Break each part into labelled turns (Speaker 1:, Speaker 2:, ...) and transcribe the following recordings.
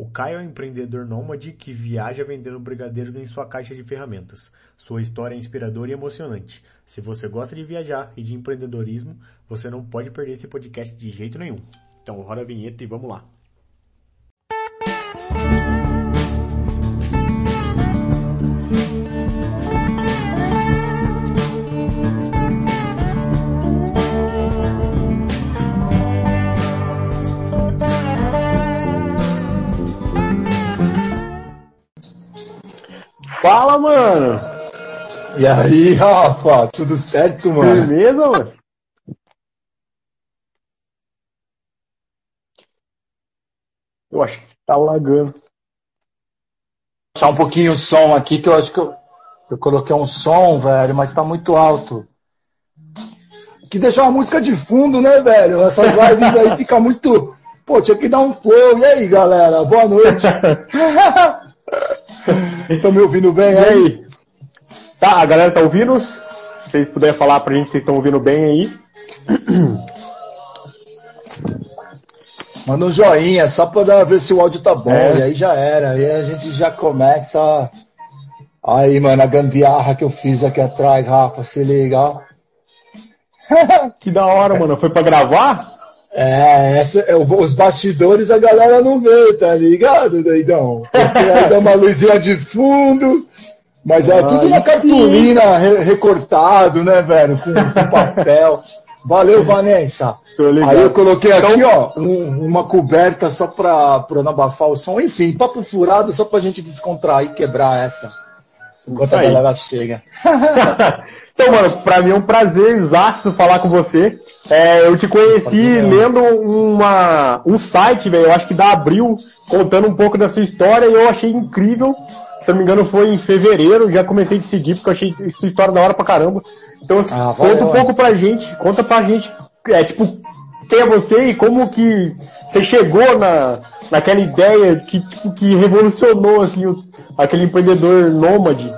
Speaker 1: O Caio é um empreendedor nômade que viaja vendendo brigadeiros em sua caixa de ferramentas. Sua história é inspiradora e emocionante. Se você gosta de viajar e de empreendedorismo, você não pode perder esse podcast de jeito nenhum. Então roda a vinheta e vamos lá.
Speaker 2: Fala, mano!
Speaker 3: E aí, Rafa, tudo certo, mano?
Speaker 2: Beleza, mano? Eu acho que tá lagando.
Speaker 3: Deixar um pouquinho o som aqui, que eu acho que eu, eu coloquei um som, velho, mas tá muito alto. Que deixar uma música de fundo, né, velho? Essas lives aí fica muito. Pô, tinha que dar um flow. E aí, galera? Boa noite. Estão me ouvindo bem
Speaker 2: E aí? Tá, a galera tá ouvindo? Se vocês puderem falar pra gente se vocês estão ouvindo bem aí.
Speaker 3: Manda um joinha, só pra dar- ver se o áudio tá bom.
Speaker 2: É.
Speaker 3: E aí já era. Aí a gente já começa. Aí, mano, a gambiarra que eu fiz aqui atrás, Rafa, se liga, ó.
Speaker 2: Que da hora, mano. Foi pra gravar?
Speaker 3: É, essa, é, os bastidores a galera não vê, tá ligado, doidão? Porque aí dá uma luzinha de fundo, mas é
Speaker 2: Ah,
Speaker 3: tudo uma cartolina re- recortado, né, velho? Com, com papel. Valeu, Vanessa. Aí eu coloquei aqui,
Speaker 2: Então-
Speaker 3: ó, um- uma coberta só pra, pra não abafar o som. Enfim, papo furado só pra gente descontrair e quebrar essa. Enquanto a galera chega.
Speaker 2: então, mano, pra mim é um prazer exato falar com você. É, eu te conheci lendo uma, um site, velho, eu acho que da Abril, contando um pouco da sua história e eu achei incrível. Se eu não me engano foi em fevereiro, já comecei a te seguir porque eu achei sua história da hora pra caramba. Então,
Speaker 3: Ah,
Speaker 2: conta
Speaker 3: valeu,
Speaker 2: um pouco pra gente, conta pra gente, é, tipo, quem é você e como que você chegou na, naquela ideia que, tipo, que revolucionou, assim, o- aquele empreendedor nômade.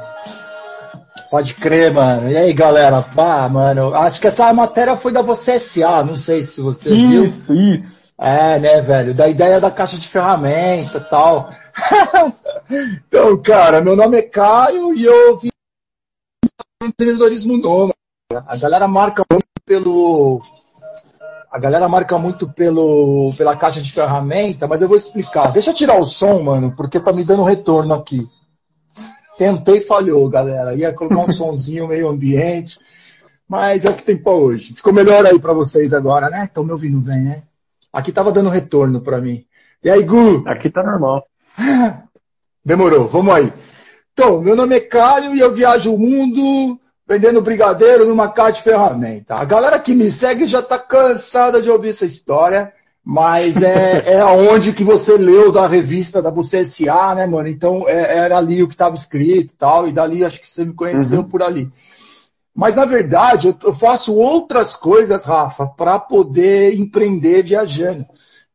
Speaker 3: Pode crer, mano. E aí, galera? Pá, mano, acho que essa matéria foi da Você SA, não sei se você viu.
Speaker 2: Isso, isso.
Speaker 3: É, né, velho? Da ideia da caixa de ferramenta e tal. então, cara, meu nome é Caio e eu vim do empreendedorismo nômade. A galera marca muito pelo. A galera marca muito pelo, pela caixa de ferramenta, mas eu vou explicar. Deixa eu tirar o som, mano, porque tá me dando retorno aqui. Tentei e falhou, galera. Ia colocar um sonzinho meio ambiente, mas é o que tem pra hoje. Ficou melhor aí pra vocês agora, né? Estão me ouvindo bem, né? Aqui tava dando retorno pra mim. E aí, Gu?
Speaker 2: Aqui tá normal.
Speaker 3: Demorou, vamos aí. Então, meu nome é Caio e eu viajo o mundo vendendo brigadeiro numa caixa de ferramenta. A galera que me segue já tá cansada de ouvir essa história, mas é, é aonde que você leu da revista da Você S.A., né, mano? Então, é- era ali o que estava escrito e tal, e dali acho que você me conheceu por ali. Mas, na verdade, eu, eu faço outras coisas, Rafa, para poder empreender viajando.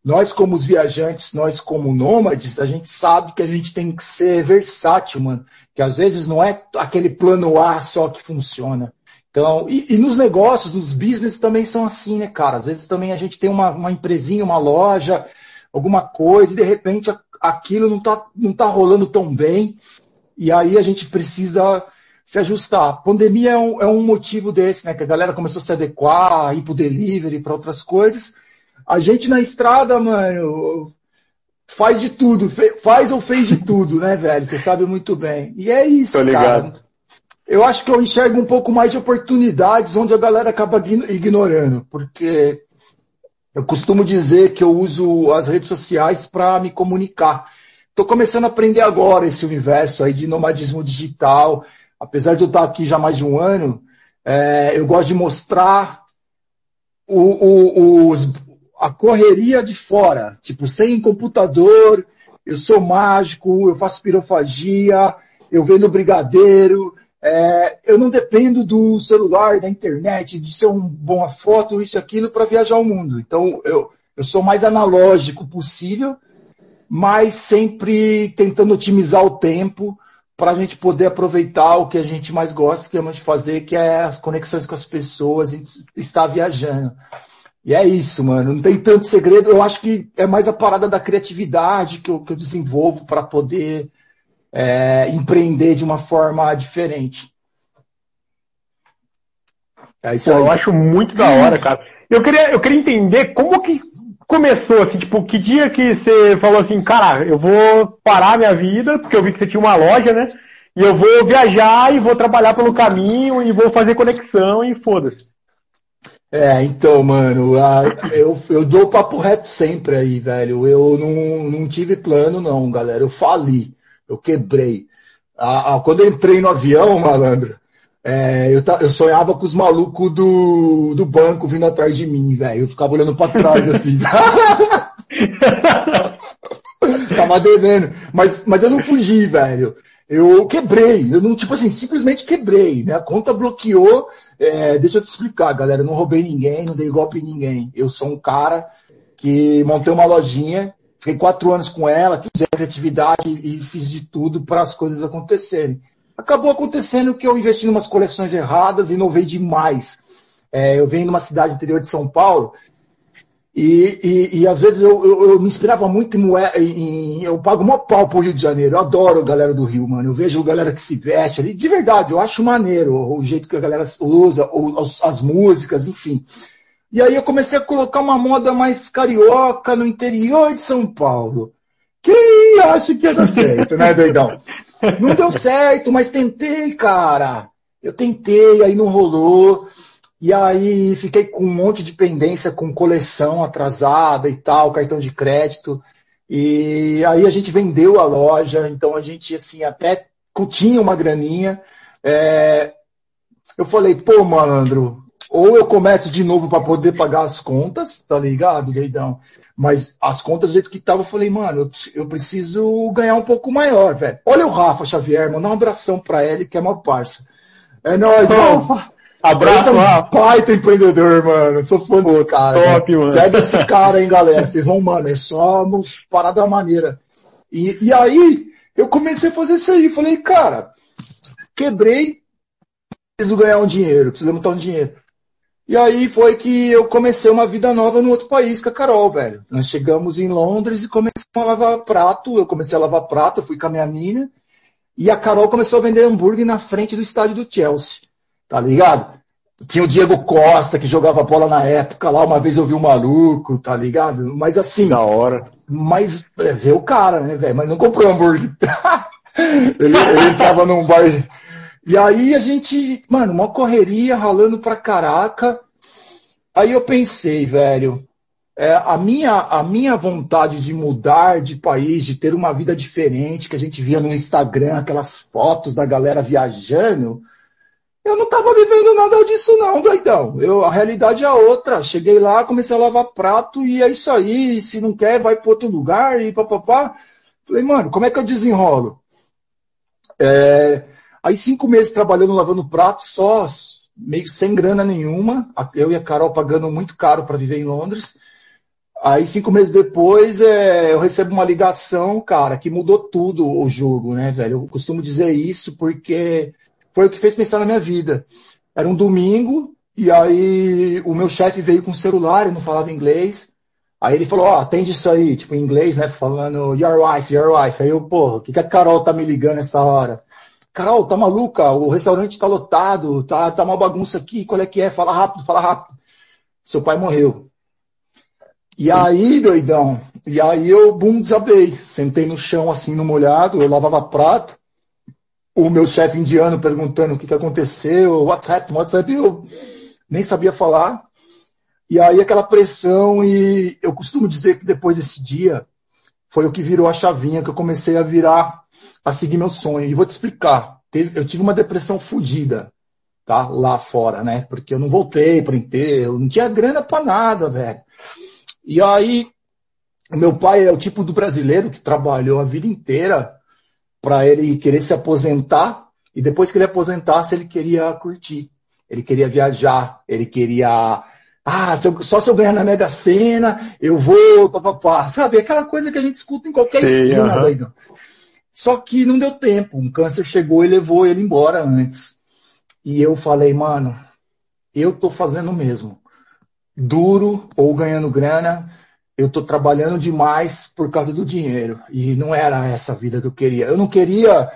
Speaker 3: Nós, como os viajantes, nós como nômades, a gente sabe que a gente tem que ser versátil, mano. Que às vezes não é aquele plano A só que funciona. Então, e, e nos negócios, nos business também são assim, né, cara? Às vezes também a gente tem uma, uma empresinha, uma loja, alguma coisa, e de repente aquilo não tá, não tá rolando tão bem. E aí a gente precisa se ajustar. A pandemia é um, é um motivo desse, né? Que a galera começou a se adequar, ir pro delivery, para outras coisas. A gente na estrada, mano, faz de tudo, faz ou fez de tudo, né, velho? Você sabe muito bem. E é isso,
Speaker 2: Tô
Speaker 3: cara. Eu acho que eu enxergo um pouco mais de oportunidades onde a galera acaba ign- ignorando, porque eu costumo dizer que eu uso as redes sociais para me comunicar. Estou começando a aprender agora esse universo aí de nomadismo digital. Apesar de eu estar aqui já mais de um ano, é, eu gosto de mostrar o, o- a correria de fora. Tipo, sem computador, eu sou mágico, eu faço pirofagia, eu vendo brigadeiro, é, eu não dependo do celular, da internet, de ser uma boa foto, isso e aquilo, para viajar o mundo. Então, eu, eu sou mais analógico possível, mas sempre tentando otimizar o tempo para a gente poder aproveitar o que a gente mais gosta, que é de fazer, que é as conexões com as pessoas e estar viajando. E é isso, mano. Não tem tanto segredo. Eu acho que é mais a parada da criatividade que eu, que eu desenvolvo para poder é, empreender de uma forma diferente.
Speaker 2: É isso Pô, eu acho muito da hora, cara. Eu queria, eu queria entender como que começou, assim, tipo, que dia que você falou assim, cara, eu vou parar minha vida, porque eu vi que você tinha uma loja, né? E eu vou viajar e vou trabalhar pelo caminho e vou fazer conexão e foda-se.
Speaker 3: É, então, mano, eu, eu dou o papo reto sempre aí, velho. Eu não, não tive plano, não, galera. Eu fali, eu quebrei. quando eu entrei no avião, malandro, é, eu, eu, sonhava com os malucos do, do banco vindo atrás de mim, velho. Eu ficava olhando pra trás assim. Tava devendo. Mas, mas eu não fugi, velho. Eu quebrei. Eu não, tipo assim, simplesmente quebrei. Minha conta bloqueou. É, deixa eu te explicar, galera. Eu não roubei ninguém, não dei golpe em ninguém. Eu sou um cara que montei uma lojinha, fiquei quatro anos com ela, fiz criatividade e fiz de tudo para as coisas acontecerem. Acabou acontecendo que eu investi em umas coleções erradas, inovei demais. É, eu venho de uma cidade interior de São Paulo e, e, e às vezes eu, eu, eu, me inspirava muito em, em, Eu pago mó pau pro Rio de Janeiro. Eu adoro a galera do Rio, mano. Eu vejo a galera que se veste ali. De verdade, eu acho maneiro o jeito que a galera usa, as músicas, enfim. E aí eu comecei a colocar uma moda mais carioca no interior de São Paulo. Quem acha que ia dar certo, né, doidão? Não deu certo, mas tentei, cara. Eu tentei, aí não rolou. E aí fiquei com um monte de pendência com coleção atrasada e tal, cartão de crédito. E aí a gente vendeu a loja, então a gente, assim, até tinha uma graninha. É... Eu falei, pô, malandro, ou eu começo de novo para poder pagar as contas, tá ligado, doidão? Mas as contas do jeito que tava, eu falei, mano, eu, eu preciso ganhar um pouco maior, velho. Olha o Rafa Xavier, mano, dá um abração pra ele, que é uma parça. É nóis, Rafa. Abraço, é um Rafa. baita empreendedor, mano. Eu sou fã Pô, desse cara. Top, mano. Segue esse cara, hein, galera. Vocês vão, mano, é só uns parada maneira. E, e aí, eu comecei a fazer isso aí. Falei, cara, quebrei, preciso ganhar um dinheiro, preciso montar um dinheiro. E aí foi que eu comecei uma vida nova no outro país com a Carol, velho. Nós chegamos em Londres e começamos a lavar prato. Eu comecei a lavar prato, eu fui com a minha mina. E a Carol começou a vender hambúrguer na frente do estádio do Chelsea. Tá ligado? Tinha o Diego Costa que jogava bola na época lá. Uma vez eu vi um maluco, tá ligado? Mas assim.
Speaker 2: Da hora.
Speaker 3: Mas é, vê o cara, né, velho? Mas não comprou hambúrguer. ele, ele tava num bar. E aí a gente, mano, uma correria ralando pra caraca. Aí eu pensei, velho, é, a, minha, a minha vontade de mudar de país, de ter uma vida diferente, que a gente via no Instagram, aquelas fotos da galera viajando, eu não tava vivendo nada disso não, doidão. Eu, a realidade é outra. Cheguei lá, comecei a lavar prato e é isso aí. Se não quer, vai para outro lugar e papapá. Falei, mano, como é que eu desenrolo? É, Aí cinco meses trabalhando lavando prato, só meio sem grana nenhuma. Eu e a Carol pagando muito caro para viver em Londres. Aí cinco meses depois é, eu recebo uma ligação, cara, que mudou tudo o jogo, né, velho? Eu costumo dizer isso porque foi o que fez pensar na minha vida. Era um domingo e aí o meu chefe veio com o celular, ele não falava inglês. Aí ele falou, ó, oh, atende isso aí, tipo em inglês, né, falando your wife, your wife. Aí eu, pô, o que, que a Carol tá me ligando essa hora? Carol, tá maluca? O restaurante tá lotado, tá, tá uma bagunça aqui, qual é que é? Fala rápido, fala rápido. Seu pai morreu. E aí, doidão, e aí eu, bum, desabei. Sentei no chão, assim, no molhado, eu lavava prato. O meu chefe indiano perguntando o que, que aconteceu, what's happened, what's happened, eu nem sabia falar. E aí aquela pressão, e eu costumo dizer que depois desse dia, foi o que virou a chavinha que eu comecei a virar a seguir meu sonho. E vou te explicar. Eu tive uma depressão fodida, tá? Lá fora, né? Porque eu não voltei para enterro, não tinha grana para nada, velho. E aí, meu pai é o tipo do brasileiro que trabalhou a vida inteira para ele querer se aposentar e depois que ele aposentasse ele queria curtir, ele queria viajar, ele queria ah, se eu, só se eu ganhar na Mega Sena, eu vou, papapá, sabe? Aquela coisa que a gente escuta em qualquer Sim, esquina, uh doido. Só que não deu tempo. Um câncer chegou e levou ele embora antes. E eu falei, mano, eu tô fazendo o mesmo. duro ou ganhando grana, eu tô trabalhando demais por causa do dinheiro. E não era essa a vida que eu queria. Eu não queria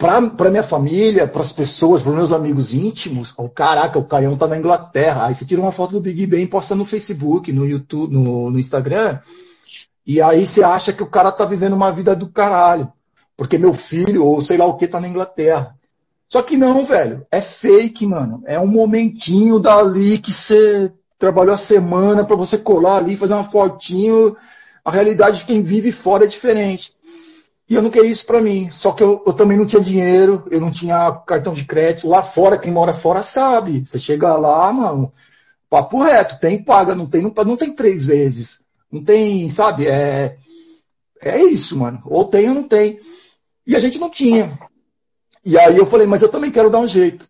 Speaker 3: para minha família, para as pessoas, para meus amigos íntimos, oh, caraca, o Caião tá na Inglaterra. Aí você tira uma foto do Big Ben posta no Facebook, no YouTube, no, no Instagram, e aí você acha que o cara tá vivendo uma vida do caralho. Porque meu filho, ou sei lá o que, tá na Inglaterra. Só que não, velho. É fake, mano. É um momentinho dali que você trabalhou a semana para você colar ali, fazer uma fotinho. A realidade de quem vive fora é diferente. E eu não queria isso para mim. Só que eu, eu, também não tinha dinheiro, eu não tinha cartão de crédito. Lá fora, quem mora fora sabe. Você chega lá, mano, papo reto, tem paga, não tem, não, tem três vezes. Não tem, sabe? É, é isso, mano. Ou tem ou não tem. E a gente não tinha. E aí eu falei, mas eu também quero dar um jeito.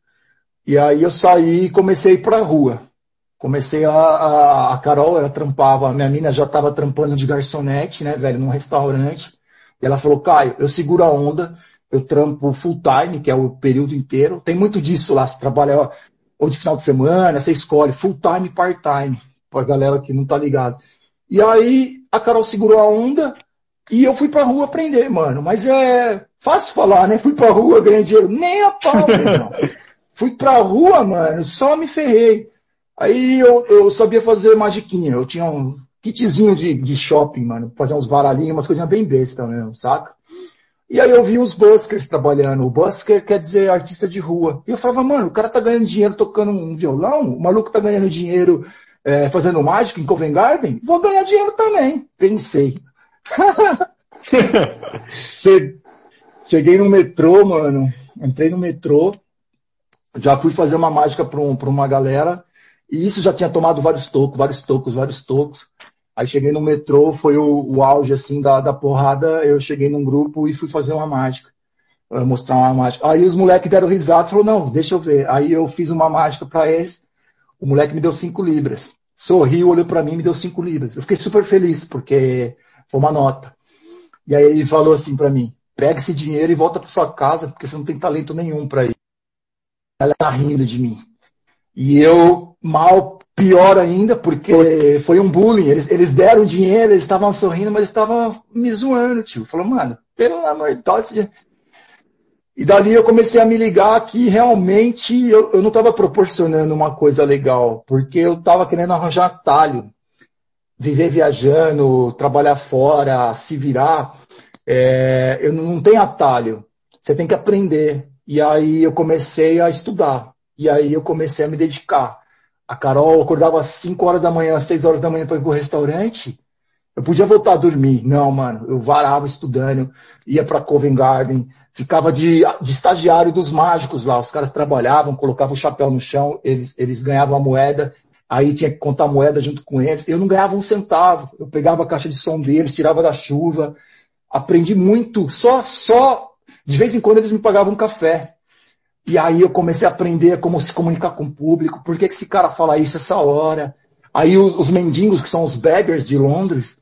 Speaker 3: E aí eu saí e comecei a ir pra rua. Comecei a, a, a Carol, ela trampava, minha mina já estava trampando de garçonete, né, velho, num restaurante. E ela falou, Caio, eu seguro a onda, eu trampo full time, que é o período inteiro. Tem muito disso lá, você trabalha ou de final de semana, você escolhe full time e part time, pra galera que não tá ligado. E aí a Carol segurou a onda e eu fui pra rua aprender, mano. Mas é fácil falar, né? Fui pra rua, ganhei dinheiro. Nem a pau, não. Fui pra rua, mano, só me ferrei. Aí eu, eu sabia fazer magiquinha. Eu tinha um, kitzinho de, de shopping, mano, fazer uns baralhinhos, umas coisinhas bem besta mesmo, saca? E aí eu vi os buskers trabalhando. O busker quer dizer artista de rua. E eu falava, mano, o cara tá ganhando dinheiro tocando um violão, o maluco tá ganhando dinheiro é, fazendo mágica em Covent Garden, vou ganhar dinheiro também. Pensei. Cheguei no metrô, mano. Entrei no metrô. Já fui fazer uma mágica para um, uma galera. E isso já tinha tomado vários tocos, vários tocos, vários tocos. Aí cheguei no metrô, foi o, o auge assim da, da porrada. Eu cheguei num grupo e fui fazer uma mágica. Mostrar uma mágica. Aí os moleques deram risada e falou, não, deixa eu ver. Aí eu fiz uma mágica para eles. O moleque me deu cinco libras. Sorriu, olhou para mim e me deu cinco libras. Eu fiquei super feliz, porque foi uma nota. E aí ele falou assim para mim, pega esse dinheiro e volta para sua casa, porque você não tem talento nenhum para ir. Ela tá rindo de mim. E eu, mal, pior ainda, porque foi um bullying. Eles, eles deram dinheiro, eles estavam sorrindo, mas estavam me zoando, tio. Falou, mano, pelo amor de Deus. E dali eu comecei a me ligar que realmente eu, eu não estava proporcionando uma coisa legal, porque eu estava querendo arranjar atalho. Viver viajando, trabalhar fora, se virar. É, eu não tenho atalho. Você tem que aprender. E aí eu comecei a estudar. E aí eu comecei a me dedicar. A Carol acordava às 5 horas da manhã, às 6 horas da manhã para ir pro restaurante. Eu podia voltar a dormir. Não, mano. Eu varava estudando, ia para Covent Garden, ficava de, de estagiário dos mágicos lá. Os caras trabalhavam, colocavam o chapéu no chão, eles, eles ganhavam a moeda, aí tinha que contar a moeda junto com eles. Eu não ganhava um centavo. Eu pegava a caixa de som deles, tirava da chuva. Aprendi muito. Só, só, de vez em quando eles me pagavam um café. E aí eu comecei a aprender como se comunicar com o público, por que, esse cara fala isso essa hora. Aí os, os mendigos, que são os beggars de Londres,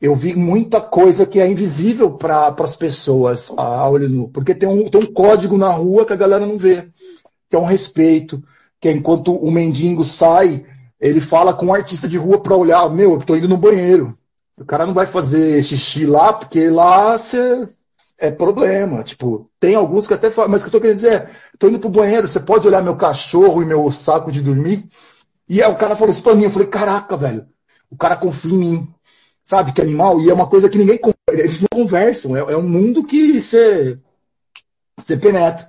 Speaker 3: eu vi muita coisa que é invisível para as pessoas a olho nu. Porque tem um, tem um código na rua que a galera não vê, que é um respeito, que é enquanto o mendigo sai, ele fala com um artista de rua para olhar, meu, eu tô indo no banheiro. O cara não vai fazer xixi lá, porque lá você é problema. Tipo, tem alguns que até falam, mas o que eu tô querendo dizer é, tô indo pro banheiro, você pode olhar meu cachorro e meu saco de dormir? E aí o cara falou isso pra mim, eu falei, caraca, velho, o cara confia em mim. Sabe, que animal, e é uma coisa que ninguém eles não conversam, é, é um mundo que você, você penetra.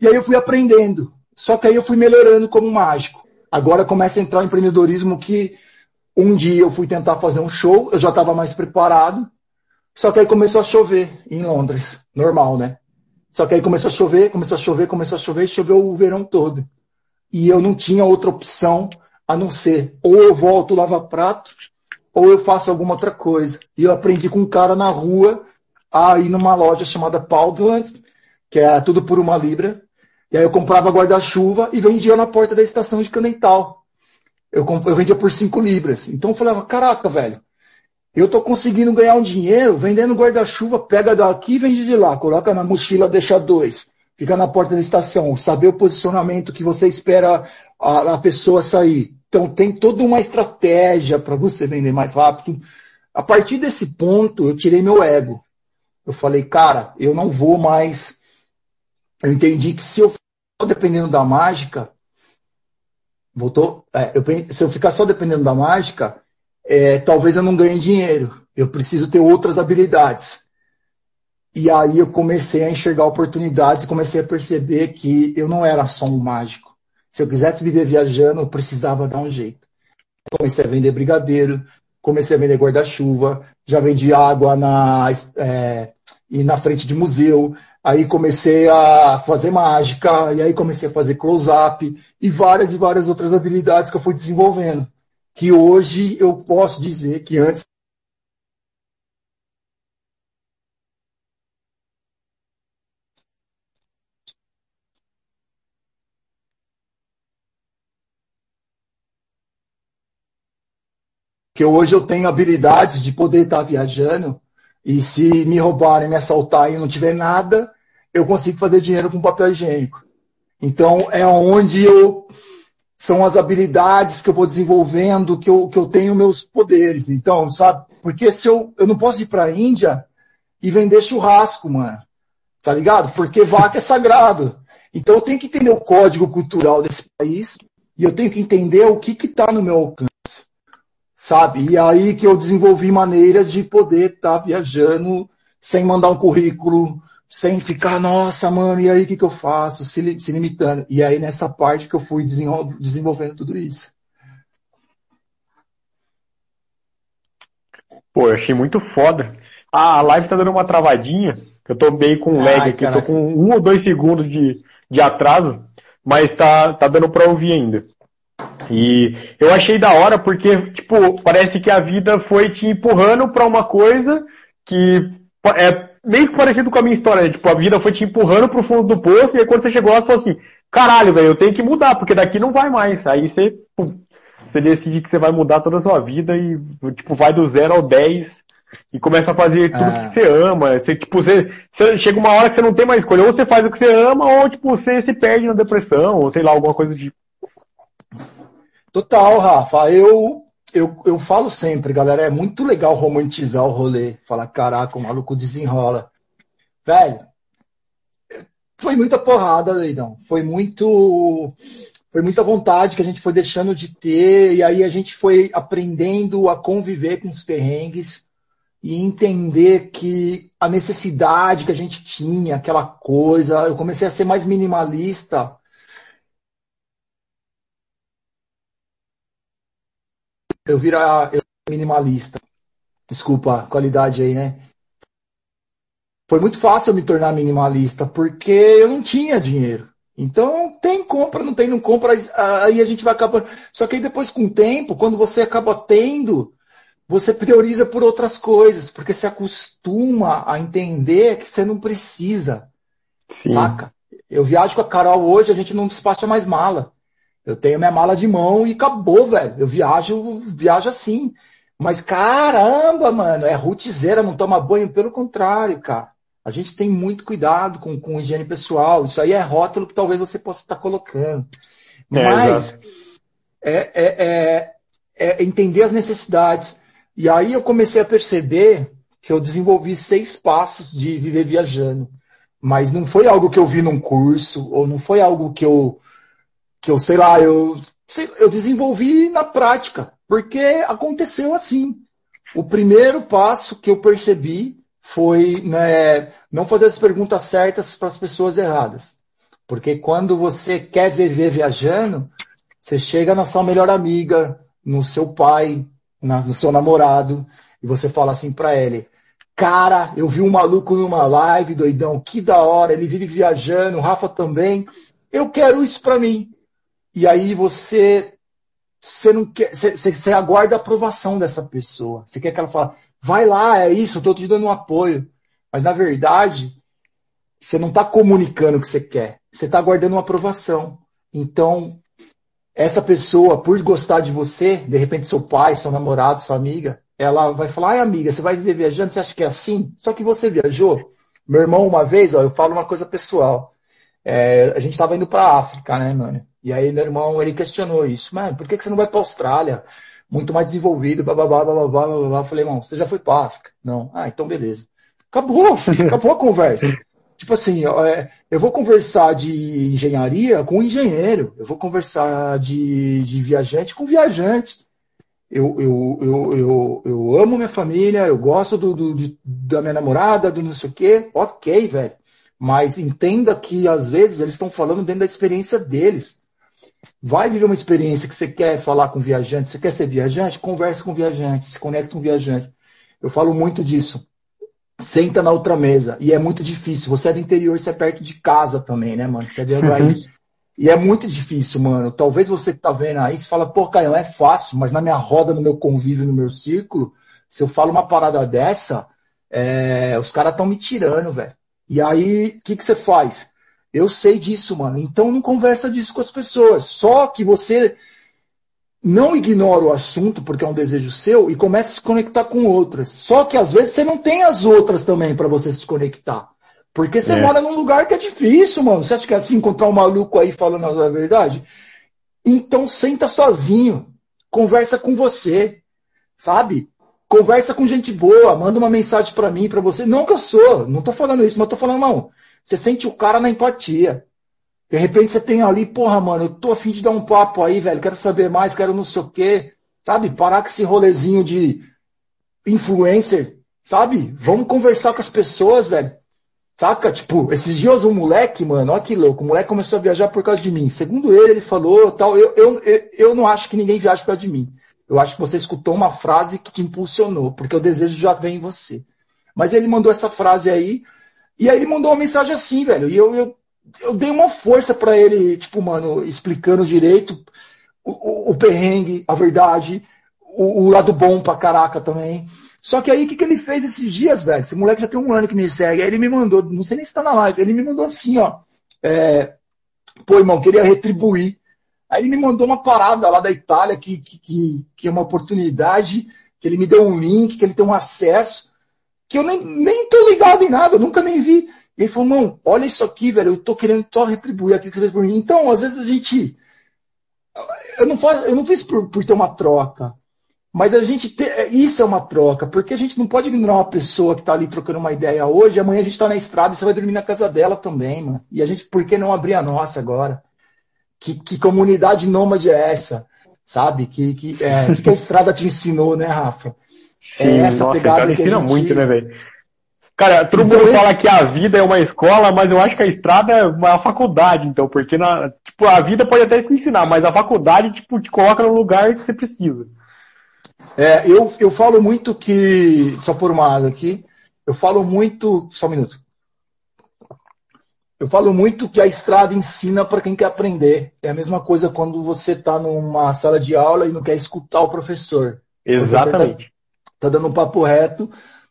Speaker 3: E aí eu fui aprendendo. Só que aí eu fui melhorando como mágico. Agora começa a entrar o empreendedorismo que um dia eu fui tentar fazer um show, eu já estava mais preparado, só que aí começou a chover em Londres, normal, né? Só que aí começou a chover, começou a chover, começou a chover, choveu o verão todo. E eu não tinha outra opção a não ser ou eu volto lavar prato, ou eu faço alguma outra coisa. E eu aprendi com um cara na rua a ir numa loja chamada Powderland, que é tudo por uma libra. E aí eu comprava guarda-chuva e vendia na porta da estação de Canental. Eu, eu vendia por cinco libras. Então eu falava, caraca, velho, eu estou conseguindo ganhar um dinheiro vendendo guarda-chuva, pega daqui e vende de lá, coloca na mochila, deixa dois, fica na porta da estação, saber o posicionamento que você espera a, a pessoa sair. Então tem toda uma estratégia para você vender mais rápido. A partir desse ponto, eu tirei meu ego. Eu falei, cara, eu não vou mais. Eu entendi que se eu ficar dependendo da mágica, voltou. É, eu, se eu ficar só dependendo da mágica, é, talvez eu não ganhe dinheiro. Eu preciso ter outras habilidades. E aí eu comecei a enxergar oportunidades e comecei a perceber que eu não era só um mágico. Se eu quisesse viver viajando, eu precisava dar um jeito. Comecei a vender brigadeiro, comecei a vender guarda-chuva, já vendi água na, é, e na frente de museu, aí comecei a fazer mágica, e aí comecei a fazer close-up, e várias e várias outras habilidades que eu fui desenvolvendo. Que hoje eu posso dizer que antes que hoje eu tenho habilidades de poder estar viajando e se me roubarem, me assaltarem e não tiver nada, eu consigo fazer dinheiro com papel higiênico. Então é onde eu são as habilidades que eu vou desenvolvendo, que eu, que eu tenho meus poderes. Então, sabe? Porque se eu, eu não posso ir para a Índia e vender churrasco, mano. Tá ligado? Porque vaca é sagrado. Então eu tenho que entender o código cultural desse país e eu tenho que entender o que está no meu alcance sabe? E aí que eu desenvolvi maneiras de poder estar tá viajando sem mandar um currículo, sem ficar, nossa, mano, e aí o que, que eu faço? Se, se limitando. E aí nessa parte que eu fui desenvolvendo tudo isso.
Speaker 2: Pô, eu achei muito foda. Ah, a live tá dando uma travadinha. Eu tô bem com lag Ai, aqui, tô com um ou dois segundos de, de atraso, mas tá, tá dando pra ouvir ainda. E eu achei da hora porque, tipo, parece que a vida foi te empurrando para uma coisa que é meio parecido com a minha história, né? Tipo, a vida foi te empurrando pro fundo do poço e aí quando você chegou lá, você falou assim, caralho, velho, eu tenho que mudar, porque daqui não vai mais. Aí você, pum, você decide que você vai mudar toda a sua vida e, tipo, vai do zero ao 10 e começa a fazer tudo ah. que você ama. Você, tipo, você, você, chega uma hora que você não tem mais escolha. Ou você faz o que você ama, ou, tipo, você se perde na depressão, ou sei lá, alguma coisa de tipo.
Speaker 3: Total, Rafa. Eu, eu, eu falo sempre, galera, é muito legal romantizar o rolê. Falar, caraca, o maluco desenrola. Velho, foi muita porrada, Leidão. Foi muito. Foi muita vontade que a gente foi deixando de ter, e aí a gente foi aprendendo a conviver com os perrengues e entender que a necessidade que a gente tinha, aquela coisa, eu comecei a ser mais minimalista eu virar eu minimalista. Desculpa a qualidade aí, né? Foi muito fácil eu me tornar minimalista, porque eu não tinha dinheiro. Então, tem compra, não tem, não compra, aí a gente vai acabar. Só que aí depois, com o tempo, quando você acaba tendo, você prioriza por outras coisas, porque se acostuma a entender que você não precisa. Sim. Saca? Eu viajo com a Carol hoje, a gente não despacha mais mala. Eu tenho minha mala de mão e acabou, velho. Eu viajo, viajo assim. Mas caramba, mano, é rootzeira, não toma banho. Pelo contrário, cara. A gente tem muito cuidado com, com higiene pessoal. Isso aí é rótulo que talvez você possa estar colocando. É, Mas é, é, é, é entender as necessidades. E aí eu comecei a perceber que eu desenvolvi seis passos de viver viajando. Mas não foi algo que eu vi num curso, ou não foi algo que eu que eu sei lá, eu, eu desenvolvi na prática, porque aconteceu assim. O primeiro passo que eu percebi foi né, não fazer as perguntas certas para as pessoas erradas. Porque quando você quer viver viajando, você chega na sua melhor amiga, no seu pai, na, no seu namorado, e você fala assim para ele: Cara, eu vi um maluco numa live, doidão, que da hora, ele vive viajando, o Rafa também. Eu quero isso para mim. E aí você, você não quer, você, aguarda a aprovação dessa pessoa. Você quer que ela fale, vai lá, é isso, eu tô te dando um apoio. Mas na verdade, você não está comunicando o que você quer. Você está aguardando uma aprovação. Então, essa pessoa, por gostar de você, de repente seu pai, seu namorado, sua amiga, ela vai falar, ai amiga, você vai viver viajando, você acha que é assim? Só que você viajou. Meu irmão, uma vez, ó, eu falo uma coisa pessoal. É, a gente estava indo para a África, né, mano? E aí meu irmão, ele questionou isso. Mano, por que, você não vai pra Austrália? Muito mais desenvolvido, blá, blá, blá, blá, blá, blá, blá. Eu falei, irmão, você já foi pra África? Não. Ah, então beleza. Acabou, acabou a conversa. Tipo assim, é, eu vou conversar de engenharia com um engenheiro, eu vou conversar de, de viajante com viajante. Eu, eu, eu, eu, eu amo minha família, eu gosto do, do de, da minha namorada, do não sei o quê. Ok, velho. Mas entenda que às vezes eles estão falando dentro da experiência deles. Vai viver uma experiência que você quer falar com viajante, você quer ser viajante? Converse com viajante, se conecte com viajante. Eu falo muito disso. Senta na outra mesa. E é muito difícil. Você é do interior, você é perto de casa também, né, mano? Você é de Uhum. E é muito difícil, mano. Talvez você que tá vendo aí, você fala, pô, Caio, é fácil, mas na minha roda, no meu convívio, no meu círculo, se eu falo uma parada dessa, é, os caras estão me tirando, velho. E aí, o que, que você faz? Eu sei disso, mano. Então não conversa disso com as pessoas. Só que você não ignora o assunto, porque é um desejo seu, e começa a se conectar com outras. Só que às vezes você não tem as outras também para você se conectar. Porque você é. mora num lugar que é difícil, mano. Você acha que é assim encontrar um maluco aí falando a verdade? Então senta sozinho, conversa com você, sabe? Conversa com gente boa, manda uma mensagem para mim, para você. Não que eu sou, não tô falando isso, mas tô falando, não. Você sente o cara na empatia. De repente você tem ali, porra, mano, eu tô afim de dar um papo aí, velho, quero saber mais, quero não sei o quê. Sabe? Parar com esse rolezinho de influencer, sabe? Vamos conversar com as pessoas, velho. Saca? Tipo, esses dias um moleque, mano, olha que louco, o moleque começou a viajar por causa de mim. Segundo ele, ele falou tal, eu, eu, eu, eu não acho que ninguém viaja por causa de mim. Eu acho que você escutou uma frase que te impulsionou, porque o desejo já vem em você. Mas ele mandou essa frase aí, e aí ele mandou uma mensagem assim, velho, e eu, eu, eu dei uma força para ele, tipo, mano, explicando direito o, o, o perrengue, a verdade, o, o lado bom pra caraca também. Só que aí o que, que ele fez esses dias, velho? Esse moleque já tem um ano que me segue. Aí ele me mandou, não sei nem se tá na live, ele me mandou assim, ó. É, Pô, irmão, queria retribuir. Aí ele me mandou uma parada lá da Itália, que, que, que é uma oportunidade, que ele me deu um link, que ele tem um acesso, que eu nem, nem tô ligado em nada, nunca nem vi. Ele falou, irmão, olha isso aqui, velho, eu tô querendo só retribuir aquilo que você fez por mim. Então, às vezes a gente. Eu não, faço, eu não fiz por, por ter uma troca. Mas a gente te, isso é uma troca, porque a gente não pode ignorar uma pessoa que está ali trocando uma ideia hoje, amanhã a gente está na estrada e você vai dormir na casa dela também, mano. E a gente, por que não abrir a nossa agora? Que, que comunidade nômade é essa? Sabe? Que, que, é, que a estrada te ensinou, né, Rafa?
Speaker 2: É Sim, essa nossa, pegada cara, que a gente... muito, né, velho? Cara, todo então, mundo esse... fala que a vida é uma escola, mas eu acho que a estrada é uma faculdade, então, porque na, tipo, a vida pode até te ensinar, mas a faculdade, tipo, te coloca no lugar que você precisa.
Speaker 3: É, eu, eu falo muito que, só por uma água aqui, eu falo muito, só um minuto. Eu falo muito que a estrada ensina para quem quer aprender. É a mesma coisa quando você está numa sala de aula e não quer escutar o professor.
Speaker 2: Exatamente.
Speaker 3: Tá dando um papo reto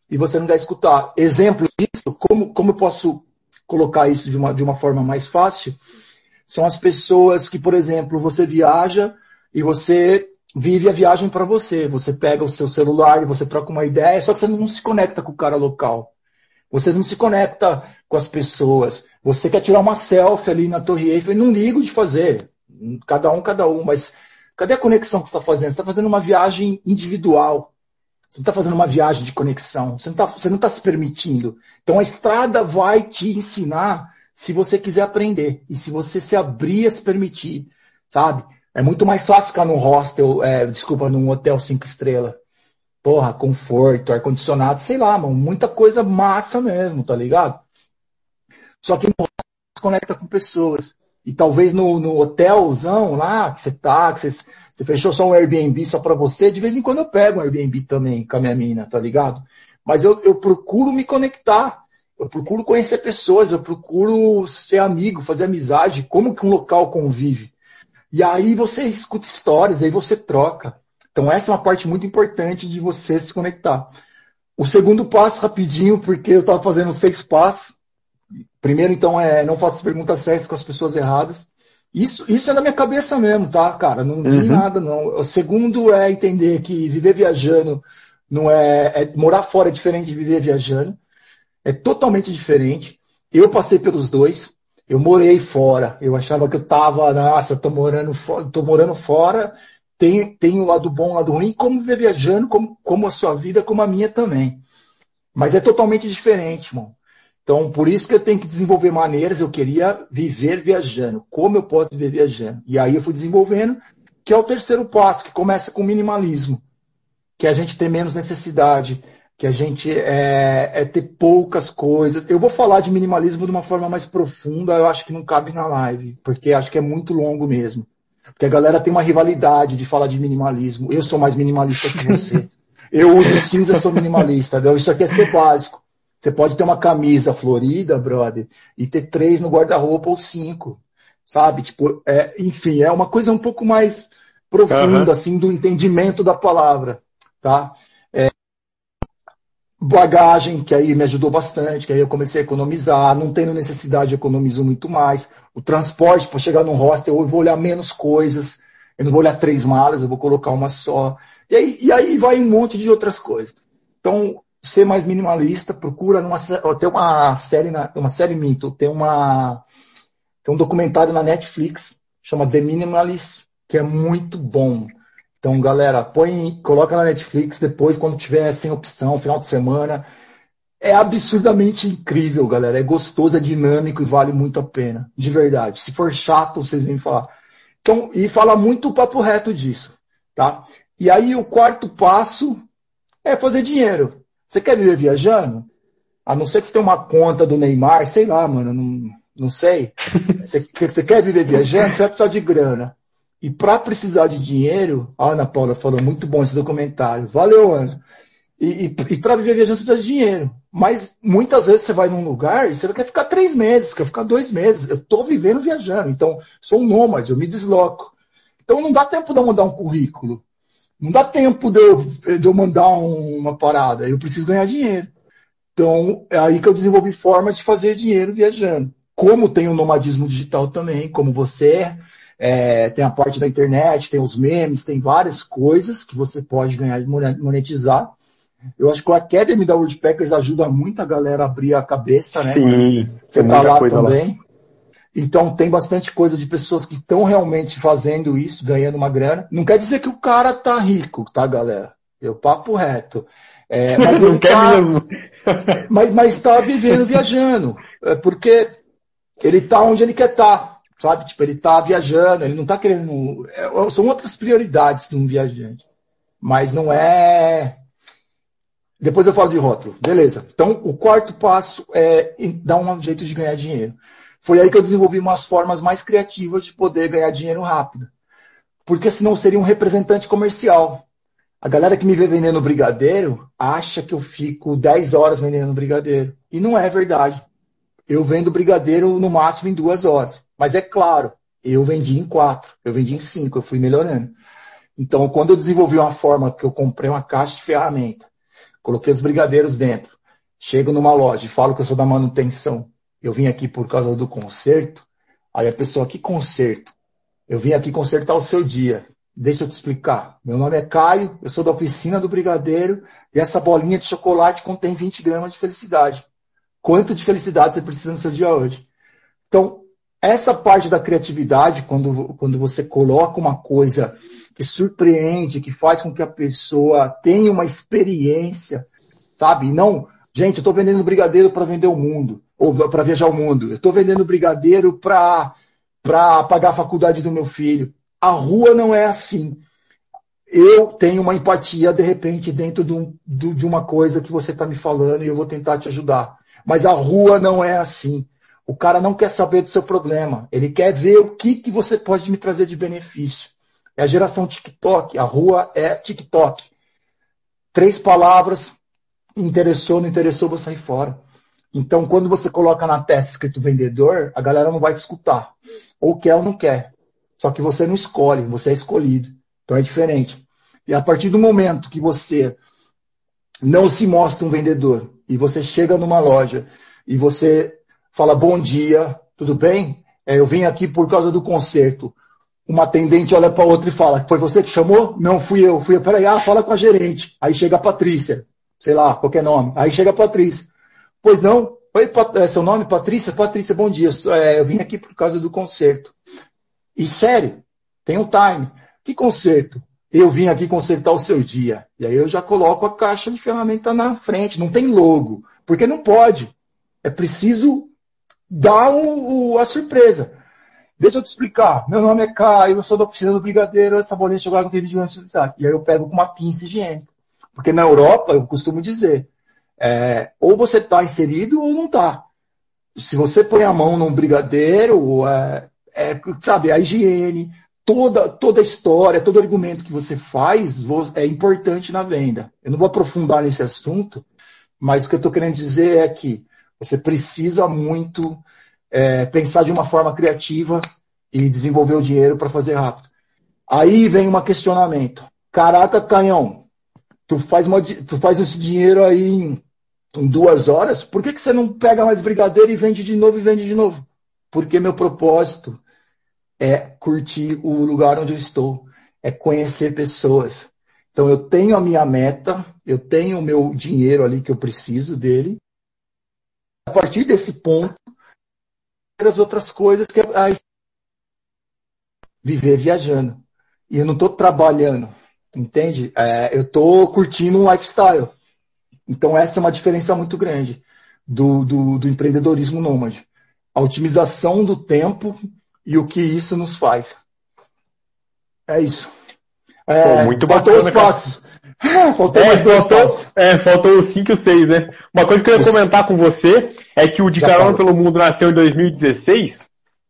Speaker 3: e você não quer escutar. Exemplo disso, como, como eu posso colocar isso de uma, de uma forma mais fácil? São as pessoas que, por exemplo, você viaja e você vive a viagem para você. Você pega o seu celular e você troca uma ideia, só que você não se conecta com o cara local. Você não se conecta com as pessoas. Você quer tirar uma selfie ali na Torre Eiffel, não ligo de fazer. Cada um, cada um. Mas cadê a conexão que você está fazendo? Você está fazendo uma viagem individual. Você não está fazendo uma viagem de conexão. Você não está tá se permitindo. Então a estrada vai te ensinar se você quiser aprender. E se você se abrir a se permitir. Sabe? É muito mais fácil ficar num hostel, é, desculpa, num hotel cinco estrelas. Porra, conforto, ar-condicionado, sei lá, mano, muita coisa massa mesmo, tá ligado? Só que no hostel se conecta com pessoas. E talvez no, no hotelzão lá, que você tá, que você, você fechou só um Airbnb só para você, de vez em quando eu pego um Airbnb também com a minha mina, tá ligado? Mas eu, eu procuro me conectar. Eu procuro conhecer pessoas, eu procuro ser amigo, fazer amizade, como que um local convive. E aí você escuta histórias, aí você troca. Então essa é uma parte muito importante de você se conectar. O segundo passo, rapidinho, porque eu estava fazendo seis passos. Primeiro, então, é não faça perguntas certas com as pessoas erradas. Isso, isso é na minha cabeça mesmo, tá, cara? Não vi uhum. nada, não. O segundo é entender que viver viajando não é, é. Morar fora é diferente de viver viajando. É totalmente diferente. Eu passei pelos dois. Eu morei fora. Eu achava que eu tava, nossa, eu tô morando, tô morando fora. Tem, tem o lado bom, o lado ruim, como viver viajando, como, como a sua vida, como a minha também. Mas é totalmente diferente, irmão. Então, por isso que eu tenho que desenvolver maneiras. Eu queria viver viajando. Como eu posso viver viajando? E aí eu fui desenvolvendo, que é o terceiro passo, que começa com minimalismo. Que a gente tem menos necessidade, que a gente é, é, ter poucas coisas. Eu vou falar de minimalismo de uma forma mais profunda, eu acho que não cabe na live, porque acho que é muito longo mesmo. Porque a galera tem uma rivalidade de falar de minimalismo. Eu sou mais minimalista que você. Eu uso cinza, sou minimalista. Isso aqui é ser básico. Você pode ter uma camisa florida, brother, e ter três no guarda-roupa ou cinco. Sabe? Tipo, é, enfim, é uma coisa um pouco mais profunda, uhum. assim, do entendimento da palavra. Tá? bagagem, que aí me ajudou bastante, que aí eu comecei a economizar, não tendo necessidade, economizo muito mais. O transporte, para chegar num hostel, eu vou olhar menos coisas, eu não vou olhar três malas, eu vou colocar uma só. E aí, e aí vai um monte de outras coisas. Então, ser mais minimalista, procura numa, tem uma série, na, uma série minto, tem uma, tem um documentário na Netflix, chama The Minimalist, que é muito bom. Então, galera, põe, coloca na Netflix depois, quando tiver sem opção, final de semana. É absurdamente incrível, galera. É gostoso, é dinâmico e vale muito a pena. De verdade. Se for chato, vocês vêm falar. Então, e fala muito o papo reto disso, tá? E aí o quarto passo é fazer dinheiro. Você quer viver viajando? A não ser que você tenha uma conta do Neymar, sei lá, mano, não, não sei. Você, você quer viver viajando? Você vai precisar de grana. E para precisar de dinheiro, a Ana Paula falou muito bom esse documentário. Valeu, Ana. E, e, e para viver viajando você precisa de dinheiro. Mas muitas vezes você vai num lugar e você quer ficar três meses, quer ficar dois meses. Eu estou vivendo viajando, então sou um nômade, eu me desloco. Então não dá tempo de eu mandar um currículo. Não dá tempo de eu, de eu mandar um, uma parada. Eu preciso ganhar dinheiro. Então é aí que eu desenvolvi formas de fazer dinheiro viajando. Como tem o nomadismo digital também, como você é é, tem a parte da internet, tem os memes, tem várias coisas que você pode ganhar e monetizar. Eu acho que o Academy da Woodpeckers ajuda muito a galera a abrir a cabeça, né?
Speaker 2: Sim,
Speaker 3: você tá lá também. Lá. Então tem bastante coisa de pessoas que estão realmente fazendo isso, ganhando uma grana. Não quer dizer que o cara tá rico, tá, galera? Eu papo reto. É, mas ele tá, mas, mas tá vivendo, viajando. É porque ele tá onde ele quer estar. Tá. Sabe? Tipo, ele está viajando, ele não está querendo. É, são outras prioridades de um viajante. Mas não é. Depois eu falo de rótulo. Beleza. Então, o quarto passo é dar um jeito de ganhar dinheiro. Foi aí que eu desenvolvi umas formas mais criativas de poder ganhar dinheiro rápido. Porque senão seria um representante comercial. A galera que me vê vendendo brigadeiro acha que eu fico 10 horas vendendo brigadeiro. E não é verdade. Eu vendo brigadeiro no máximo em duas horas. Mas é claro, eu vendi em quatro, eu vendi em cinco, eu fui melhorando. Então, quando eu desenvolvi uma forma que eu comprei uma caixa de ferramenta, coloquei os brigadeiros dentro, chego numa loja e falo que eu sou da manutenção, eu vim aqui por causa do conserto, aí a pessoa, que conserto? Eu vim aqui consertar o seu dia. Deixa eu te explicar. Meu nome é Caio, eu sou da oficina do brigadeiro e essa bolinha de chocolate contém 20 gramas de felicidade. Quanto de felicidade você precisa no seu dia hoje? Então, essa parte da criatividade, quando, quando você coloca uma coisa que surpreende, que faz com que a pessoa tenha uma experiência, sabe? Não, gente, eu estou vendendo brigadeiro para vender o mundo, ou para viajar o mundo. Eu estou vendendo brigadeiro para pagar a faculdade do meu filho. A rua não é assim. Eu tenho uma empatia, de repente, dentro de, de uma coisa que você está me falando e eu vou tentar te ajudar. Mas a rua não é assim. O cara não quer saber do seu problema. Ele quer ver o que, que você pode me trazer de benefício. É a geração TikTok. A rua é TikTok. Três palavras. Interessou, não interessou, vou sair fora. Então, quando você coloca na testa escrito vendedor, a galera não vai te escutar. Ou quer ou não quer. Só que você não escolhe, você é escolhido. Então é diferente. E a partir do momento que você não se mostra um vendedor e você chega numa loja e você fala bom dia, tudo bem? É, eu vim aqui por causa do concerto. Uma atendente olha para outra e fala: Foi você que chamou? Não, fui eu. Fui eu. Peraí, ah, fala com a gerente. Aí chega a Patrícia, sei lá, qualquer nome. Aí chega a Patrícia. Pois não? Oi, é seu nome? Patrícia? Patrícia, bom dia. É, eu vim aqui por causa do concerto. E sério, tem um time. Que concerto? Eu vim aqui consertar o seu dia. E aí eu já coloco a caixa de ferramenta na frente. Não tem logo. Porque não pode. É preciso dar o, o, a surpresa. Deixa eu te explicar. Meu nome é Caio, eu sou da oficina do Brigadeiro, essa sabonete chocolate com vídeo de E aí eu pego com uma pinça higiênica. Porque na Europa, eu costumo dizer, é, ou você está inserido ou não está. Se você põe a mão num brigadeiro, é, é, sabe, a higiene, toda, toda a história, todo argumento que você faz é importante na venda. Eu não vou aprofundar nesse assunto, mas o que eu estou querendo dizer é que você precisa muito é, pensar de uma forma criativa e desenvolver o dinheiro para fazer rápido. Aí vem um questionamento. Caraca, canhão, tu faz, uma, tu faz esse dinheiro aí em, em duas horas, por que, que você não pega mais brigadeiro e vende de novo e vende de novo? Porque meu propósito é curtir o lugar onde eu estou, é conhecer pessoas. Então eu tenho a minha meta, eu tenho o meu dinheiro ali que eu preciso dele. A partir desse ponto, as outras coisas que é viver viajando. E eu não estou trabalhando, entende? É, eu estou curtindo um lifestyle. Então essa é uma diferença muito grande do, do, do empreendedorismo nômade. A otimização do tempo e o que isso nos faz. É isso.
Speaker 2: É, Pô, muito faltou bacana, os passos. faltou é, mais dois faltou, passos. É, faltou os 5 e o 6, né? Uma coisa que eu ia comentar com você é que o De Carona pelo Mundo nasceu em 2016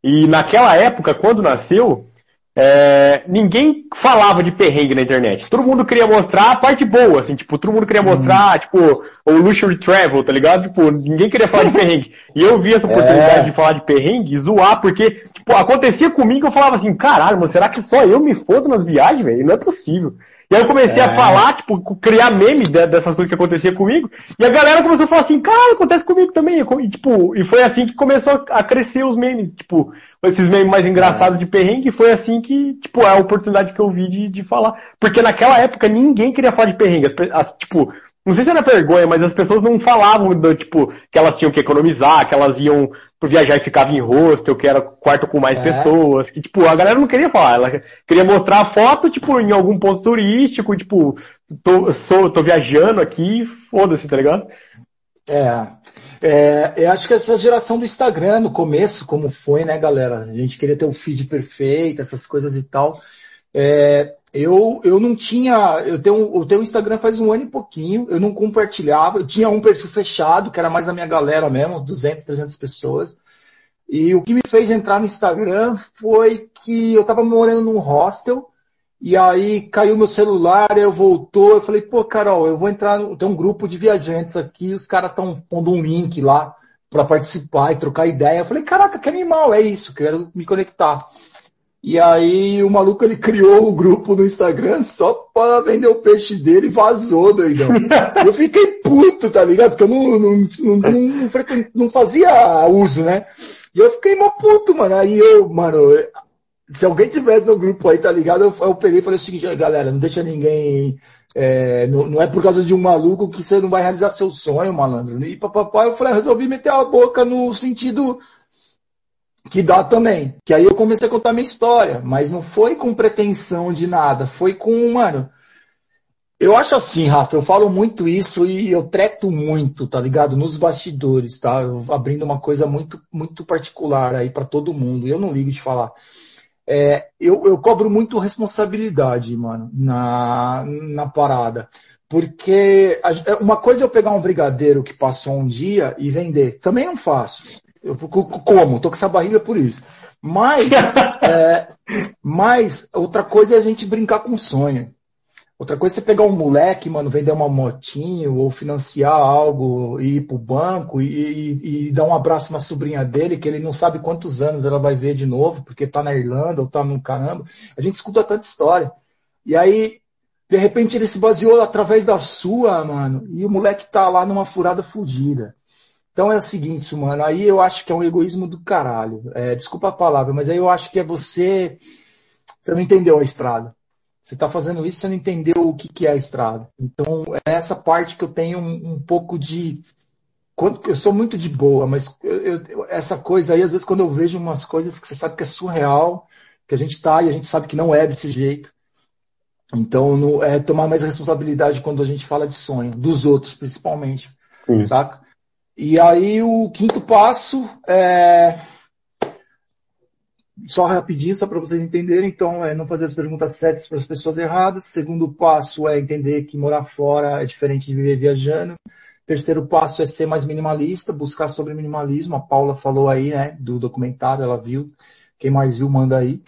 Speaker 2: e naquela época, quando nasceu, é, ninguém falava de perrengue na internet. Todo mundo queria mostrar a parte boa, assim, tipo, todo mundo queria mostrar, hum. tipo, o luxury travel, tá ligado? Tipo, ninguém queria falar de perrengue. E eu vi essa oportunidade é. de falar de perrengue e zoar, porque, tipo, acontecia comigo, eu falava assim, caralho, mas será que só eu me fodo nas viagens, velho? Não é possível. E aí eu comecei é. a falar, tipo, criar memes dessas coisas que acontecia comigo, e a galera começou a falar assim, cara, acontece comigo também. E, tipo, e foi assim que começou a crescer os memes, tipo, esses memes mais engraçados é. de perrengue, e foi assim que, tipo, é a oportunidade que eu vi de, de falar. Porque naquela época ninguém queria falar de perrengue. As, as, tipo, não sei se era vergonha, mas as pessoas não falavam do, tipo, que elas tinham que economizar, que elas iam por viajar e ficava em hostel, que era quarto com mais é. pessoas, que tipo, a galera não queria falar, ela queria mostrar a foto, tipo, em algum ponto turístico, tipo, tô, sou, tô viajando aqui, foda-se, tá ligado?
Speaker 3: É, é, eu acho que essa geração do Instagram, no começo, como foi, né, galera? A gente queria ter o feed perfeito, essas coisas e tal. É, eu, eu não tinha, eu tenho, eu tenho Instagram faz um ano e pouquinho, eu não compartilhava, eu tinha um perfil fechado, que era mais da minha galera mesmo, 200, 300 pessoas. E o que me fez entrar no Instagram foi que eu tava morando num hostel, e aí caiu meu celular, eu voltou, eu falei, pô, Carol, eu vou entrar, no, tem um grupo de viajantes aqui, os caras estão pondo um link lá para participar e trocar ideia. Eu falei, caraca, que animal, é isso, quero me conectar. E aí o maluco ele criou o grupo no Instagram só para vender o peixe dele e vazou, doidão. eu fiquei puto, tá ligado? Porque eu não, não, não, não, não fazia uso, né? E eu fiquei mó puto, mano. Aí eu, mano, se alguém tivesse no grupo aí, tá ligado? Eu, eu peguei e falei o seguinte, galera, não deixa ninguém. É, não, não, é por causa de um maluco que você não vai realizar seu sonho, malandro. E papai, eu falei, resolvi meter a boca no sentido que dá também. Que aí eu comecei a contar minha história, mas não foi com pretensão de nada, foi com, mano. Eu acho assim, Rafa, eu falo muito isso e eu treto muito, tá ligado? Nos bastidores, tá? Eu abrindo uma coisa muito, muito particular aí para todo mundo. Eu não ligo de falar. É, eu, eu cobro muito responsabilidade, mano, na, na parada. Porque uma coisa é eu pegar um brigadeiro que passou um dia e vender. Também não faço. Eu, como? Tô com essa barriga por isso. Mas, é, mas outra coisa é a gente brincar com sonho. Outra coisa é você pegar um moleque, mano, vender uma motinho ou financiar algo e ir pro banco e, e, e, dar um abraço na sobrinha dele, que ele não sabe quantos anos ela vai ver de novo, porque tá na Irlanda ou tá no caramba. A gente escuta tanta história. E aí, de repente, ele se baseou através da sua, mano, e o moleque tá lá numa furada fodida. Então é o seguinte, mano, aí eu acho que é um egoísmo do caralho. É, desculpa a palavra, mas aí eu acho que é você. Você não entendeu a estrada. Você está fazendo isso, você não entendeu o que, que é a estrada. Então, é essa parte que eu tenho um, um pouco de eu sou muito de boa, mas eu, eu, essa coisa aí, às vezes, quando eu vejo umas coisas que você sabe que é surreal, que a gente tá e a gente sabe que não é desse jeito. Então, no, é tomar mais responsabilidade quando a gente fala de sonho, dos outros principalmente, Sim. saca? E aí o quinto passo é só rapidinho, só para vocês entenderem, então é não fazer as perguntas certas para as pessoas erradas. Segundo passo é entender que morar fora é diferente de viver viajando. Terceiro passo é ser mais minimalista, buscar sobre minimalismo. A Paula falou aí, né, do documentário, ela viu. Quem mais viu, manda aí.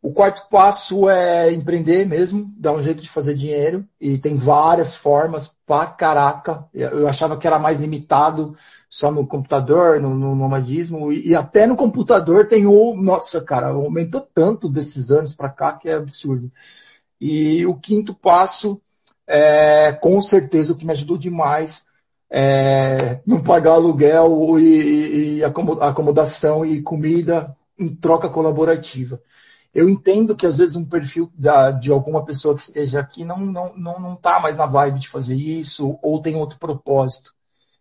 Speaker 3: O quarto passo é empreender mesmo, dar um jeito de fazer dinheiro. E tem várias formas pra caraca. Eu achava que era mais limitado só no computador, no, no nomadismo. E, e, até no computador tem o. Nossa, cara, aumentou tanto desses anos pra cá que é absurdo. E o quinto passo é, com certeza, o que me ajudou demais é não pagar aluguel e, e acomodação e comida em troca colaborativa. Eu entendo que às vezes um perfil da, de alguma pessoa que esteja aqui não não não não está mais na vibe de fazer isso ou tem outro propósito.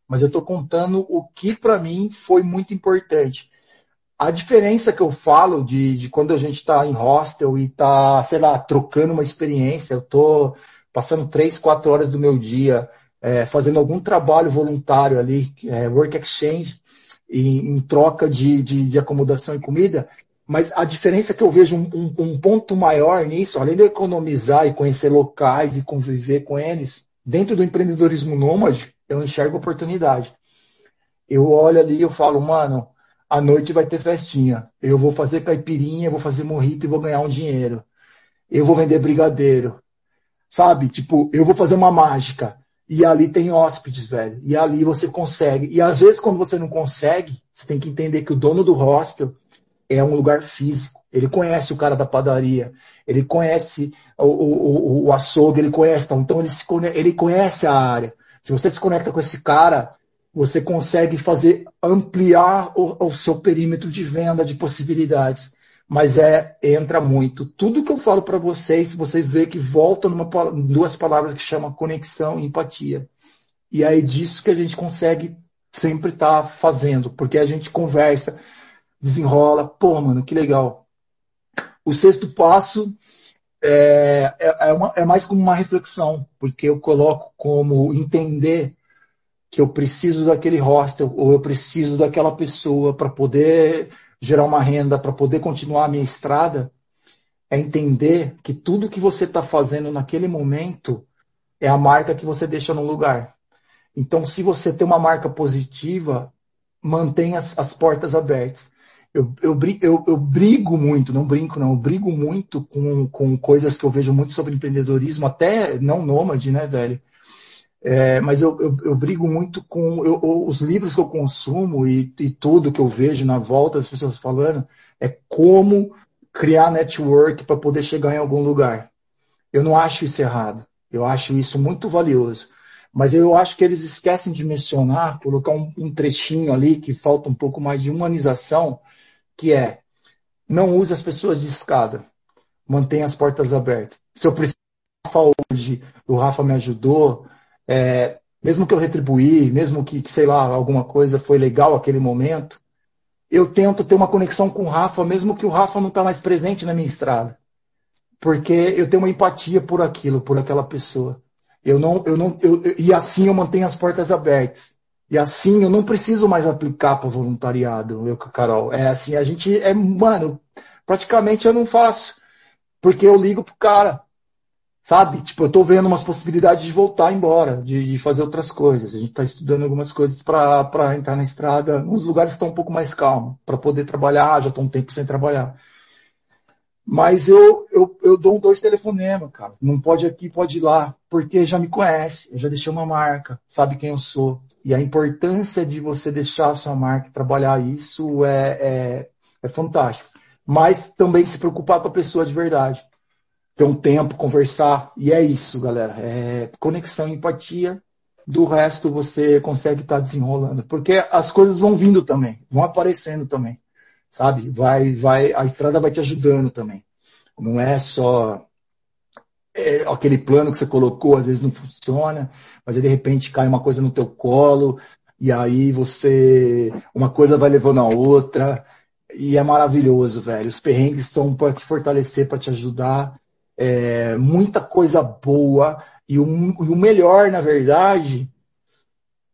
Speaker 3: Mas eu estou contando o que para mim foi muito importante. A diferença que eu falo de, de quando a gente está em hostel e está, sei lá, trocando uma experiência, eu estou passando três, quatro horas do meu dia é, fazendo algum trabalho voluntário ali, é, work exchange, em, em troca de, de, de acomodação e comida, mas a diferença que eu vejo um, um, um, ponto maior nisso, além de economizar e conhecer locais e conviver com eles, dentro do empreendedorismo nômade, eu enxergo oportunidade. Eu olho ali e eu falo, mano, à noite vai ter festinha. Eu vou fazer caipirinha, vou fazer morrito e vou ganhar um dinheiro. Eu vou vender brigadeiro. Sabe? Tipo, eu vou fazer uma mágica. E ali tem hóspedes, velho. E ali você consegue. E às vezes, quando você não consegue, você tem que entender que o dono do hostel é um lugar físico. Ele conhece o cara da padaria, ele conhece o, o, o açougue, ele conhece. Então, ele, se, ele conhece a área. Se você se conecta com esse cara, você consegue fazer ampliar o, o seu perímetro de venda, de possibilidades mas é entra muito. Tudo que eu falo para vocês, vocês veem que volta numa duas palavras que chama conexão e empatia. E é disso que a gente consegue sempre estar tá fazendo, porque a gente conversa, desenrola, pô, mano, que legal. O sexto passo é, é, é, uma, é mais como uma reflexão, porque eu coloco como entender que eu preciso daquele hostel ou eu preciso daquela pessoa para poder gerar uma renda para poder continuar a minha estrada, é entender que tudo que você está fazendo naquele momento é a marca que você deixa no lugar. Então, se você tem uma marca positiva, mantenha as, as portas abertas. Eu, eu, eu, eu, brigo muito, não brinco não, eu brigo muito com, com coisas que eu vejo muito sobre empreendedorismo, até não nômade, né, velho? É, mas eu, eu, eu, brigo muito com eu, os livros que eu consumo e, e, tudo que eu vejo na volta das pessoas falando é como criar network para poder chegar em algum lugar. Eu não acho isso errado. Eu acho isso muito valioso. Mas eu acho que eles esquecem de mencionar, colocar um, um trechinho ali que falta um pouco mais de humanização, que é não use as pessoas de escada. Mantenha as portas abertas. Se eu preciso hoje, o Rafa me ajudou, é, mesmo que eu retribuir, mesmo que, que, sei lá, alguma coisa foi legal aquele momento, eu tento ter uma conexão com o Rafa, mesmo que o Rafa não está mais presente na minha estrada. Porque eu tenho uma empatia por aquilo, por aquela pessoa. Eu não, eu não, eu, e assim eu mantenho as portas abertas. E assim eu não preciso mais aplicar para voluntariado, eu Carol. É assim, a gente é, mano, praticamente eu não faço. Porque eu ligo pro cara. Sabe? Tipo, eu tô vendo umas possibilidades de voltar embora, de, de fazer outras coisas. A gente está estudando algumas coisas para entrar na estrada, nos lugares estão um pouco mais calmos, para poder trabalhar, já estou um tempo sem trabalhar. Mas eu, eu, eu dou dois telefonemas, cara. Não pode aqui, pode ir lá, porque já me conhece, eu já deixei uma marca, sabe quem eu sou. E a importância de você deixar a sua marca, trabalhar isso é, é, é fantástico. Mas também se preocupar com a pessoa de verdade ter um tempo, conversar. E é isso, galera. É conexão empatia. Do resto você consegue estar tá desenrolando. Porque as coisas vão vindo também, vão aparecendo também. Sabe? Vai, vai, a estrada vai te ajudando também. Não é só é, aquele plano que você colocou, às vezes não funciona, mas aí de repente cai uma coisa no teu colo, e aí você, uma coisa vai levando a outra, e é maravilhoso, velho. Os perrengues estão para te fortalecer, para te ajudar. É, muita coisa boa. E o, e o melhor, na verdade,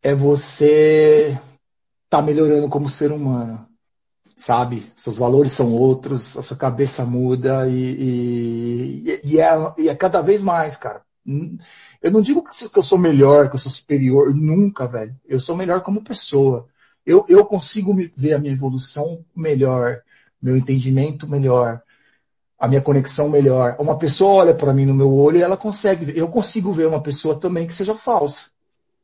Speaker 3: é você tá melhorando como ser humano. Sabe? Seus valores são outros, a sua cabeça muda e, e, e, é, e é cada vez mais, cara. Eu não digo que eu sou melhor, que eu sou superior, nunca, velho. Eu sou melhor como pessoa. Eu, eu consigo ver a minha evolução melhor, meu entendimento melhor, a minha conexão melhor. Uma pessoa olha para mim no meu olho e ela consegue ver. Eu consigo ver uma pessoa também que seja falsa.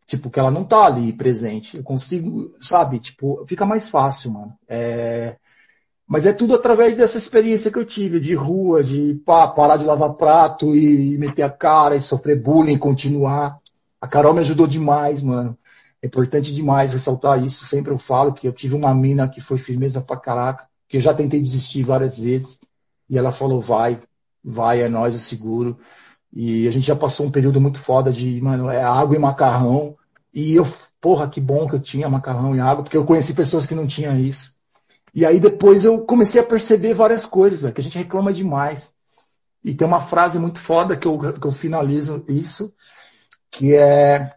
Speaker 3: Tipo, que ela não tá ali presente. Eu consigo, sabe? Tipo, fica mais fácil, mano. É... Mas é tudo através dessa experiência que eu tive, de rua, de pá, parar de lavar prato e, e meter a cara e sofrer bullying, continuar. A Carol me ajudou demais, mano. É importante demais ressaltar isso. Sempre eu falo que eu tive uma mina que foi firmeza pra caraca, que eu já tentei desistir várias vezes. E ela falou, vai, vai, é nós, eu seguro. E a gente já passou um período muito foda de, mano, é água e macarrão. E eu, porra, que bom que eu tinha macarrão e água, porque eu conheci pessoas que não tinham isso. E aí depois eu comecei a perceber várias coisas, velho, que a gente reclama demais. E tem uma frase muito foda que eu, que eu finalizo isso, que é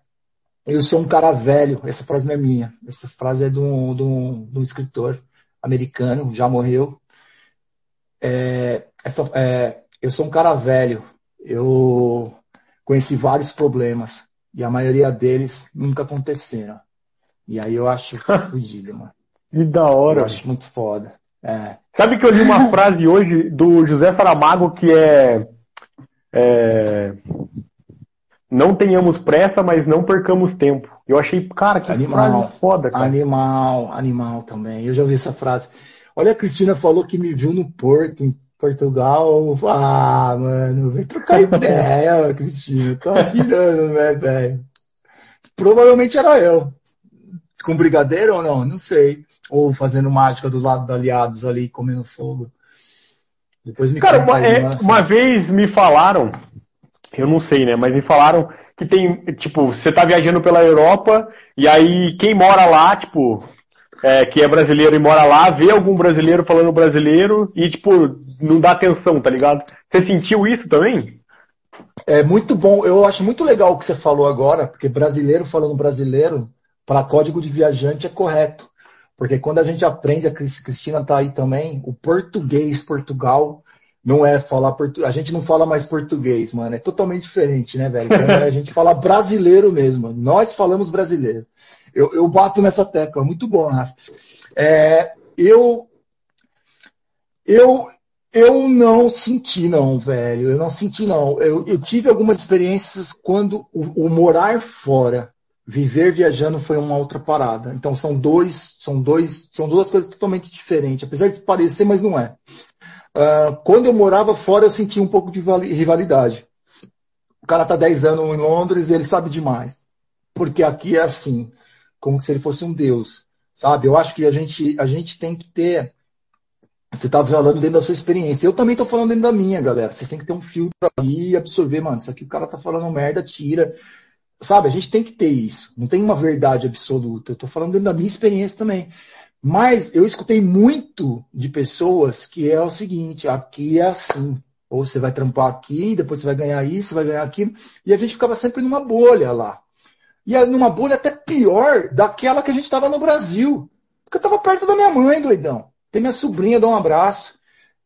Speaker 3: eu sou um cara velho. Essa frase não é minha. Essa frase é de um, de um, de um escritor americano, já morreu. É, essa, é, eu sou um cara velho. Eu conheci vários problemas. E a maioria deles nunca aconteceram. E aí eu acho fodido, mano.
Speaker 2: Que da hora.
Speaker 3: Eu acho muito foda. É.
Speaker 2: Sabe que eu li uma frase hoje do José Saramago que é, é não tenhamos pressa, mas não percamos tempo. Eu achei, cara, que animal, frase foda, cara.
Speaker 3: Animal, animal também. Eu já ouvi essa frase. Olha, a Cristina falou que me viu no Porto, em Portugal. Ah, mano, vem trocar ideia, Cristina. Tá pirando, né, velho? Provavelmente era eu. Com brigadeiro ou não? Não sei. Ou fazendo mágica do lado dos aliados ali, comendo fogo.
Speaker 2: Depois me Cara, uma, é, uma vez me falaram eu não sei, né? Mas me falaram que tem, tipo, você tá viajando pela Europa e aí quem mora lá, tipo, é, que é brasileiro e mora lá, vê algum brasileiro falando brasileiro e, tipo, não dá atenção, tá ligado? Você sentiu isso também?
Speaker 3: É muito bom, eu acho muito legal o que você falou agora, porque brasileiro falando brasileiro, para código de viajante é correto. Porque quando a gente aprende, a Cristina tá aí também, o português Portugal não é falar português. A gente não fala mais português, mano. É totalmente diferente, né, velho? a gente fala brasileiro mesmo. Nós falamos brasileiro. Eu, eu bato nessa tecla. Muito bom, Rafa. É, eu, eu, eu não senti, não, velho. Eu não senti, não. Eu, eu tive algumas experiências quando o, o morar fora, viver viajando foi uma outra parada. Então são dois, são dois, são duas coisas totalmente diferentes. Apesar de parecer, mas não é. Uh, quando eu morava fora, eu sentia um pouco de rivalidade. O cara tá 10 anos em Londres e ele sabe demais. Porque aqui é assim, como se ele fosse um deus, sabe? Eu acho que a gente, a gente tem que ter. Você tá falando dentro da sua experiência. Eu também tô falando dentro da minha, galera. Vocês têm que ter um filtro ali e absorver, mano. Isso aqui o cara tá falando merda, tira. Sabe? A gente tem que ter isso. Não tem uma verdade absoluta. Eu tô falando dentro da minha experiência também. Mas eu escutei muito de pessoas que é o seguinte, aqui é assim. Ou você vai trampar aqui, depois você vai ganhar isso, vai ganhar aquilo. E a gente ficava sempre numa bolha lá. E numa bolha até pior daquela que a gente estava no Brasil. Porque eu estava perto da minha mãe, doidão. Tem minha sobrinha, dá um abraço.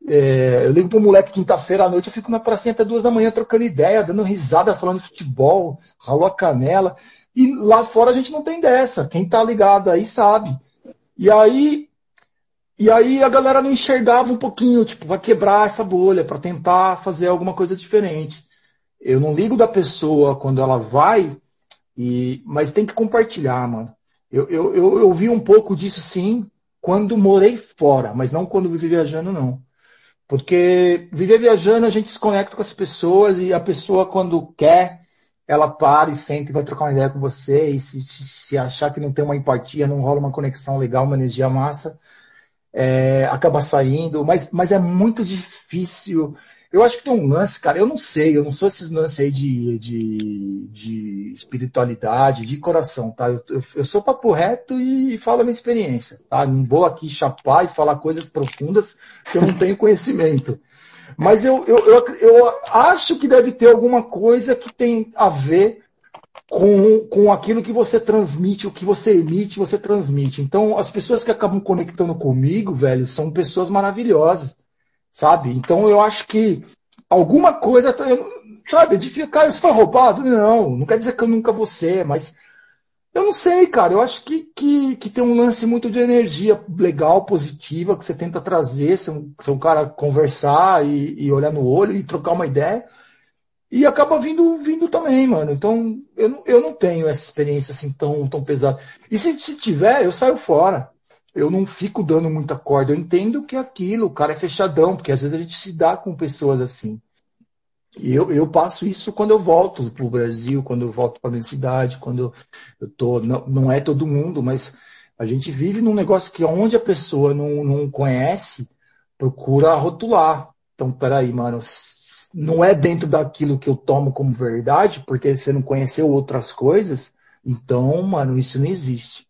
Speaker 3: É, eu ligo pro moleque quinta-feira à noite, eu fico na pracinha até duas da manhã trocando ideia, dando risada, falando de futebol, ralou a canela. E lá fora a gente não tem dessa. Quem tá ligado aí sabe. E aí, e aí a galera não enxergava um pouquinho, tipo, para quebrar essa bolha, para tentar fazer alguma coisa diferente. Eu não ligo da pessoa quando ela vai, e, mas tem que compartilhar, mano. Eu, eu, eu, eu vi um pouco disso sim quando morei fora, mas não quando vivi viajando, não. Porque viver viajando a gente se conecta com as pessoas e a pessoa quando quer ela para e senta e vai trocar uma ideia com você, e se, se achar que não tem uma empatia, não rola uma conexão legal, uma energia massa, é, acaba saindo, mas, mas é muito difícil eu acho que tem um lance, cara, eu não sei, eu não sou esses lances aí de, de, de espiritualidade, de coração, tá? Eu, eu, eu sou papo reto e, e falo a minha experiência, tá? Não vou aqui chapar e falar coisas profundas que eu não tenho conhecimento. Mas eu, eu, eu, eu acho que deve ter alguma coisa que tem a ver com, com aquilo que você transmite, o que você emite, você transmite. Então, as pessoas que acabam conectando comigo, velho, são pessoas maravilhosas, sabe? Então, eu acho que alguma coisa, sabe, de ficar, isso foi roubado? Não, não quer dizer que eu nunca vou ser, mas eu não sei, cara. Eu acho que, que, que tem um lance muito de energia legal, positiva, que você tenta trazer, ser um, ser um cara conversar e, e olhar no olho e trocar uma ideia. E acaba vindo, vindo também, mano. Então, eu não, eu não tenho essa experiência assim tão, tão pesada. E se, se tiver, eu saio fora. Eu não fico dando muita corda. Eu entendo que é aquilo, o cara é fechadão, porque às vezes a gente se dá com pessoas assim. E eu, eu passo isso quando eu volto pro Brasil, quando eu volto para minha cidade, quando eu tô. Não, não é todo mundo, mas a gente vive num negócio que onde a pessoa não, não conhece, procura rotular. Então, peraí, mano, não é dentro daquilo que eu tomo como verdade, porque você não conheceu outras coisas, então, mano, isso não existe.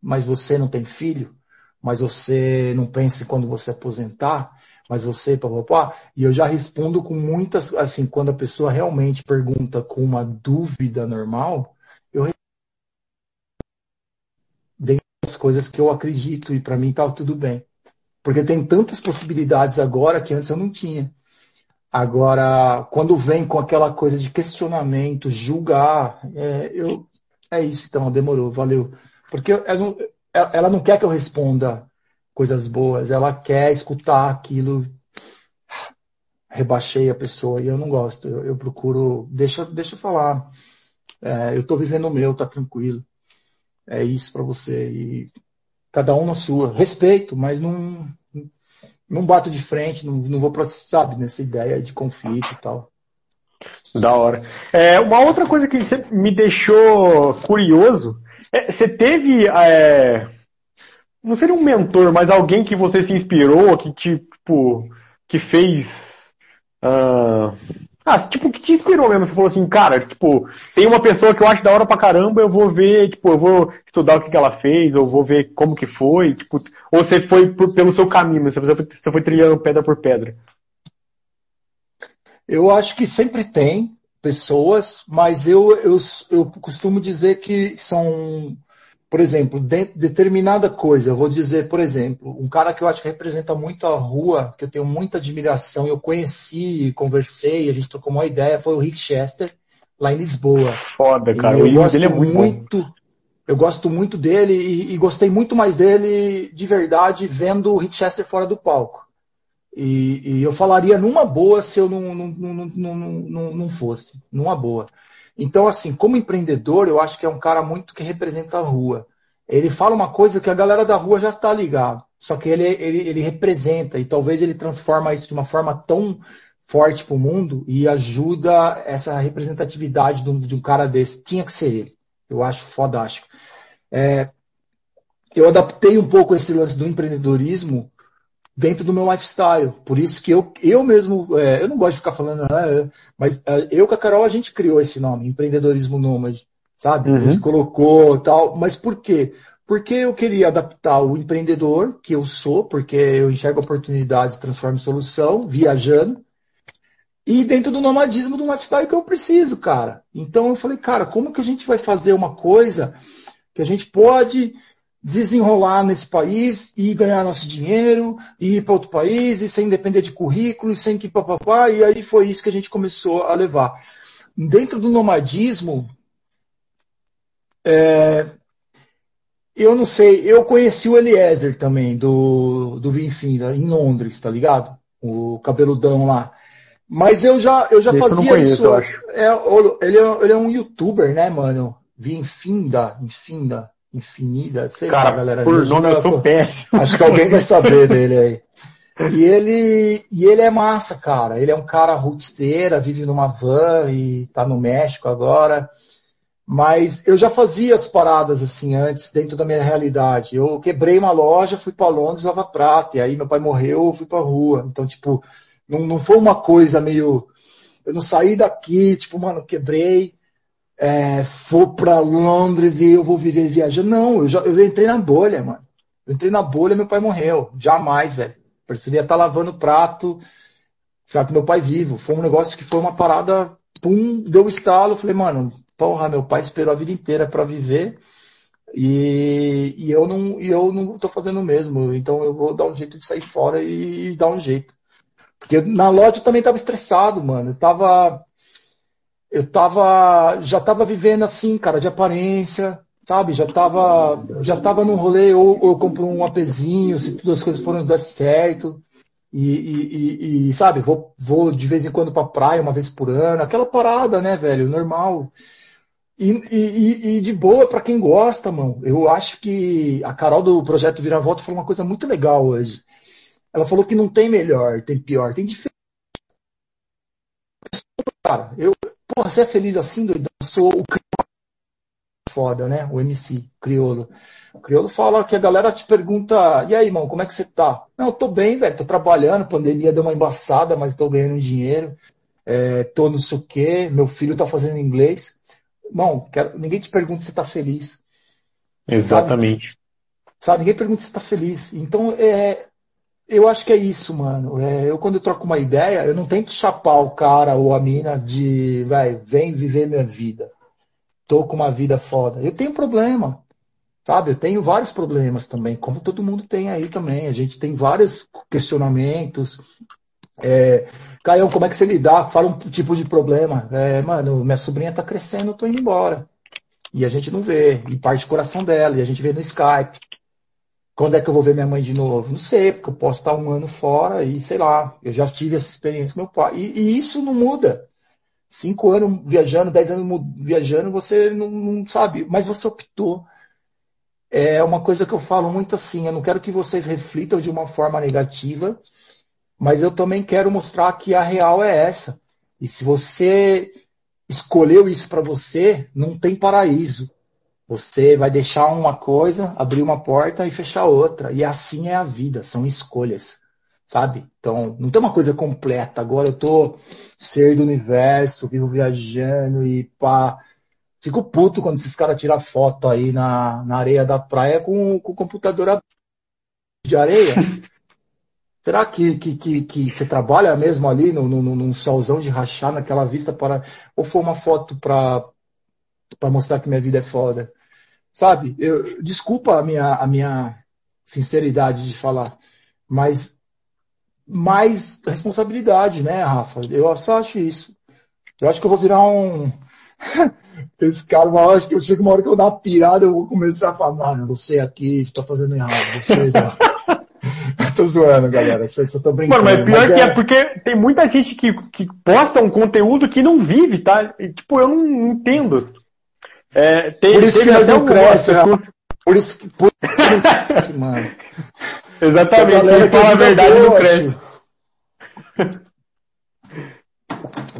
Speaker 3: Mas você não tem filho, mas você não pensa quando você aposentar, mas você, papapá, e eu já respondo com muitas, assim, quando a pessoa realmente pergunta com uma dúvida normal, eu dentro das coisas que eu acredito e para mim tá tudo bem. Porque tem tantas possibilidades agora que antes eu não tinha. Agora, quando vem com aquela coisa de questionamento, julgar, é, eu, é isso, então, demorou, valeu. Porque ela não, ela não quer que eu responda coisas boas, ela quer escutar aquilo. Rebaixei a pessoa e eu não gosto. Eu, eu procuro, deixa, deixa eu falar. É, eu estou vivendo o meu, tá tranquilo. É isso para você. E cada um na sua. Respeito, mas não, não bato de frente, não, não vou, sabe, nessa ideia de conflito e tal.
Speaker 2: Da hora. É, uma outra coisa que me deixou curioso, é, você teve, é, não seria um mentor, mas alguém que você se inspirou, que tipo, que fez, uh, ah, tipo, que te inspirou mesmo? Você falou assim, cara, tipo, tem uma pessoa que eu acho da hora pra caramba, eu vou ver, tipo, eu vou estudar o que, que ela fez, ou vou ver como que foi, tipo, ou você foi por, pelo seu caminho, você foi, você foi trilhando pedra por pedra?
Speaker 3: Eu acho que sempre tem pessoas, mas eu, eu, eu costumo dizer que são por exemplo, de, determinada coisa, eu vou dizer, por exemplo, um cara que eu acho que representa muito a rua, que eu tenho muita admiração, eu conheci, conversei, a gente trocou uma ideia, foi o Rick Chester, lá em Lisboa.
Speaker 2: Foda, cara, e o livro dele é muito, muito
Speaker 3: Eu gosto muito dele e, e, gostei muito mais dele de verdade vendo o Rick Chester fora do palco. E, e eu falaria numa boa se eu não, não, não, não, não, fosse, numa boa. Então, assim, como empreendedor, eu acho que é um cara muito que representa a rua. Ele fala uma coisa que a galera da rua já está ligado. Só que ele, ele, ele representa e talvez ele transforma isso de uma forma tão forte para o mundo e ajuda essa representatividade de um, de um, cara desse. Tinha que ser ele. Eu acho fodástico. É, eu adaptei um pouco esse lance do empreendedorismo dentro do meu lifestyle. Por isso que eu, eu mesmo, é, eu não gosto de ficar falando, né, mas é, eu com a Carol a gente criou esse nome, empreendedorismo nômade, sabe? Uhum. A gente colocou tal, mas por quê? Porque eu queria adaptar o empreendedor que eu sou, porque eu enxergo oportunidades e transformo em solução, viajando, e dentro do nomadismo do lifestyle que eu preciso, cara. Então eu falei, cara, como que a gente vai fazer uma coisa que a gente pode desenrolar nesse país e ganhar nosso dinheiro, e ir para outro país, e sem depender de currículo, e sem que papapá, e aí foi isso que a gente começou a levar. Dentro do nomadismo, é, eu não sei, eu conheci o Eliezer também, do, do Vinfim, em Londres, tá ligado? O cabeludão lá. Mas eu já, eu já fazia eu conheço, isso. Eu acho. É, ele, é, ele é um youtuber, né, mano? Vinfinda, Vinfinda infinita, sei
Speaker 2: Cara,
Speaker 3: lá, galera.
Speaker 2: Por nome eu sou péssimo.
Speaker 3: Acho que alguém vai saber dele aí. E ele, e ele é massa, cara. Ele é um cara rootsteira, vive numa van e tá no México agora. Mas eu já fazia as paradas assim antes, dentro da minha realidade. Eu quebrei uma loja, fui para Londres, Lava Prata. E aí meu pai morreu, eu fui pra rua. Então, tipo, Não, não foi uma coisa meio. Eu não saí daqui, tipo, mano, quebrei, é, vou para Londres e eu vou viver viajando. Não, eu, já, eu entrei na bolha, mano. Eu entrei na bolha meu pai morreu. Jamais, velho. Preferia estar tá lavando prato, sabe, meu pai vivo. Foi um negócio que foi uma parada, pum, deu um estalo. Falei, mano, porra, meu pai esperou a vida inteira para viver e, e, eu não e eu não tô fazendo o mesmo. Então eu vou dar um jeito de sair fora e, e dar um jeito. Porque na loja eu também tava estressado, mano. Eu tava eu tava já tava vivendo assim, cara, de aparência, sabe? Já tava já tava num rolê ou, ou eu compro um apezinho, se todas as coisas forem dar certo. E, e, e, sabe, vou, vou de vez em quando pra praia, uma vez por ano, aquela parada, né, velho, normal. E, e, e de boa para quem gosta, mano. Eu acho que a Carol do Projeto Vira Volta falou uma coisa muito legal hoje. Ela falou que não tem melhor, tem pior, tem diferente. Cara, eu, porra, você é feliz assim, doidão? Eu sou o foda, né? O MC, criolo. O criolo fala que a galera te pergunta, e aí, irmão, como é que você tá? Não, eu tô bem, velho, tô trabalhando, pandemia deu uma embaçada, mas tô ganhando dinheiro, é, tô não sei o quê, meu filho tá fazendo inglês. Irmão, quero, ninguém te pergunta se está feliz.
Speaker 2: Exatamente.
Speaker 3: Sabe? sabe? Ninguém pergunta se está feliz. Então, é, eu acho que é isso, mano. É, eu, quando eu troco uma ideia, eu não tento chapar o cara ou a mina de, vai, vem viver minha vida. Tô com uma vida foda. Eu tenho problema. Sabe? Eu tenho vários problemas também, como todo mundo tem aí também. A gente tem vários questionamentos. É, Caião, como é que você lidar? Fala um tipo de problema. É, mano, minha sobrinha tá crescendo, eu tô indo embora. E a gente não vê. E parte do coração dela, e a gente vê no Skype. Quando é que eu vou ver minha mãe de novo? Não sei, porque eu posso estar um ano fora e sei lá. Eu já tive essa experiência com meu pai. E, e isso não muda. Cinco anos viajando, dez anos viajando, você não, não sabe. Mas você optou. É uma coisa que eu falo muito assim. Eu não quero que vocês reflitam de uma forma negativa mas eu também quero mostrar que a real é essa. E se você escolheu isso para você, não tem paraíso. Você vai deixar uma coisa, abrir uma porta e fechar outra. E assim é a vida, são escolhas. Sabe? Então, não tem uma coisa completa. Agora eu tô ser do universo, vivo viajando e pá. Fico puto quando esses caras tiram foto aí na, na areia da praia com, com o computador de areia. Será que, que, que, que, você trabalha mesmo ali no, no, num solzão de rachar naquela vista para. Ou foi uma foto para mostrar que minha vida é foda? Sabe? Eu, desculpa a minha, a minha sinceridade de falar, mas mais responsabilidade, né, Rafa? Eu só acho isso. Eu acho que eu vou virar um. Esse cara, uma hora que eu chego uma hora que eu dar uma pirada, eu vou começar a falar, mano, você aqui está fazendo errado, você. tô zoando, galera. Só, só tô brincando.
Speaker 2: Mano, mas pior mas que é... é... porque tem muita gente que, que posta um conteúdo que não vive, tá? E, tipo, eu não entendo.
Speaker 3: É, tem, por isso que nós não cresce, por... por isso que por não cresce, mano.
Speaker 2: Exatamente, quem fala a verdade não cresce.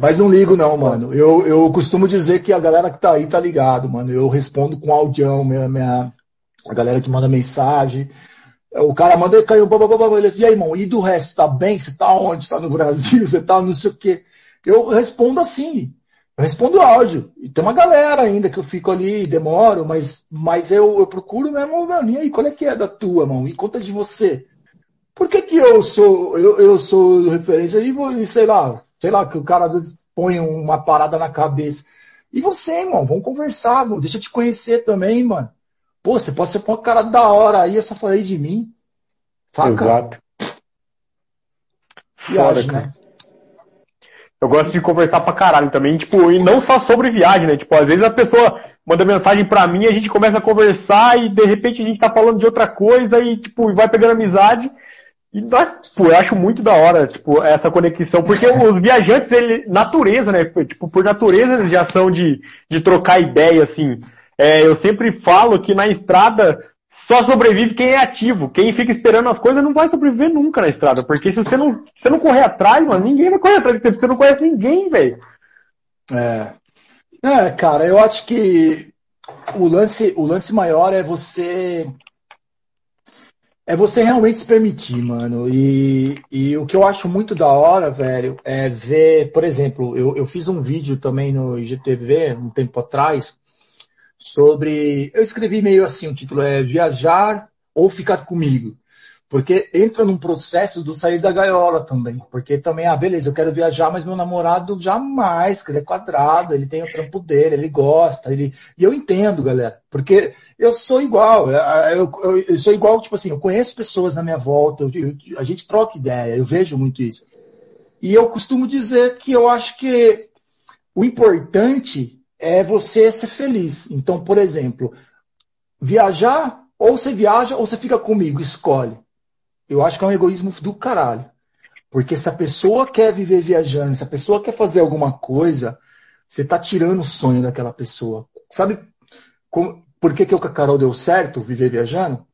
Speaker 3: Mas não ligo não, mano. Eu, eu costumo dizer que a galera que tá aí tá ligado, mano. Eu respondo com audião, minha, minha, a galera que manda mensagem. O cara manda e caiu, blá, blá, blá, blá, e aí, irmão, e do resto, tá bem? Você tá onde? Você tá no Brasil? Você tá não sei o quê? Eu respondo assim, eu respondo áudio. E tem uma galera ainda que eu fico ali, demoro, mas, mas eu, eu procuro mesmo, mano, e aí, qual é que é da tua, mão? E conta de você. Por que que eu sou, eu, eu sou referência e, sei lá, sei lá, que o cara às vezes põe uma parada na cabeça. E você, irmão, vamos conversar, deixa eu te conhecer também, mano. Pô, você pode ser um cara da hora aí, eu só falei de mim. Saca? Exato.
Speaker 2: Viagem, Fora, né? Eu gosto de conversar pra caralho também, tipo, e não só sobre viagem, né? Tipo, às vezes a pessoa manda mensagem pra mim, a gente começa a conversar e de repente a gente tá falando de outra coisa e, tipo, vai pegando amizade. E, tipo, eu acho muito da hora, tipo, essa conexão, porque os viajantes, ele, natureza, né? Tipo, por natureza eles já são de, de trocar ideia, assim. É, eu sempre falo que na estrada só sobrevive quem é ativo. Quem fica esperando as coisas não vai sobreviver nunca na estrada. Porque se você não, se você não correr atrás, mano, ninguém vai correr atrás de você. Você não conhece ninguém, velho.
Speaker 3: É. É, cara, eu acho que o lance, o lance maior é você é você realmente se permitir, mano. E, e o que eu acho muito da hora, velho, é ver, por exemplo, eu, eu fiz um vídeo também no IGTV um tempo atrás sobre. Eu escrevi meio assim, o título é Viajar ou Ficar Comigo. Porque entra num processo do sair da gaiola também. Porque também, ah, beleza, eu quero viajar, mas meu namorado jamais, que ele é quadrado, ele tem o trampo dele, ele gosta, ele. E eu entendo, galera. Porque eu sou igual, eu, eu, eu sou igual, tipo assim, eu conheço pessoas na minha volta, eu, a gente troca ideia, eu vejo muito isso. E eu costumo dizer que eu acho que o importante é você ser feliz. Então, por exemplo, viajar, ou você viaja ou você fica comigo, escolhe. Eu acho que é um egoísmo do caralho. Porque se a pessoa quer viver viajando, se a pessoa quer fazer alguma coisa, você está tirando o sonho daquela pessoa. Sabe como, por que, que o Carol deu certo, viver viajando?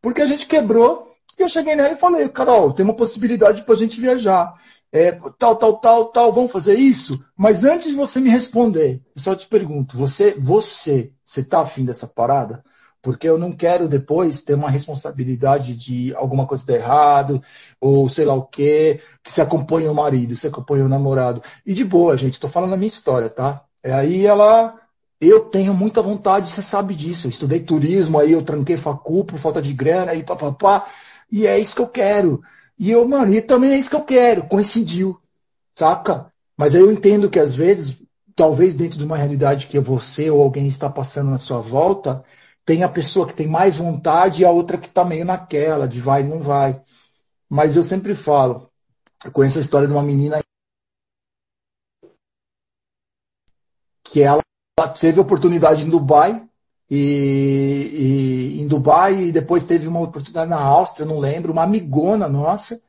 Speaker 3: Porque a gente quebrou e eu cheguei nela e falei, Carol, tem uma possibilidade para a gente viajar. É, tal, tal, tal, tal, vamos fazer isso? Mas antes de você me responder, eu só te pergunto, você, você, você tá afim dessa parada? porque eu não quero depois ter uma responsabilidade de alguma coisa dar errado, ou sei lá o quê, que se acompanha o marido, se acompanha o namorado. E de boa, gente, tô falando a minha história, tá? É aí ela. Eu tenho muita vontade, você sabe disso. Eu estudei turismo, aí eu tranquei facu por falta de grana, aí papapá. E é isso que eu quero. E eu, mano, e também é isso que eu quero. Coincidiu, saca? Mas aí eu entendo que às vezes, talvez dentro de uma realidade que você ou alguém está passando na sua volta, tem a pessoa que tem mais vontade e a outra que está meio naquela, de vai e não vai. Mas eu sempre falo, eu conheço a história de uma menina que ela teve oportunidade em Dubai e, e, em Dubai e depois teve uma oportunidade na Áustria, não lembro, uma amigona nossa.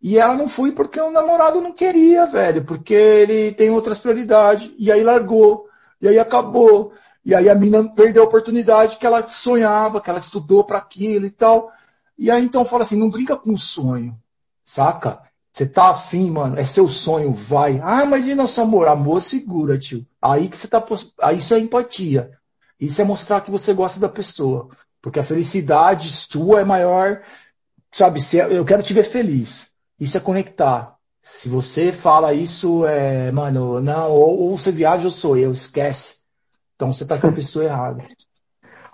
Speaker 3: E ela não foi porque o namorado não queria, velho, porque ele tem outras prioridades. E aí largou. E aí acabou. E aí a mina perdeu a oportunidade que ela sonhava, que ela estudou para aquilo e tal. E aí então fala assim, não brinca com o sonho, saca? Você tá afim, mano, é seu sonho, vai. Ah, mas e nosso amor? Amor segura, tio. Aí que você tá. Aí isso é empatia. Isso é mostrar que você gosta da pessoa. Porque a felicidade sua é maior, sabe? Se eu quero te ver feliz. Isso é conectar. Se você fala isso, é, mano, não, ou, ou você viaja ou sou eu, esquece. Então você tá com a pessoa errada.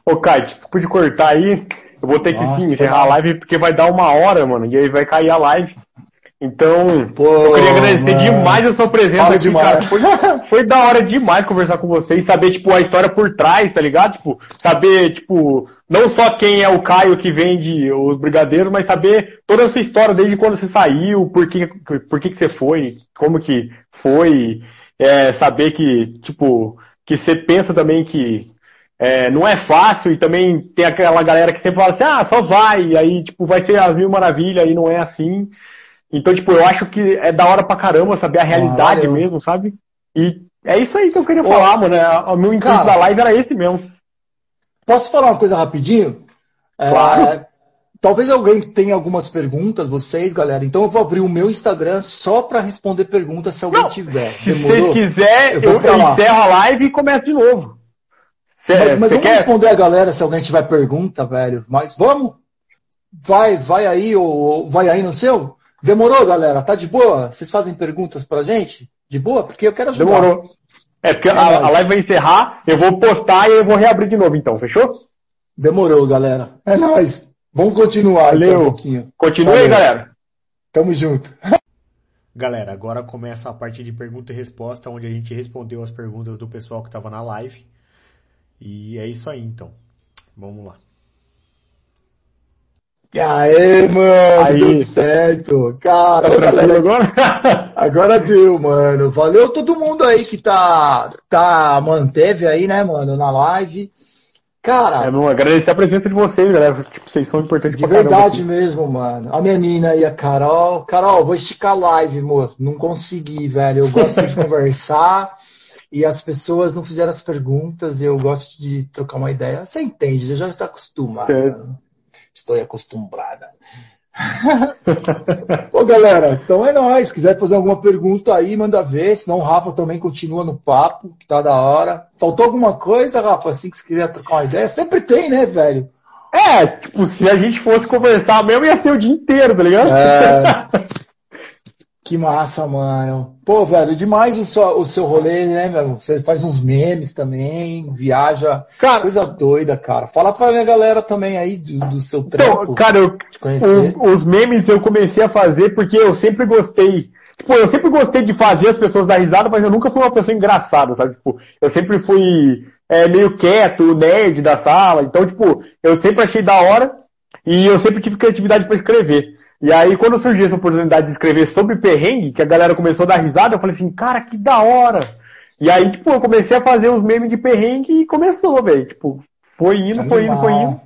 Speaker 2: Ô, Kai, pude cortar aí. Eu vou ter Nossa, que sim, encerrar a live porque vai dar uma hora, mano, e aí vai cair a live. Então, Pô, eu queria agradecer mano. demais a sua presença aqui, demais. cara. Foi, foi da hora demais conversar com você e saber, tipo, a história por trás, tá ligado? Tipo, saber, tipo, não só quem é o Caio que vende os brigadeiros, mas saber toda a sua história, desde quando você saiu, por que, por que, que você foi, como que foi, é, saber que, tipo, que você pensa também que é, não é fácil e também tem aquela galera que sempre fala assim, ah, só vai, aí, tipo, vai ser as mil maravilhas e não é assim. Então, tipo, eu acho que é da hora pra caramba saber a realidade ah, mesmo, sabe? E é isso aí que eu queria Ô, falar, mano. É, o meu intuito da live era esse mesmo.
Speaker 3: Posso falar uma coisa rapidinho?
Speaker 2: Claro. É,
Speaker 3: Talvez alguém tenha algumas perguntas, vocês, galera. Então eu vou abrir o meu Instagram só para responder perguntas se alguém
Speaker 2: Não,
Speaker 3: tiver.
Speaker 2: Demorou? Se quiser, eu, eu encerro a live e começo de novo.
Speaker 3: Cê, mas, mas vamos quer? responder a galera se alguém tiver pergunta, velho. Mas vamos? Vai, vai aí, ou vai aí no seu? Demorou, galera? Tá de boa? Vocês fazem perguntas pra gente? De boa? Porque eu quero ajudar.
Speaker 2: Demorou. É porque é a, a, live vai encerrar, eu vou postar e eu vou reabrir de novo então, fechou?
Speaker 3: Demorou, galera. É nóis. Vamos continuar
Speaker 2: Valeu. Então, um pouquinho. Continue aí, galera.
Speaker 3: Tamo junto.
Speaker 1: Galera, agora começa a parte de pergunta e resposta, onde a gente respondeu as perguntas do pessoal que estava na live. E é isso aí, então. Vamos lá.
Speaker 3: E aí, mano, aí. deu certo. Cara, tá galera, agora? agora deu, mano. Valeu todo mundo aí que tá, tá, manteve aí, né, mano, na live. Cara.
Speaker 2: É, bom, agradecer a presença de vocês, galera. Tipo, vocês são importantes
Speaker 3: De verdade mesmo, mano. A menina aí, a Carol. Carol, vou esticar a live, amor. Não consegui, velho. Eu gosto de conversar e as pessoas não fizeram as perguntas. Eu gosto de trocar uma ideia. Você entende, já está acostumado. Estou acostumada. Ô galera, então é nóis. Quiser fazer alguma pergunta aí, manda ver. Senão o Rafa também continua no papo, que tá da hora. Faltou alguma coisa, Rafa, assim que você queria trocar uma ideia? Sempre tem, né, velho?
Speaker 2: É, tipo, se a gente fosse conversar mesmo, ia ser o dia inteiro, tá ligado? É.
Speaker 3: que massa, mano. Pô, velho, demais o seu, o seu rolê, né, meu? Você faz uns memes também, viaja. Cara, coisa doida, cara. Fala pra minha galera também aí do, do seu então, trampo. Então,
Speaker 2: cara, eu, o, os memes eu comecei a fazer porque eu sempre gostei. Tipo, eu sempre gostei de fazer as pessoas dar risada, mas eu nunca fui uma pessoa engraçada, sabe? Tipo, eu sempre fui é, meio quieto, nerd da sala. Então, tipo, eu sempre achei da hora e eu sempre tive criatividade para escrever. E aí, quando surgiu essa oportunidade de escrever sobre perrengue, que a galera começou a dar risada, eu falei assim, cara, que da hora! E aí, tipo, eu comecei a fazer os memes de perrengue e começou, velho. Tipo, foi indo, foi indo, foi indo.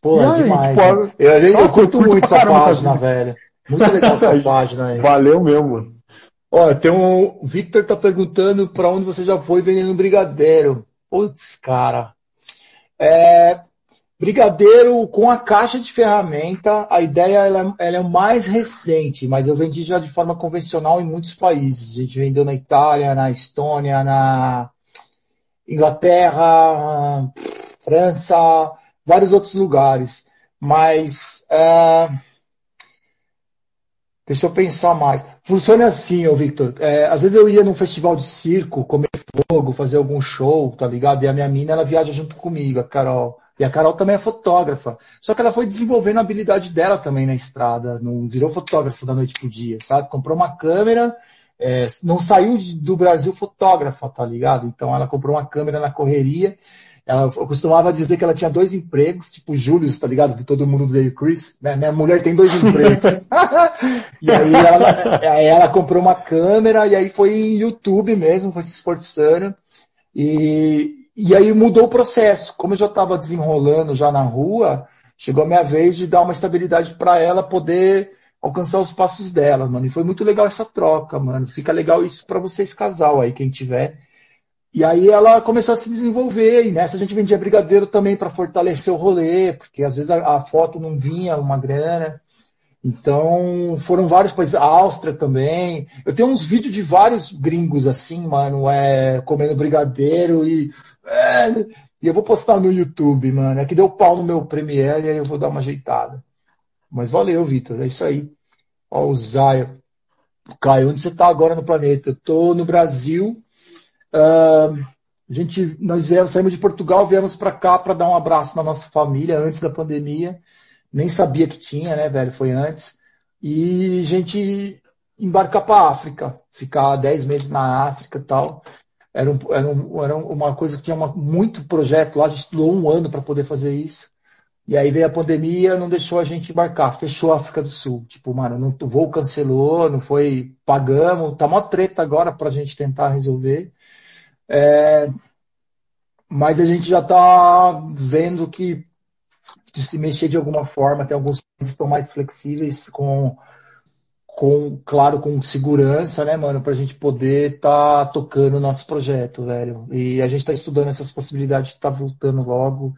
Speaker 3: Pô, é aí, demais. Tipo, né? eu, eu, eu, curto muito essa página, velho. Muito legal essa página aí.
Speaker 2: Valeu mesmo, mano.
Speaker 3: Ó, tem um. O Victor tá perguntando pra onde você já foi vendendo brigadeiro. Putz, cara. É, brigadeiro com a caixa de ferramenta, a ideia ela, ela é mais recente, mas eu vendi já de forma convencional em muitos países. A gente vendeu na Itália, na Estônia, na Inglaterra, França, vários outros lugares. Mas é, deixa eu pensar mais. Funciona assim, ô Victor. É, às vezes eu ia num festival de circo, comer fogo, fazer algum show, tá ligado? E a minha mina, ela viaja junto comigo, a Carol. E a Carol também é fotógrafa. Só que ela foi desenvolvendo a habilidade dela também na estrada. Não virou fotógrafo da noite pro dia, sabe? Comprou uma câmera, é, não saiu do Brasil fotógrafa, tá ligado? Então ela comprou uma câmera na correria ela costumava dizer que ela tinha dois empregos, tipo Júlio, tá ligado? De todo mundo do Chris. Né? Minha mulher tem dois empregos. e aí ela, aí ela comprou uma câmera e aí foi em YouTube mesmo, foi se esforçando. E, e aí mudou o processo. Como eu já estava desenrolando já na rua, chegou a minha vez de dar uma estabilidade para ela poder alcançar os passos dela, mano. E foi muito legal essa troca, mano. Fica legal isso para vocês casal aí, quem tiver e aí ela começou a se desenvolver, e nessa a gente vendia brigadeiro também para fortalecer o rolê, porque às vezes a, a, foto não vinha uma grana. Então, foram vários países, a Áustria também. Eu tenho uns vídeos de vários gringos assim, mano, é, comendo brigadeiro e. É, e eu vou postar no YouTube, mano. É que deu pau no meu Premiere e aí eu vou dar uma ajeitada. Mas valeu, Vitor. É isso aí. Ó, o Zaio. Caio, onde você está agora no planeta? Eu tô no Brasil Uh, a gente, nós viemos, saímos de Portugal, viemos para cá para dar um abraço na nossa família antes da pandemia. Nem sabia que tinha, né, velho? Foi antes. E a gente embarcar para África, ficar 10 meses na África e tal. Era, um, era, um, era uma coisa que tinha uma, muito projeto lá, a gente estudou um ano para poder fazer isso. E aí veio a pandemia, não deixou a gente embarcar, fechou a África do Sul. Tipo, mano, não, o voo cancelou, não foi, pagamos, tá uma treta agora para a gente tentar resolver. É, mas a gente já está vendo que de se mexer de alguma forma, tem alguns países que estão mais flexíveis com, com, claro, com segurança, né, mano, para a gente poder tá tocando o nosso projeto, velho. E a gente está estudando essas possibilidades de tá voltando logo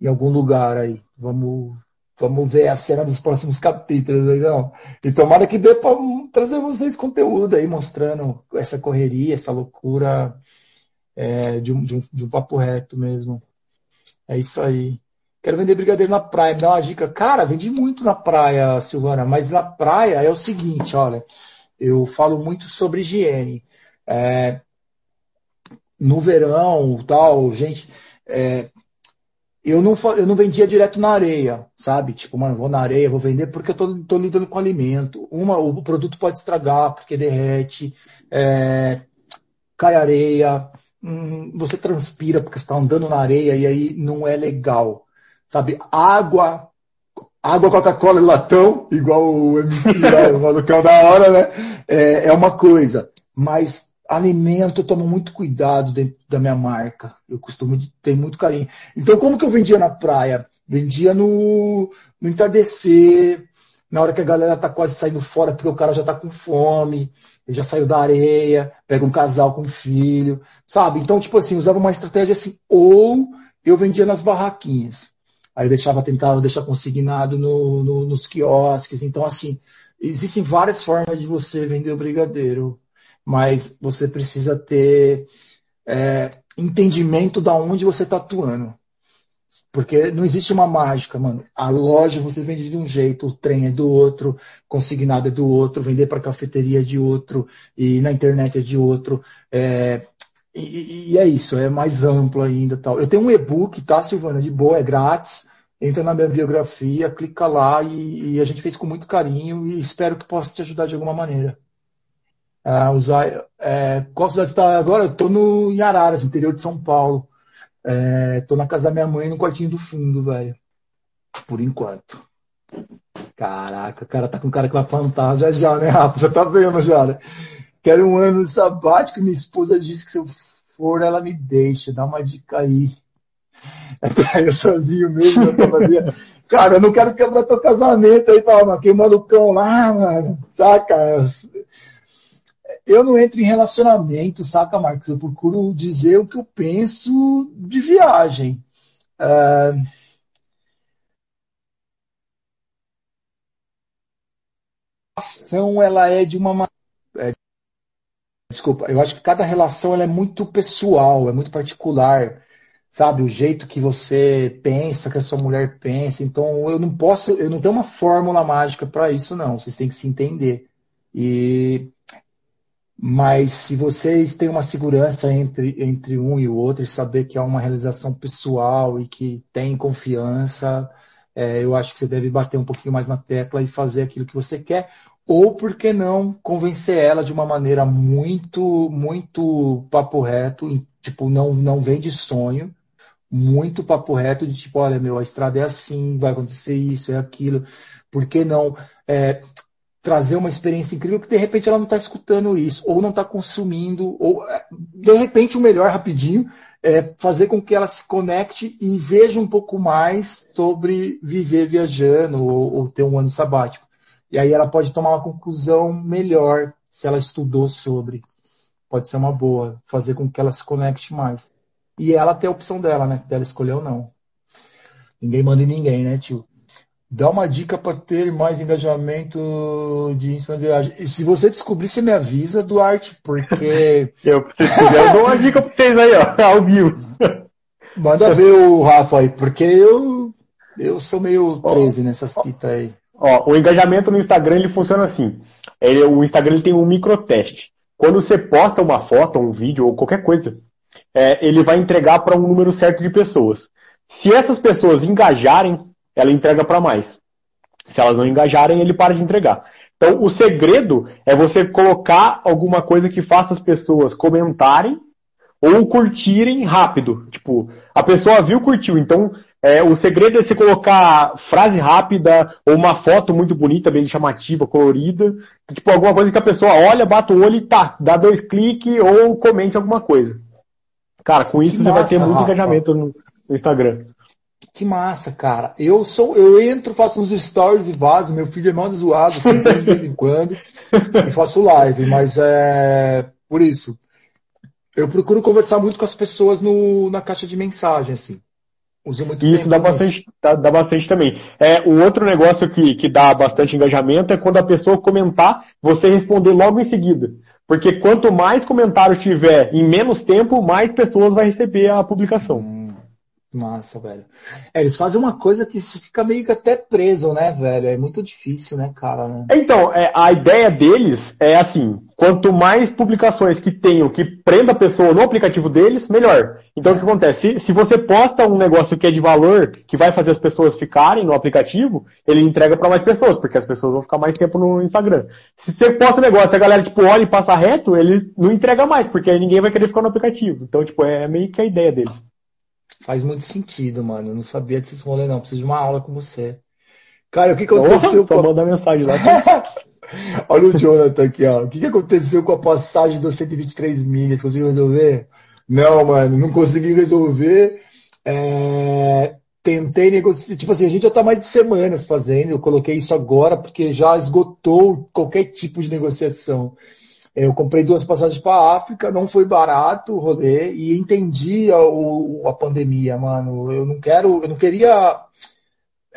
Speaker 3: em algum lugar aí. Vamos, vamos ver a cena dos próximos capítulos, legal? E tomara que dê para trazer vocês conteúdo aí, mostrando essa correria, essa loucura é, de, um, de, um, de um papo reto mesmo. É isso aí. Quero vender brigadeiro na praia. Me dá uma dica. Cara, vendi muito na praia, Silvana, mas na praia é o seguinte, olha. Eu falo muito sobre higiene. É, no verão, tal, gente, é, eu não, eu não vendia direto na areia, sabe? Tipo, mano, vou na areia, vou vender porque eu tô, tô lidando com alimento. Uma, o produto pode estragar porque derrete, é, cai areia, hum, você transpira porque está andando na areia e aí não é legal. Sabe, água, água Coca-Cola e latão, igual o MC lá, o malucão da hora, né? É, é uma coisa. Mas alimento eu tomo muito cuidado dentro da minha marca. Eu costumo ter muito carinho. Então, como que eu vendia na praia? Vendia no, no entardecer, na hora que a galera tá quase saindo fora porque o cara já tá com fome, ele já saiu da areia, pega um casal com um filho, sabe? Então, tipo assim, usava uma estratégia assim, ou eu vendia nas barraquinhas. Aí eu deixava, tentava deixar consignado no, no, nos quiosques. Então, assim, existem várias formas de você vender o brigadeiro, mas você precisa ter é, entendimento da onde você está atuando. Porque não existe uma mágica, mano. A loja você vende de um jeito, o trem é do outro, consignado é do outro, vender para cafeteria é de outro, e na internet é de outro. É, e, e, é isso, é mais amplo ainda tal. Eu tenho um e-book, tá, Silvana? De boa, é grátis. Entra na minha biografia, clica lá e, e a gente fez com muito carinho e espero que possa te ajudar de alguma maneira. Uh, usar, é, qual cidade está agora? Eu estou no em Araras, interior de São Paulo. É, tô na casa da minha mãe, no quartinho do fundo, velho. Por enquanto. Caraca, o cara tá com cara que vai plantar já já, né, Rafa? Já tá vendo já, né? Quero um ano sabático. Minha esposa disse que se eu for, ela me deixa. Dá uma dica aí. É pra eu sozinho mesmo, eu Cara, eu não quero quebrar teu casamento aí, tava queimando o cão lá, mano. Saca? eu não entro em relacionamento, saca, Marcos? Eu procuro dizer o que eu penso de viagem. Uh... A ação, ela é de uma é, desculpa, eu acho que cada relação ela é muito pessoal, é muito particular, sabe? O jeito que você pensa, que a sua mulher pensa. Então, eu não posso, eu não tenho uma fórmula mágica para isso, não. Vocês têm que se entender. E mas se vocês têm uma segurança entre, entre um e o outro e saber que é uma realização pessoal e que tem confiança, é, eu acho que você deve bater um pouquinho mais na tecla e fazer aquilo que você quer. Ou, por que não, convencer ela de uma maneira muito, muito papo reto, tipo, não, não vem de sonho, muito papo reto de tipo, olha, meu, a estrada é assim, vai acontecer isso, é aquilo. Por que não? É, trazer uma experiência incrível que de repente ela não está escutando isso, ou não está consumindo, ou é, de repente o melhor rapidinho é fazer com que ela se conecte e veja um pouco mais sobre viver viajando ou, ou ter um ano sabático. E aí ela pode tomar uma conclusão melhor se ela estudou sobre. Pode ser uma boa, fazer com que ela se conecte mais. E ela tem a opção dela, né? Dela escolher ou não. Ninguém manda em ninguém, né, tio? Dá uma dica para ter mais engajamento de ensino de viagem. E se você descobrir, você me avisa, Duarte, porque.
Speaker 2: eu, se quiser, eu dou uma dica para vocês aí, ó, ao vivo.
Speaker 3: Manda ver o Rafa aí, porque eu, eu sou meio 13 nessas fitas aí.
Speaker 2: Ó, o engajamento no Instagram ele funciona assim. Ele, o Instagram ele tem um microteste. Quando você posta uma foto, um vídeo ou qualquer coisa, é, ele vai entregar para um número certo de pessoas. Se essas pessoas engajarem, ela entrega para mais. Se elas não engajarem, ele para de entregar. Então, o segredo é você colocar alguma coisa que faça as pessoas comentarem ou curtirem rápido. Tipo, a pessoa viu, curtiu. Então, é, o segredo é você colocar frase rápida ou uma foto muito bonita, bem chamativa, colorida. Tipo, alguma coisa que a pessoa olha, bate o olho e tá, dá dois cliques ou comente alguma coisa. Cara, com isso que você massa, vai ter muito Rafa. engajamento no, no Instagram.
Speaker 3: Que massa, cara. Eu sou, eu entro, faço uns stories e vaso. Meu filho é mais zoado, assim, de vez em quando, e faço live, mas é por isso. Eu procuro conversar muito com as pessoas no, na caixa de mensagem, assim.
Speaker 2: Uso muito Isso dá bastante, dá, dá, bastante também. É, o outro negócio que, que dá bastante engajamento é quando a pessoa comentar, você responder logo em seguida. Porque quanto mais comentários tiver em menos tempo, mais pessoas vai receber a publicação. Hum.
Speaker 3: Massa, velho. É, eles fazem uma coisa que se fica meio que até preso, né, velho? É muito difícil, né, cara? Né?
Speaker 2: Então, é, a ideia deles é assim, quanto mais publicações que tenham que prenda a pessoa no aplicativo deles, melhor. Então o que acontece? Se, se, você posta um negócio que é de valor, que vai fazer as pessoas ficarem no aplicativo, ele entrega para mais pessoas, porque as pessoas vão ficar mais tempo no Instagram. Se você posta um negócio e a galera, tipo, olha e passa reto, ele não entrega mais, porque aí ninguém vai querer ficar no aplicativo. Então, tipo, é meio que a ideia deles.
Speaker 3: Faz muito sentido, mano. Eu não sabia desses rolês, não. Preciso de uma aula com você. Cara, o que aconteceu
Speaker 2: com. Só manda mensagem lá.
Speaker 3: Olha o Jonathan aqui, ó. O que, que aconteceu com a passagem dos 123 milhas? Conseguiu resolver? Não, mano, não consegui resolver. É... Tentei negociar. Tipo assim, a gente já tá mais de semanas fazendo. Eu coloquei isso agora porque já esgotou qualquer tipo de negociação. Eu comprei duas passagens para a África, não foi barato o rolê e entendi a, a pandemia, mano. Eu não quero, eu não queria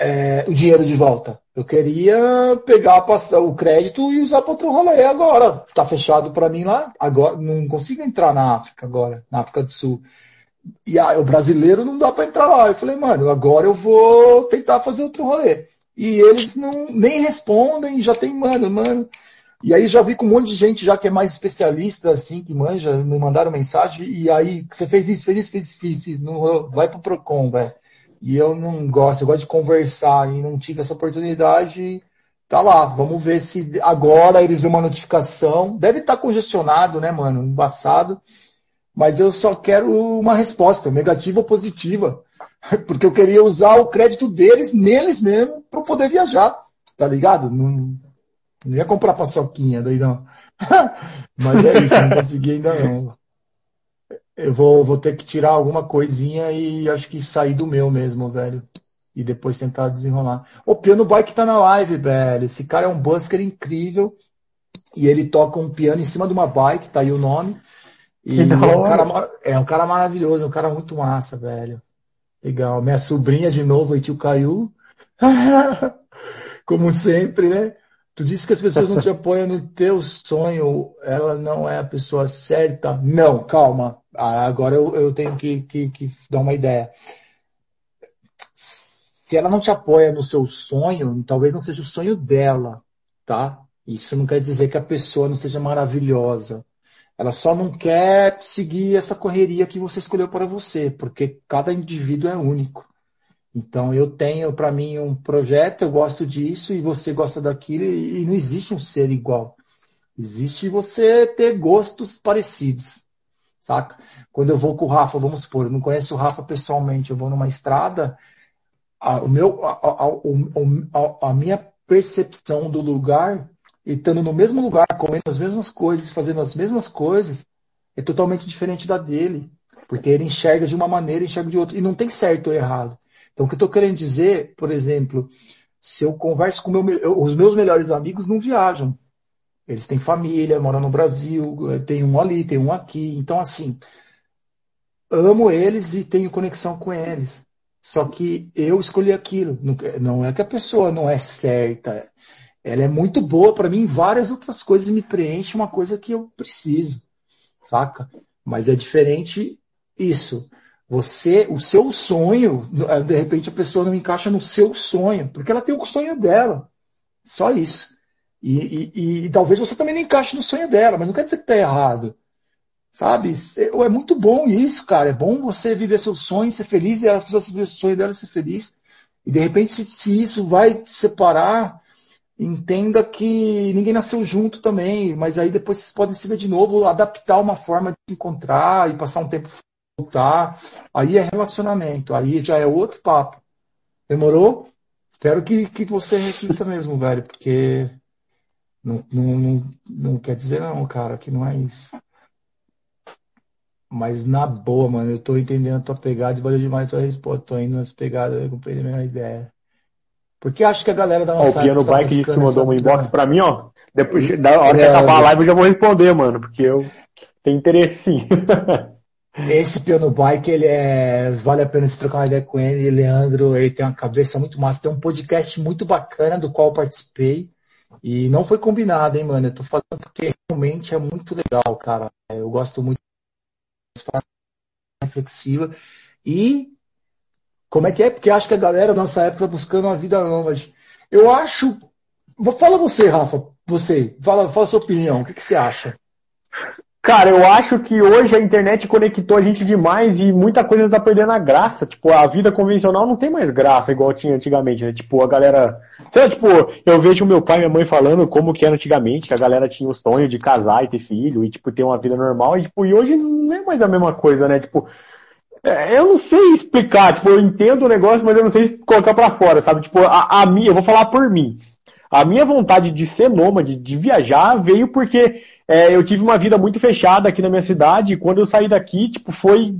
Speaker 3: é, o dinheiro de volta. Eu queria pegar o crédito e usar para outro rolê agora. Tá fechado para mim lá. Agora não consigo entrar na África agora, na África do Sul. E aí, o brasileiro não dá para entrar lá. Eu falei, mano, agora eu vou tentar fazer outro rolê. E eles não nem respondem, já tem, mano, mano. E aí já vi com um monte de gente já que é mais especialista, assim, que manja, me mandaram mensagem, e aí, você fez isso, fez isso, fez isso, fez isso, não, vai pro Procon, velho. E eu não gosto, eu gosto de conversar, e não tive essa oportunidade, tá lá, vamos ver se agora eles dão uma notificação, deve estar tá congestionado, né, mano, embaçado, mas eu só quero uma resposta, negativa ou positiva, porque eu queria usar o crédito deles, neles mesmo, para poder viajar, tá ligado? Não, não ia comprar paçoquinha daí não. Mas é isso, não consegui ainda não. Eu vou, vou ter que tirar alguma coisinha e acho que sair do meu mesmo, velho. E depois tentar desenrolar. O piano bike tá na live, velho. Esse cara é um busker incrível. E ele toca um piano em cima de uma bike, tá aí o nome. E é um, cara, é um cara maravilhoso, é um cara muito massa, velho. Legal. Minha sobrinha de novo, aí tio Caiu. Como sempre, né? Tu disse que as pessoas não te apoiam no teu sonho, ela não é a pessoa certa. Não, calma. Ah, agora eu, eu tenho que, que, que, dar uma ideia. Se ela não te apoia no seu sonho, talvez não seja o sonho dela, tá? Isso não quer dizer que a pessoa não seja maravilhosa. Ela só não quer seguir essa correria que você escolheu para você, porque cada indivíduo é único. Então eu tenho para mim um projeto, eu gosto disso e você gosta daquilo e, não existe um ser igual. Existe você ter gostos parecidos, Quando eu vou com o Rafa, vamos supor, eu não conheço o Rafa pessoalmente, eu vou numa estrada, a, o meu, a, a, a, minha percepção do lugar, e estando no mesmo lugar, comendo as mesmas coisas, fazendo as mesmas coisas, é totalmente diferente da dele. Porque ele enxerga de uma maneira, enxerga de outra. E não tem certo ou errado. Então, o que eu estou querendo dizer, por exemplo, se eu converso com meu, os meus melhores amigos, não viajam. Eles têm família, moram no Brasil, tem um ali, tem um aqui. Então, assim, amo eles e tenho conexão com eles. Só que eu escolhi aquilo. Não é que a pessoa não é certa. Ela é muito boa para mim em várias outras coisas e me preenche uma coisa que eu preciso. Saca? Mas é diferente isso. Você, o seu sonho, eh, de repente a pessoa não encaixa no seu sonho, porque ela tem o sonho dela. Só isso. E, e, e, talvez você também não encaixe no sonho dela, mas não quer dizer que está errado. Sabe? É muito bom isso, cara. É bom você viver seu sonho, ser feliz, e as pessoas viver o sonho dela ser feliz. E de repente, se, se isso vai separar, entenda que ninguém nasceu junto também, mas aí depois vocês podem se ver de novo, adaptar uma forma de se encontrar e passar um tempo voltar, aí é relacionamento, aí já é outro papo. Demorou? Espero que, que você reflita mesmo, velho, porque não, não, não, não quer dizer não, cara, que não é isso. Mas na boa, mano, eu tô entendendo a tua pegada e valeu demais a tua resposta. Tô indo nas pegadas, eu comprei a minha ideia. Porque acho que a galera da
Speaker 2: nossa. Ó, o Piano tá Bike que mandou um inbox pra mim, ó. Depois, da hora que acabar a live eu já vou responder, mano, porque eu tenho interesse sim.
Speaker 3: Esse piano bike, ele é, vale a pena se trocar uma ideia com ele. Leandro, ele tem uma cabeça muito massa. Tem um podcast muito bacana do qual eu participei. E não foi combinado, hein, mano? Eu tô falando porque realmente é muito legal, cara. Eu gosto muito reflexiva. E como é que é? Porque acho que a galera da nossa época tá buscando uma vida nova. Eu acho. Fala você, Rafa. Você. Fala, fala a sua opinião. O que, que você acha?
Speaker 2: Cara, eu acho que hoje a internet conectou a gente demais e muita coisa tá perdendo a graça. Tipo, a vida convencional não tem mais graça igual tinha antigamente, né? Tipo, a galera. Sei lá, tipo, eu vejo meu pai e minha mãe falando como que era antigamente, que a galera tinha o sonho de casar e ter filho e, tipo, ter uma vida normal. E, tipo, e hoje não é mais a mesma coisa, né? Tipo, é, eu não sei explicar, tipo, eu entendo o negócio, mas eu não sei colocar para fora, sabe? Tipo, a, a minha, eu vou falar por mim. A minha vontade de ser nômade, de viajar, veio porque é, eu tive uma vida muito fechada aqui na minha cidade, e quando eu saí daqui, tipo, foi.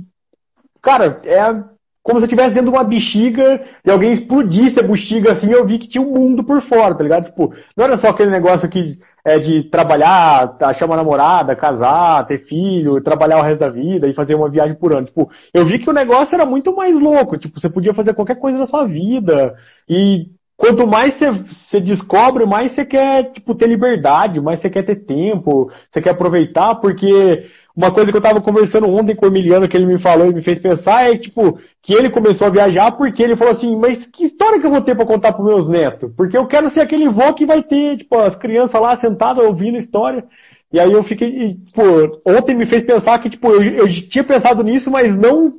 Speaker 2: Cara, é como se eu estivesse dentro de uma bexiga e alguém explodisse a bexiga assim, eu vi que tinha um mundo por fora, tá ligado? Tipo, não era só aquele negócio que é de trabalhar, achar uma namorada, casar, ter filho, trabalhar o resto da vida e fazer uma viagem por ano. Tipo, eu vi que o negócio era muito mais louco, tipo, você podia fazer qualquer coisa na sua vida e quanto mais você descobre, mais você quer, tipo, ter liberdade, mais você quer ter tempo, você quer aproveitar, porque uma coisa que eu tava conversando ontem com o Emiliano, que ele me falou e me fez pensar, é tipo, que ele começou a viajar porque ele falou assim, mas que história que eu vou ter pra contar pros meus netos? Porque eu quero ser aquele vô que vai ter, tipo, as crianças lá sentadas ouvindo história. E aí eu fiquei, tipo, ontem me fez pensar que, tipo, eu, eu tinha pensado nisso, mas não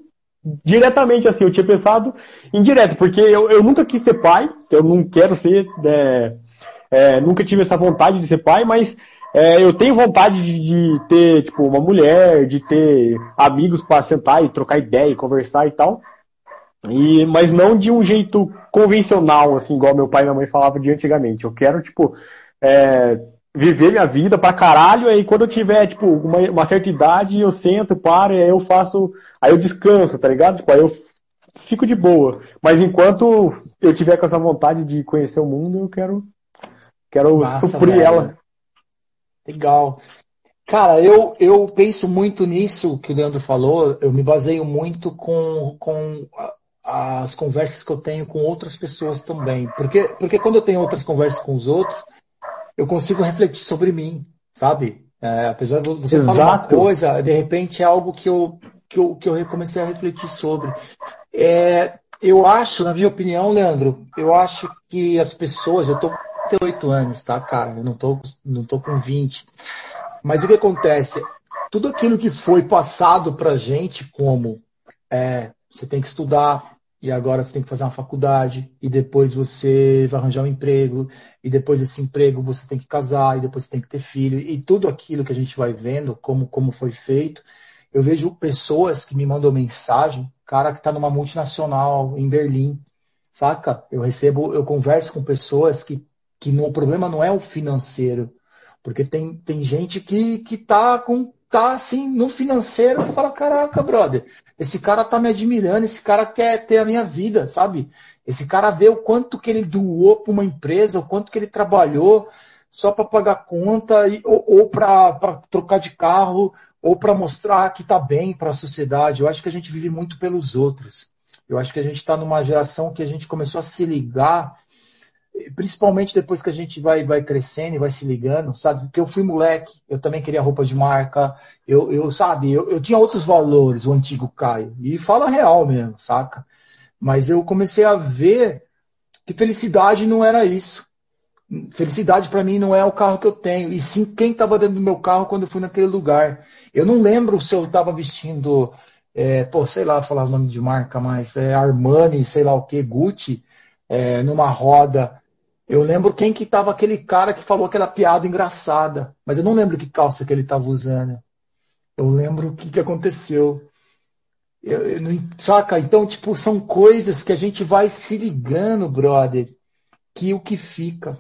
Speaker 2: diretamente assim, eu tinha pensado indireto, porque eu, eu nunca quis ser pai, eu não quero ser, é, é, nunca tive essa vontade de ser pai, mas é, eu tenho vontade de, de, ter, tipo, uma mulher, de ter amigos para sentar e trocar ideia e conversar e tal. E, mas não de um jeito convencional, assim, igual meu pai e minha mãe falavam de antigamente. Eu quero, tipo, é, viver minha vida pra caralho, aí quando eu tiver, tipo, uma, uma certa idade, eu sento, paro, e aí eu faço, aí eu descanso, tá ligado? Tipo, aí eu fico de boa. Mas enquanto eu tiver com essa vontade de conhecer o mundo, eu quero, quero Massa, suprir velho. ela.
Speaker 3: Legal. Cara, eu, eu penso muito nisso que o Leandro falou, eu me baseio muito com, com as conversas que eu tenho com outras pessoas também. Porque, porque quando eu tenho outras conversas com os outros, eu consigo refletir sobre mim, sabe? É, apesar de você Exato. falar uma coisa, de repente é algo que eu, que eu, que eu comecei a refletir sobre. É, eu acho, na minha opinião, Leandro, eu acho que as pessoas, eu tô 38 anos, tá, cara? Eu não tô, não tô com 20. Mas o que acontece? Tudo aquilo que foi passado pra gente como é, você tem que estudar, e agora você tem que fazer uma faculdade, e depois você vai arranjar um emprego, e depois desse emprego você tem que casar, e depois você tem que ter filho, e tudo aquilo que a gente vai vendo, como, como foi feito. Eu vejo pessoas que me mandam mensagem, cara que está numa multinacional em Berlim, saca? Eu recebo, eu converso com pessoas que que no, o problema não é o financeiro. Porque tem, tem gente que, que tá com tá assim no financeiro, você fala, caraca, brother, esse cara tá me admirando, esse cara quer ter a minha vida, sabe? Esse cara vê o quanto que ele doou para uma empresa, o quanto que ele trabalhou só para pagar conta ou, ou para trocar de carro ou para mostrar que tá bem para a sociedade. Eu acho que a gente vive muito pelos outros. Eu acho que a gente está numa geração que a gente começou a se ligar principalmente depois que a gente vai, vai crescendo e vai se ligando, sabe? Porque eu fui moleque, eu também queria roupa de marca, eu, eu sabe, eu, eu tinha outros valores, o antigo Caio, e fala real mesmo, saca? Mas eu comecei a ver que felicidade não era isso. Felicidade para mim não é o carro que eu tenho, e sim quem estava dentro do meu carro quando eu fui naquele lugar. Eu não lembro se eu estava vestindo, é, pô, sei lá, falar o nome de marca, mas é Armani, sei lá o que, Gucci, é, numa roda eu lembro quem que tava aquele cara que falou aquela piada engraçada, mas eu não lembro que calça que ele tava usando. Eu lembro o que, que aconteceu. Eu, eu não, saca? Então, tipo, são coisas que a gente vai se ligando, brother, que o que fica,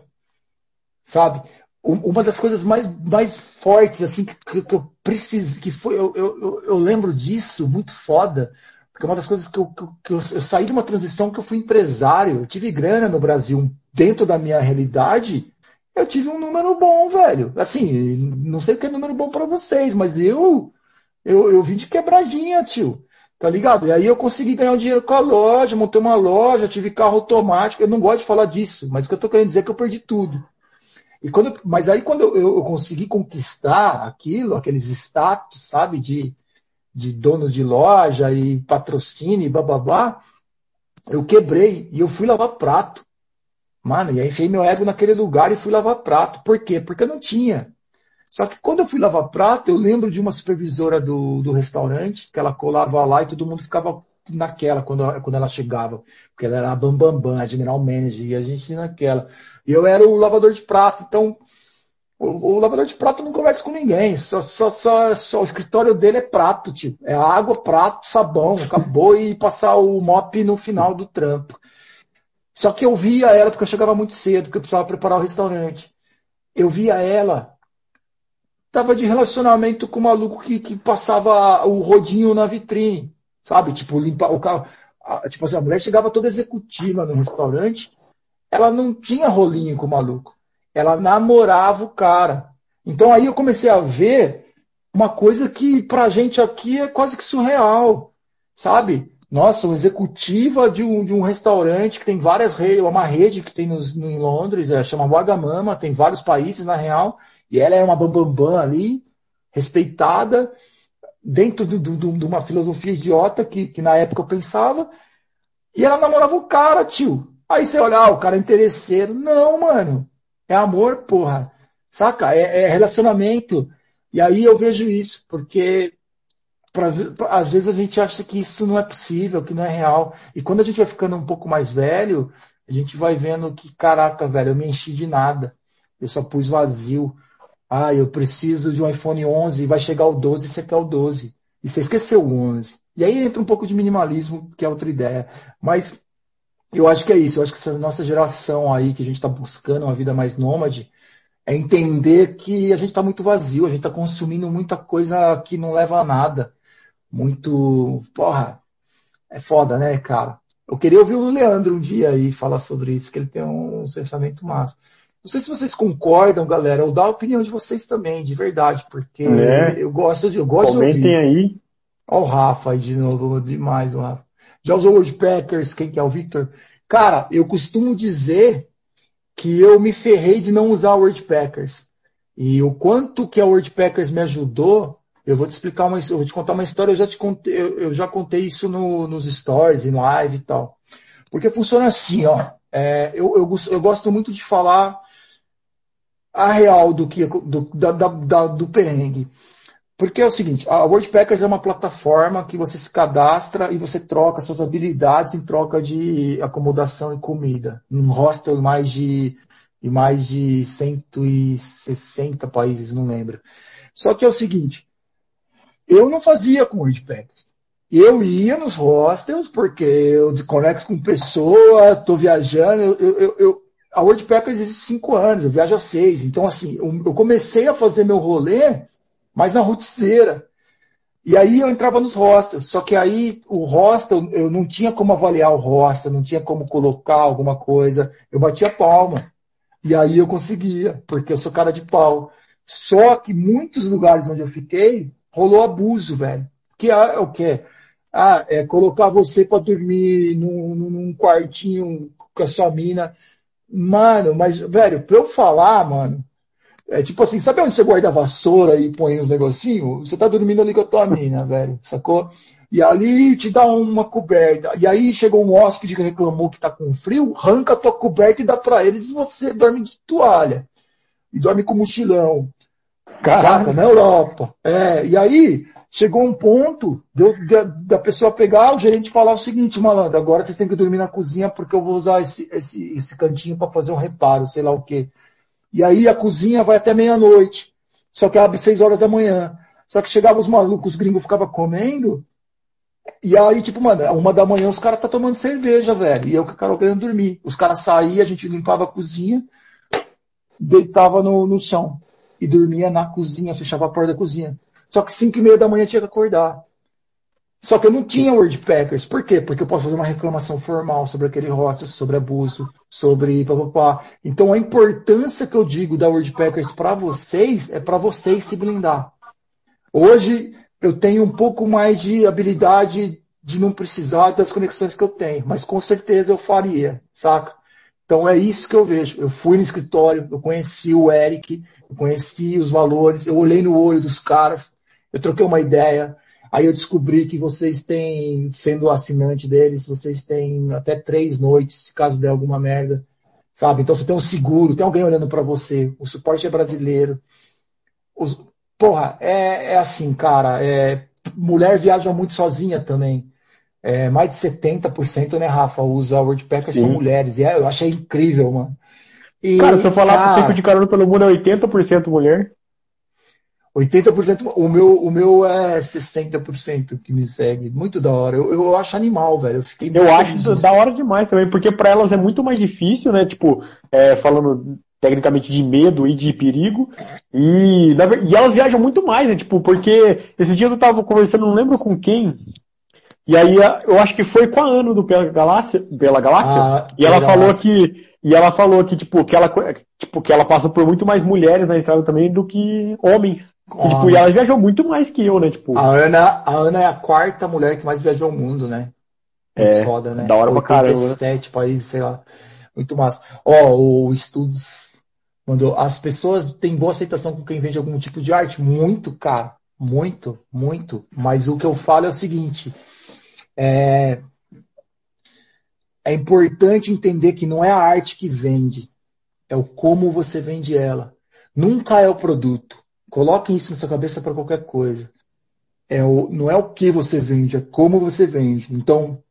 Speaker 3: sabe? Uma das coisas mais, mais fortes, assim, que, que eu preciso, que foi, eu, eu, eu lembro disso, muito foda, porque uma das coisas que eu, que eu, eu, saí de uma transição que eu fui empresário, eu tive grana no Brasil, dentro da minha realidade, eu tive um número bom, velho. Assim, não sei o que é número bom para vocês, mas eu, eu, eu vim de quebradinha, tio. Tá ligado? E aí eu consegui ganhar um dinheiro com a loja, montei uma loja, tive carro automático. Eu não gosto de falar disso, mas o que eu tô querendo dizer é que eu perdi tudo. E quando, mas aí quando eu, eu, consegui conquistar aquilo, aqueles status, sabe, de, de dono de loja e patrocínio e bababá, eu quebrei e eu fui lavar prato. Mano, e aí enfiei meu ego naquele lugar e fui lavar prato. Por quê? Porque eu não tinha. Só que quando eu fui lavar prato, eu lembro de uma supervisora do, do restaurante, que ela colava lá e todo mundo ficava naquela quando, quando ela chegava. Porque ela era a Bambambam, Bam Bam, a General Manager, e a gente naquela. E eu era o lavador de prato, então o, o, lavador de prato não conversa com ninguém. Só, só, só, só, o escritório dele é prato, tipo. É água, prato, sabão. Acabou e passar o mop no final do trampo. Só que eu via ela porque eu chegava muito cedo, porque eu precisava preparar o restaurante. Eu via ela. Tava de relacionamento com o maluco que, que passava o rodinho na vitrine. Sabe? Tipo, limpar o carro. Tipo assim, a mulher chegava toda executiva no restaurante. Ela não tinha rolinho com o maluco ela namorava o cara. Então aí eu comecei a ver uma coisa que pra gente aqui é quase que surreal, sabe? Nossa, uma executiva de um, de um restaurante que tem várias redes, uma rede que tem nos, no, em Londres, é, chama Wagamama, tem vários países na real, e ela é uma bambambam bam, bam ali, respeitada, dentro de, de, de uma filosofia idiota que, que na época eu pensava, e ela namorava o cara, tio. Aí você olha, ah, o cara é interesseiro. Não, mano. É amor, porra. Saca? É, é relacionamento. E aí eu vejo isso, porque pra, pra, às vezes a gente acha que isso não é possível, que não é real. E quando a gente vai ficando um pouco mais velho, a gente vai vendo que, caraca, velho, eu me enchi de nada. Eu só pus vazio. Ah, eu preciso de um iPhone 11, vai chegar o 12 e você quer o 12. E você esqueceu o 11. E aí entra um pouco de minimalismo, que é outra ideia. Mas eu acho que é isso. Eu acho que essa nossa geração aí, que a gente está buscando uma vida mais nômade, é entender que a gente está muito vazio, a gente está consumindo muita coisa que não leva a nada. Muito. Porra, é foda, né, cara? Eu queria ouvir o Leandro um dia aí falar sobre isso, que ele tem um pensamento massa. Não sei se vocês concordam, galera, ou dá a opinião de vocês também, de verdade, porque é. eu gosto de, eu gosto
Speaker 2: Comentem de ouvir. aí.
Speaker 3: Olha o Rafa aí de novo, demais o Rafa. Já usou Wordpackers, quem que é o Victor? Cara, eu costumo dizer que eu me ferrei de não usar Wordpackers. E o quanto que a Wordpackers me ajudou, eu vou te explicar uma, eu vou te contar uma história, eu já te contei, eu, eu já contei isso no, nos stories, em live e tal. Porque funciona assim, ó. É, eu, eu, eu, gosto muito de falar a real do que do, da, da, do perrengue. Porque é o seguinte, a WordPackers é uma plataforma que você se cadastra e você troca suas habilidades em troca de acomodação e comida. Um hostel em mais de, em mais de 160 países, não lembro. Só que é o seguinte, eu não fazia com WordPackers. Eu ia nos hostels porque eu conecto com pessoa, estou viajando, eu, eu, eu, a WordPackers existe cinco anos, eu viajo há seis. Então, assim, eu comecei a fazer meu rolê, mas na roticeira. E aí eu entrava nos hostels. Só que aí o hostel, eu não tinha como avaliar o hostel, não tinha como colocar alguma coisa. Eu batia palma. E aí eu conseguia, porque eu sou cara de pau. Só que muitos lugares onde eu fiquei, rolou abuso, velho. Que é o quê? Ah, é colocar você para dormir num, num quartinho com a sua mina Mano, mas, velho, pra eu falar, mano, é tipo assim, sabe onde você guarda a vassoura e põe os negocinhos? Você tá dormindo ali com a tua mina, velho, sacou? E ali te dá uma coberta. E aí chegou um hóspede que reclamou que tá com frio, arranca a tua coberta e dá pra eles e você dorme de toalha. E dorme com mochilão. Caraca, na Europa. É, e aí, chegou um ponto de, de, da pessoa pegar, o gerente falar o seguinte, malandro, agora vocês têm que dormir na cozinha porque eu vou usar esse, esse, esse cantinho para fazer um reparo, sei lá o quê. E aí a cozinha vai até meia-noite, só que abre seis horas da manhã. Só que chegava os malucos, os gringos ficavam comendo, e aí, tipo, mano, uma da manhã os caras tá tomando cerveja, velho, e eu que cara querendo dormir. Os caras saíam, a gente limpava a cozinha, deitava no, no chão e dormia na cozinha, fechava a porta da cozinha. Só que 5 e meia da manhã tinha que acordar. Só que eu não tinha Wordpackers. Por quê? Porque eu posso fazer uma reclamação formal sobre aquele hostel, sobre abuso, sobre papapá. Então a importância que eu digo da Wordpackers para vocês é para vocês se blindar. Hoje eu tenho um pouco mais de habilidade de não precisar das conexões que eu tenho, mas com certeza eu faria, saca? Então é isso que eu vejo. Eu fui no escritório, eu conheci o Eric, eu conheci os valores, eu olhei no olho dos caras, eu troquei uma ideia, aí eu descobri que vocês têm, sendo assinante deles, vocês têm até três noites, caso der alguma merda, sabe? Então você tem um seguro, tem alguém olhando para você, o suporte é brasileiro. Os, porra, é, é assim, cara, é, mulher viaja muito sozinha também. É, mais de 70%, né, Rafa, usa WordPack são mulheres. E é, eu achei incrível, mano.
Speaker 2: E, cara, se eu falar cara, tempo de carona pelo mundo é 80% mulher.
Speaker 3: 80%, o meu, o meu é 60% que me segue. Muito da hora. Eu, eu acho animal, velho. Eu fiquei
Speaker 2: Eu acho da hora demais também, porque para elas é muito mais difícil, né? Tipo, é, falando tecnicamente de medo e de perigo. E, e elas viajam muito mais, né? Tipo, porque esses dias eu tava conversando, não lembro com quem. E aí eu acho que foi com a Ano do Pela Galáxia, Pela Galáxia. Ah, e ela falou que e ela falou que, tipo, que ela, tipo, que ela passou por muito mais mulheres na estrada também do que homens. E, tipo, e ela viajou muito mais que eu, né? Tipo.
Speaker 3: A Ana, a Ana é a quarta mulher que mais viajou o mundo, né?
Speaker 2: Muito é, foda, né? Da hora pra caramba. 87
Speaker 3: países, sei lá. Muito massa. Ó, o Estudos mandou, as pessoas têm boa aceitação com quem vende algum tipo de arte? Muito, cara. muito, muito. Mas o que eu falo é o seguinte: é, é importante entender que não é a arte que vende, é o como você vende ela. Nunca é o produto. Coloque isso na sua cabeça para qualquer coisa. É o, não é o que você vende, é como você vende. Então,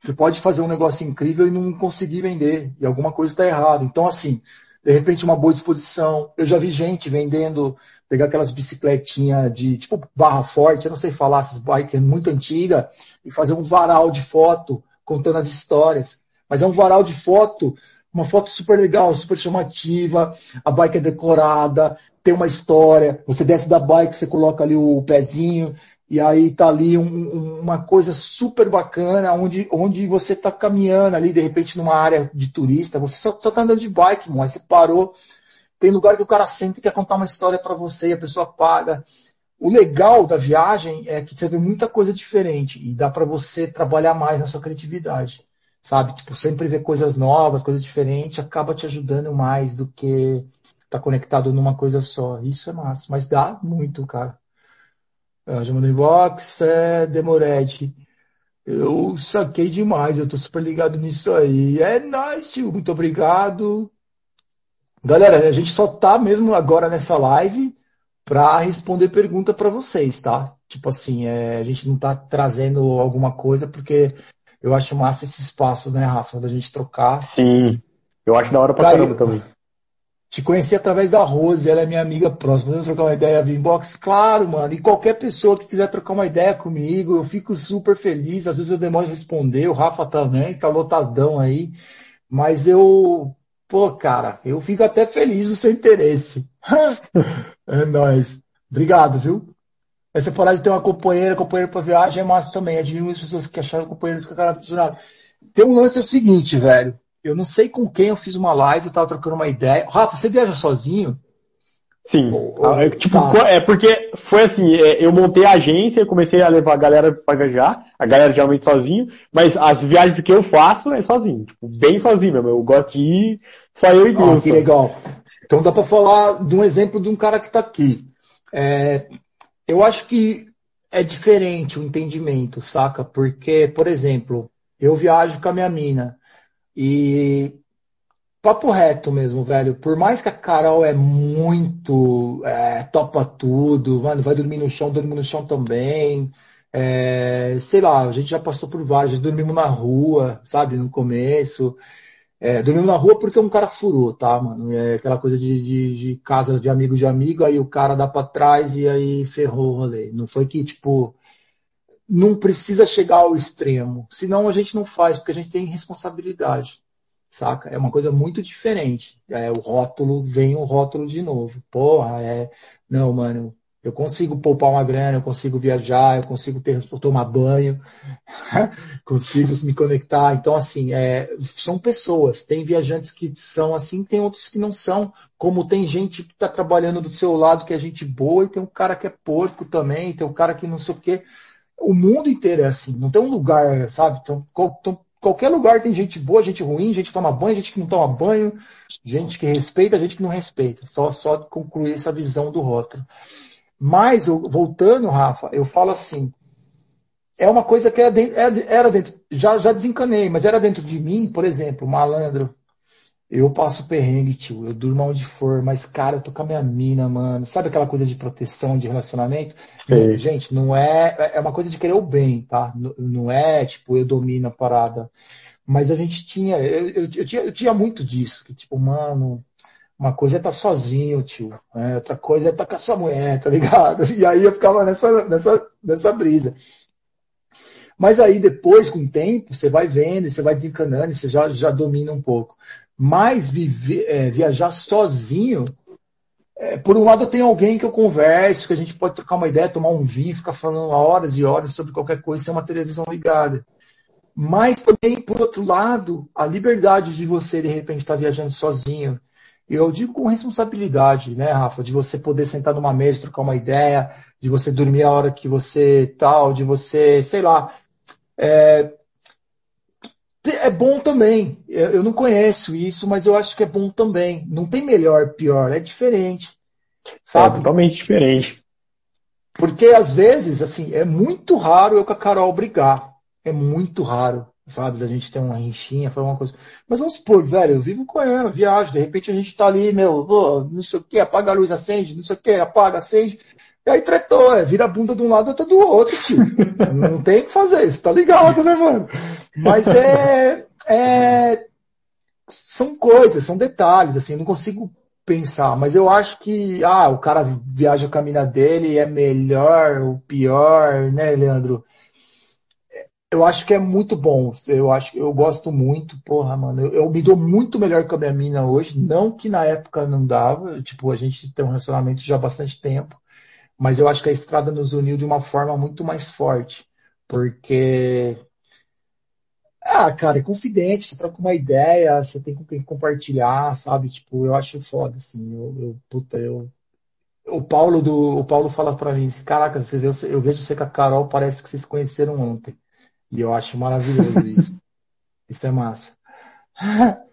Speaker 3: você pode fazer um negócio incrível e não conseguir vender, e alguma coisa está errada. Então, assim, de repente uma boa disposição. Eu já vi gente vendendo, pegar aquelas bicicletinhas de tipo barra forte, eu não sei falar, essas bikes muito antigas, e fazer um varal de foto contando as histórias. Mas é um varal de foto, uma foto super legal, super chamativa, a bike é decorada, tem uma história, você desce da bike, você coloca ali o pezinho, e aí tá ali um, uma coisa super bacana, onde, onde você tá caminhando ali, de repente, numa área de turista, você só, só tá andando de bike, aí você parou, tem lugar que o cara senta e quer contar uma história para você, e a pessoa paga. O legal da viagem é que você vê muita coisa diferente, e dá para você trabalhar mais na sua criatividade, sabe? Tipo, sempre ver coisas novas, coisas diferentes, acaba te ajudando mais do que tá conectado numa coisa só. Isso é massa, mas dá muito, cara. Eu já mandei inbox, é Demoretti. Eu saquei demais, eu tô super ligado nisso aí. É nice, tio. Muito obrigado. Galera, a gente só tá mesmo agora nessa live para responder pergunta para vocês, tá? Tipo assim, é, a gente não tá trazendo alguma coisa porque eu acho massa esse espaço, né, Rafa, da gente trocar.
Speaker 2: Sim, eu acho da hora pra, pra caramba eu... também.
Speaker 3: Te conheci através da Rose, ela é minha amiga próxima. Podemos trocar uma ideia via inbox? Claro, mano. E qualquer pessoa que quiser trocar uma ideia comigo, eu fico super feliz. Às vezes eu demoro de responder, o Rafa também, tá lotadão aí. Mas eu, pô, cara, eu fico até feliz do seu interesse. é nóis. Obrigado, viu? Essa falar de ter uma companheira, companheira para viagem é massa também. Admiro as pessoas que acharam companheiros com a cara funcionário. Tem um lance é o seguinte, velho. Eu não sei com quem eu fiz uma live, eu tava trocando uma ideia. Rafa, você viaja sozinho?
Speaker 2: Sim. Ah, é, tipo, tá. é porque foi assim, é, eu montei a agência, comecei a levar a galera para viajar, a galera geralmente sozinho, mas as viagens que eu faço é sozinho, tipo, bem sozinho mesmo. Eu gosto de ir só eu e Deus.
Speaker 3: Ah, que legal. Então dá para falar de um exemplo de um cara que está aqui. É, eu acho que é diferente o entendimento, saca? Porque, por exemplo, eu viajo com a minha mina. E papo reto mesmo, velho. Por mais que a Carol é muito é, topa tudo, mano, vai dormir no chão, dorme no chão também. É, sei lá, a gente já passou por vários, dormimos na rua, sabe, no começo. É, dormimos na rua porque um cara furou, tá, mano? É aquela coisa de, de, de, casa de amigo de amigo, aí o cara dá pra trás e aí ferrou o rolê. Não foi que, tipo, não precisa chegar ao extremo. Senão a gente não faz, porque a gente tem responsabilidade. Saca? É uma coisa muito diferente. É, o rótulo, vem o rótulo de novo. Porra, é. Não, mano, eu consigo poupar uma grana, eu consigo viajar, eu consigo ter, tomar banho, consigo me conectar. Então, assim, é, são pessoas. Tem viajantes que são assim, tem outros que não são. Como tem gente que está trabalhando do seu lado que é gente boa, e tem um cara que é porco também, tem um cara que não sei o quê o mundo inteiro é assim, não tem um lugar, sabe? Então, qualquer lugar tem gente boa, gente ruim, gente que toma banho, gente que não toma banho, gente que respeita, gente que não respeita. Só, só concluir essa visão do rótulo. Mas, voltando, Rafa, eu falo assim, é uma coisa que era dentro, era dentro já, já desencanei, mas era dentro de mim, por exemplo, malandro, eu passo perrengue, tio. Eu durmo onde for, mas, cara, eu tô com a minha mina, mano. Sabe aquela coisa de proteção, de relacionamento? Gente, não é. É uma coisa de querer o bem, tá? Não é, tipo, eu domino a parada. Mas a gente tinha. Eu, eu, eu tinha, eu tinha muito disso. Que, tipo, mano. Uma coisa é estar tá sozinho, tio. Né? Outra coisa é estar tá com a sua mulher, tá ligado? E aí eu ficava nessa, nessa, nessa brisa. Mas aí depois, com o tempo, você vai vendo, você vai desencanando, você já, já domina um pouco. Mas viver, é, viajar sozinho, é, por um lado eu tenho alguém que eu converso, que a gente pode trocar uma ideia, tomar um vinho, ficar falando horas e horas sobre qualquer coisa sem uma televisão ligada. Mas também, por outro lado, a liberdade de você, de repente, estar viajando sozinho. Eu digo com responsabilidade, né, Rafa? De você poder sentar numa mesa, trocar uma ideia, de você dormir a hora que você tal, de você, sei lá, é, é bom também. Eu não conheço isso, mas eu acho que é bom também. Não tem melhor, pior, é diferente.
Speaker 2: Sabe? É totalmente diferente.
Speaker 3: Porque às vezes, assim, é muito raro eu com a Carol brigar. É muito raro, sabe? Da gente ter uma rinchinha, falar uma coisa. Mas vamos supor, velho, eu vivo com ela, viajo, de repente a gente tá ali, meu, oh, não sei o que, apaga a luz, acende, não sei o que, apaga, acende. E aí tretou, é, vira a bunda de um lado, outra do outro, tio. Não tem o que fazer, você tá ligado, né, mano? Mas é, é, são coisas, são detalhes, assim, eu não consigo pensar, mas eu acho que, ah, o cara viaja com a mina dele é melhor ou pior, né, Leandro? Eu acho que é muito bom. Eu acho eu gosto muito, porra, mano. Eu, eu, me dou muito melhor com a minha mina hoje. Não que na época não dava. Tipo, a gente tem um relacionamento já há bastante tempo. Mas eu acho que a estrada nos uniu de uma forma muito mais forte. Porque. Ah, cara, é confidente, você troca uma ideia, você tem com quem compartilhar, sabe? Tipo, eu acho foda, assim. Eu, eu puta, eu. O Paulo, do, o Paulo fala pra mim assim, caraca, você vê, eu vejo você com a Carol, parece que vocês conheceram ontem. E eu acho maravilhoso isso. isso é massa.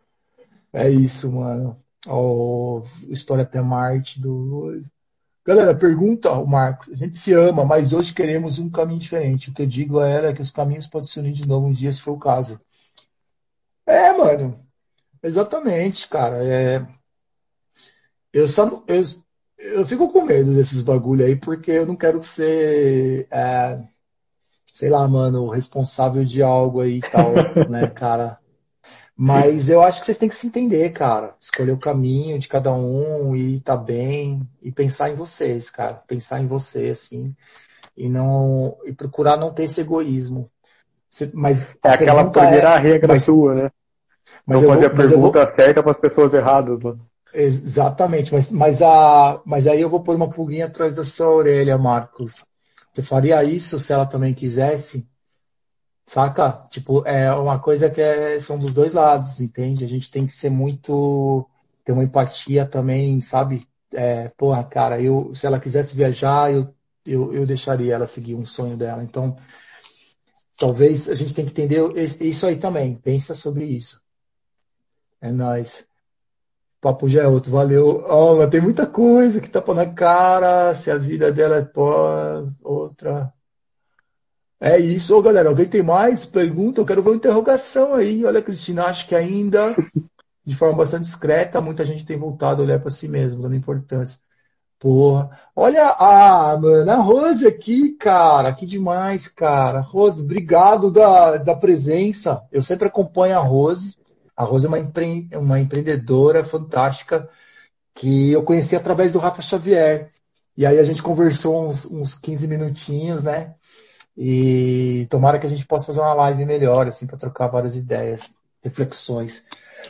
Speaker 3: é isso, mano. Oh, História até Marte do Galera, pergunta ao Marcos. A gente se ama, mas hoje queremos um caminho diferente. O que eu digo a ela é que os caminhos podem se unir de novo um dia, se for o caso. É, mano. Exatamente, cara. É... Eu só eu, eu fico com medo desses bagulho aí, porque eu não quero ser, é... sei lá, mano, responsável de algo aí e tal, né, cara? Mas eu acho que vocês têm que se entender, cara. Escolher o caminho de cada um e tá bem e pensar em vocês, cara. Pensar em você, assim. E não e procurar não ter esse egoísmo.
Speaker 2: Mas é aquela primeira é, regra mas, sua, né? Mas não fazer vou, a pergunta vou... certa para as pessoas erradas, mano.
Speaker 3: Exatamente, mas, mas, a, mas aí eu vou pôr uma pulguinha atrás da sua orelha, Marcos. Você faria isso se ela também quisesse? Saca? Tipo, é uma coisa que é, são dos dois lados, entende? A gente tem que ser muito. ter uma empatia também, sabe? É, porra, cara, eu, se ela quisesse viajar, eu, eu, eu deixaria ela seguir um sonho dela. Então, talvez a gente tem que entender isso aí também. Pensa sobre isso. É nóis. Papo já é outro. Valeu. Oh, tem muita coisa que tá na cara. Se a vida dela é pô, outra. É isso, Ô, galera. Alguém tem mais pergunta? Eu quero ver uma interrogação aí. Olha, Cristina, acho que ainda, de forma bastante discreta, muita gente tem voltado a olhar para si mesmo, dando importância. Porra. Olha a, mano, a Rose aqui, cara. Que demais, cara. Rose, obrigado da, da presença. Eu sempre acompanho a Rose. A Rose é uma, empre, uma empreendedora fantástica que eu conheci através do Rafa Xavier. E aí a gente conversou uns, uns 15 minutinhos, né? E tomara que a gente possa fazer uma live melhor, assim, para trocar várias ideias, reflexões.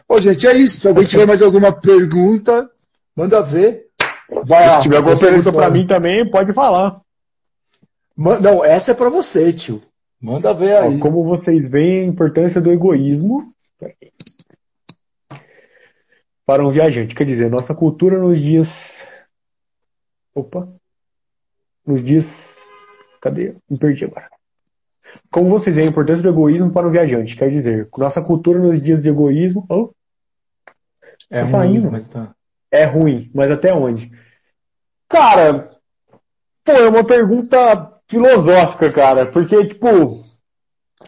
Speaker 3: Bom, gente, é isso. Se alguém tiver mais alguma pergunta, manda ver.
Speaker 2: Vai lá. Se tiver alguma pergunta para mim também, pode falar.
Speaker 3: Não, essa é para você, tio. Manda ver aí.
Speaker 2: Como vocês veem a importância do egoísmo para um viajante. Quer dizer, nossa cultura nos dias. Opa! Nos dias Cadê? Me perdi agora. Como vocês veem a importância do egoísmo para o viajante? Quer dizer, nossa cultura nos dias de egoísmo. Oh, é tá ruim, saindo. Mas tá... É ruim, mas até onde? Cara, pô, é uma pergunta filosófica, cara, porque, tipo.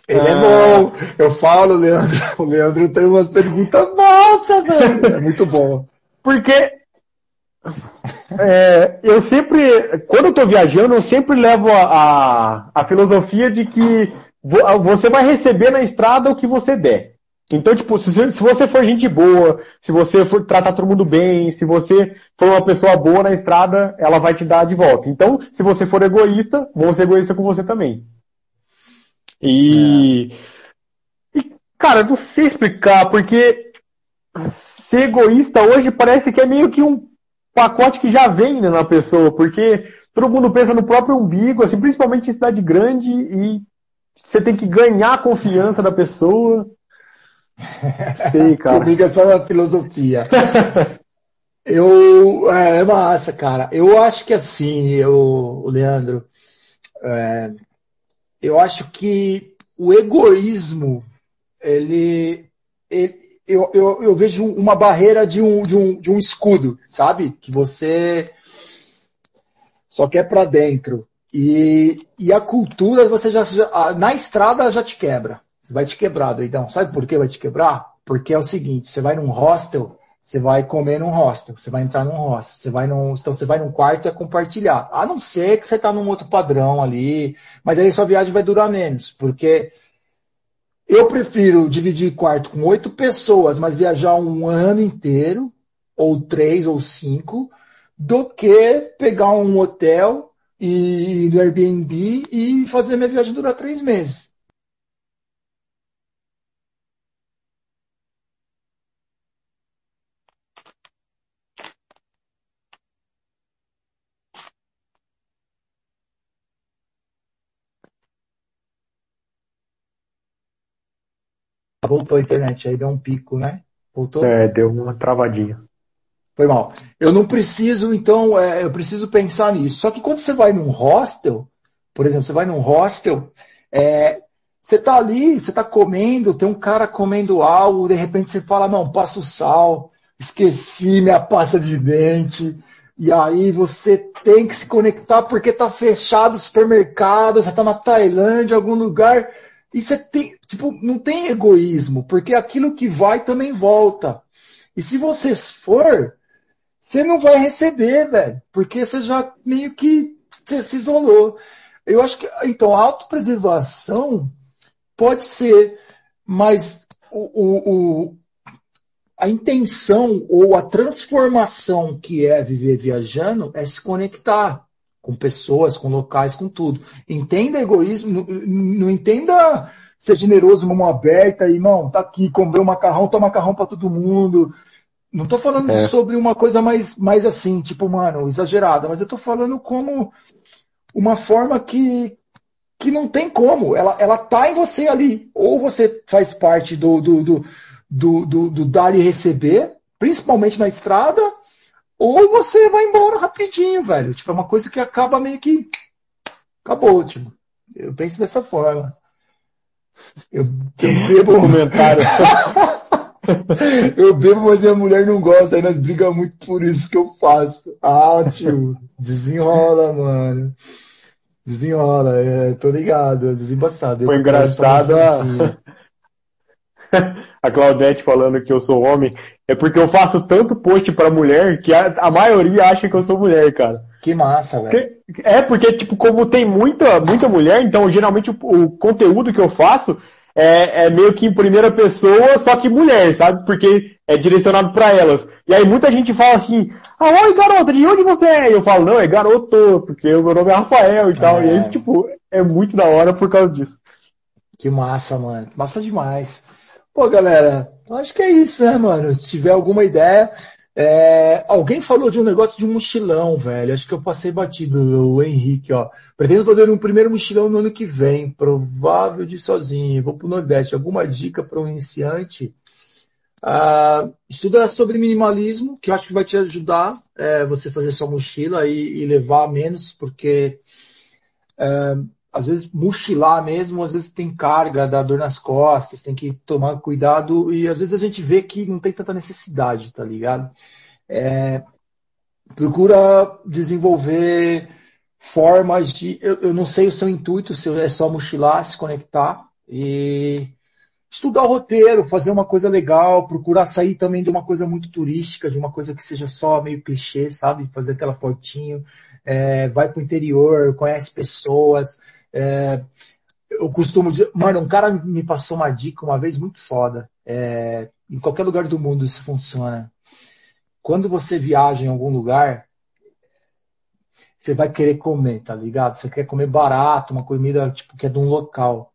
Speaker 3: Ele é ah... é bom. Eu falo, Leandro. O Leandro tem umas perguntas boas, velho. É muito bom.
Speaker 2: Porque é, eu sempre, quando eu tô viajando, eu sempre levo a, a, a, filosofia de que você vai receber na estrada o que você der. Então, tipo, se, se você for gente boa, se você for tratar todo mundo bem, se você for uma pessoa boa na estrada, ela vai te dar de volta. Então, se você for egoísta, vou ser egoísta com você também. E, é. e cara, não sei explicar, porque ser egoísta hoje parece que é meio que um pacote que já vem né, na pessoa, porque todo mundo pensa no próprio umbigo, assim, principalmente em cidade grande, e você tem que ganhar a confiança da pessoa.
Speaker 3: Sei, cara. Comigo é só uma filosofia. eu, é, é massa, cara. Eu acho que assim, eu, Leandro, é, eu acho que o egoísmo, ele, ele eu, eu, eu vejo uma barreira de um, de, um, de um escudo, sabe? Que você só quer para dentro. E, e a cultura, você já, já, na estrada já te quebra. Você vai te quebrar, doidão. Sabe por que vai te quebrar? Porque é o seguinte, você vai num hostel, você vai comer num hostel, você vai entrar num hostel, você vai num, então você vai num quarto e é compartilhar. A não ser que você tá num outro padrão ali, mas aí sua viagem vai durar menos, porque eu prefiro dividir quarto com oito pessoas, mas viajar um ano inteiro, ou três ou cinco, do que pegar um hotel e do Airbnb e fazer minha viagem durar três meses. Voltou a internet, aí deu um pico, né? Voltou?
Speaker 2: É, deu uma travadinha.
Speaker 3: Foi mal. Eu não preciso, então, é, eu preciso pensar nisso. Só que quando você vai num hostel, por exemplo, você vai num hostel, é, você tá ali, você tá comendo, tem um cara comendo algo, de repente você fala, não, passa o sal, esqueci minha pasta de dente, e aí você tem que se conectar porque tá fechado o supermercado, você tá na Tailândia, algum lugar, e você tem, tipo, não tem egoísmo, porque aquilo que vai também volta. E se você for, você não vai receber, velho, porque você já meio que se isolou. Eu acho que, então, a autopreservação pode ser, mas o, o, o, a intenção ou a transformação que é viver viajando é se conectar com pessoas, com locais, com tudo. Entenda egoísmo, não, não entenda ser generoso, mão aberta, irmão, tá aqui, comer um macarrão, toma macarrão para todo mundo. Não tô falando é. sobre uma coisa mais, mais assim, tipo, mano, exagerada, mas eu tô falando como uma forma que, que não tem como. Ela, ela tá em você ali. Ou você faz parte do, do, do, do, do, do dar e receber, principalmente na estrada, ou você vai embora rapidinho, velho. Tipo, é uma coisa que acaba meio que. Acabou, tipo. Eu penso dessa forma. Eu, eu bebo.
Speaker 2: Comentário.
Speaker 3: eu bebo, mas minha mulher não gosta, aí nós brigamos muito por isso que eu faço. Ah, tio, desenrola, mano. Desenrola, é, tô ligado, desembaçado.
Speaker 2: Foi engraçado a... a Claudete falando que eu sou homem. É porque eu faço tanto post pra mulher que a, a maioria acha que eu sou mulher, cara.
Speaker 3: Que massa, velho.
Speaker 2: É porque, tipo, como tem muita, muita mulher, então geralmente o, o conteúdo que eu faço é, é, meio que em primeira pessoa, só que mulher, sabe? Porque é direcionado para elas. E aí muita gente fala assim, ah, oi garota, de onde você é? E eu falo, não, é garoto, porque o meu nome é Rafael e tal. É. E aí, tipo, é muito da hora por causa disso.
Speaker 3: Que massa, mano. Massa demais. Pô, galera, acho que é isso, né, mano? Se tiver alguma ideia, é, alguém falou de um negócio de um mochilão, velho. Acho que eu passei batido, o Henrique, ó. Pretendo fazer um primeiro mochilão no ano que vem, provável de sozinho. Vou pro Nordeste. Alguma dica para um iniciante? Ah, estuda sobre minimalismo, que eu acho que vai te ajudar é, você fazer sua mochila e, e levar menos, porque é, às vezes mochilar mesmo, às vezes tem carga, dá dor nas costas, tem que tomar cuidado e às vezes a gente vê que não tem tanta necessidade, tá ligado? É, procura desenvolver formas de. Eu, eu, não sei o seu intuito, se é só mochilar, se conectar e estudar o roteiro, fazer uma coisa legal, procurar sair também de uma coisa muito turística, de uma coisa que seja só meio clichê, sabe? Fazer aquela fotinho, é, vai pro interior, conhece pessoas, é, eu costumo dizer, mano, um cara me passou uma dica uma vez muito foda. É, em qualquer lugar do mundo isso funciona. Quando você viaja em algum lugar, você vai querer comer, tá ligado? Você quer comer barato, uma comida tipo que é de um local.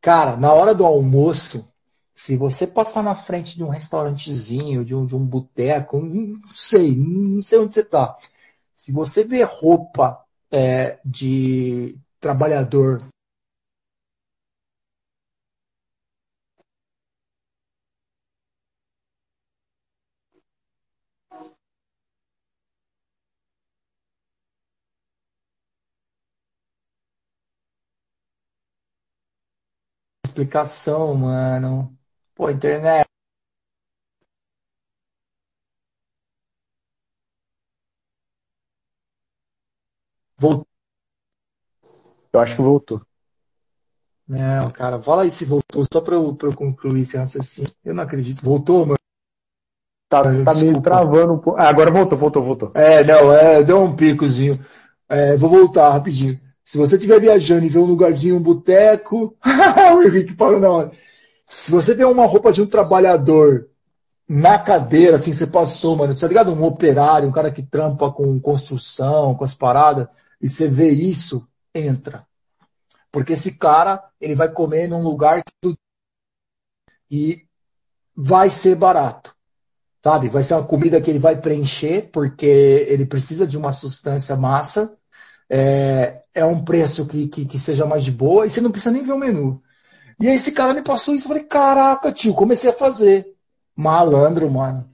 Speaker 3: Cara, na hora do almoço, se você passar na frente de um restaurantezinho, de um, de um boteco, não sei, não sei onde você tá. Se você vê roupa é, de trabalhador explicação, mano. Pô, internet. Voltou.
Speaker 2: Eu acho que voltou.
Speaker 3: Não, cara, fala aí se voltou, só pra eu, pra eu concluir esse raciocínio. Eu não acredito. Voltou, mano?
Speaker 2: Tá, tá meio travando um pouco. Ah, agora voltou, voltou, voltou.
Speaker 3: É, não, é, deu um picozinho. É, vou voltar rapidinho. Se você estiver viajando e ver um lugarzinho, um boteco, o Henrique falou, não. Se você vê uma roupa de um trabalhador na cadeira, assim, você passou, mano, tá ligado? Um operário, um cara que trampa com construção, com as paradas, e você vê isso, entra. Porque esse cara, ele vai comer num lugar e vai ser barato. Sabe? Vai ser uma comida que ele vai preencher, porque ele precisa de uma substância massa. É, é um preço que, que, que, seja mais de boa, e você não precisa nem ver o menu. E aí esse cara me passou isso, eu falei, caraca, tio, comecei a fazer. Malandro, mano.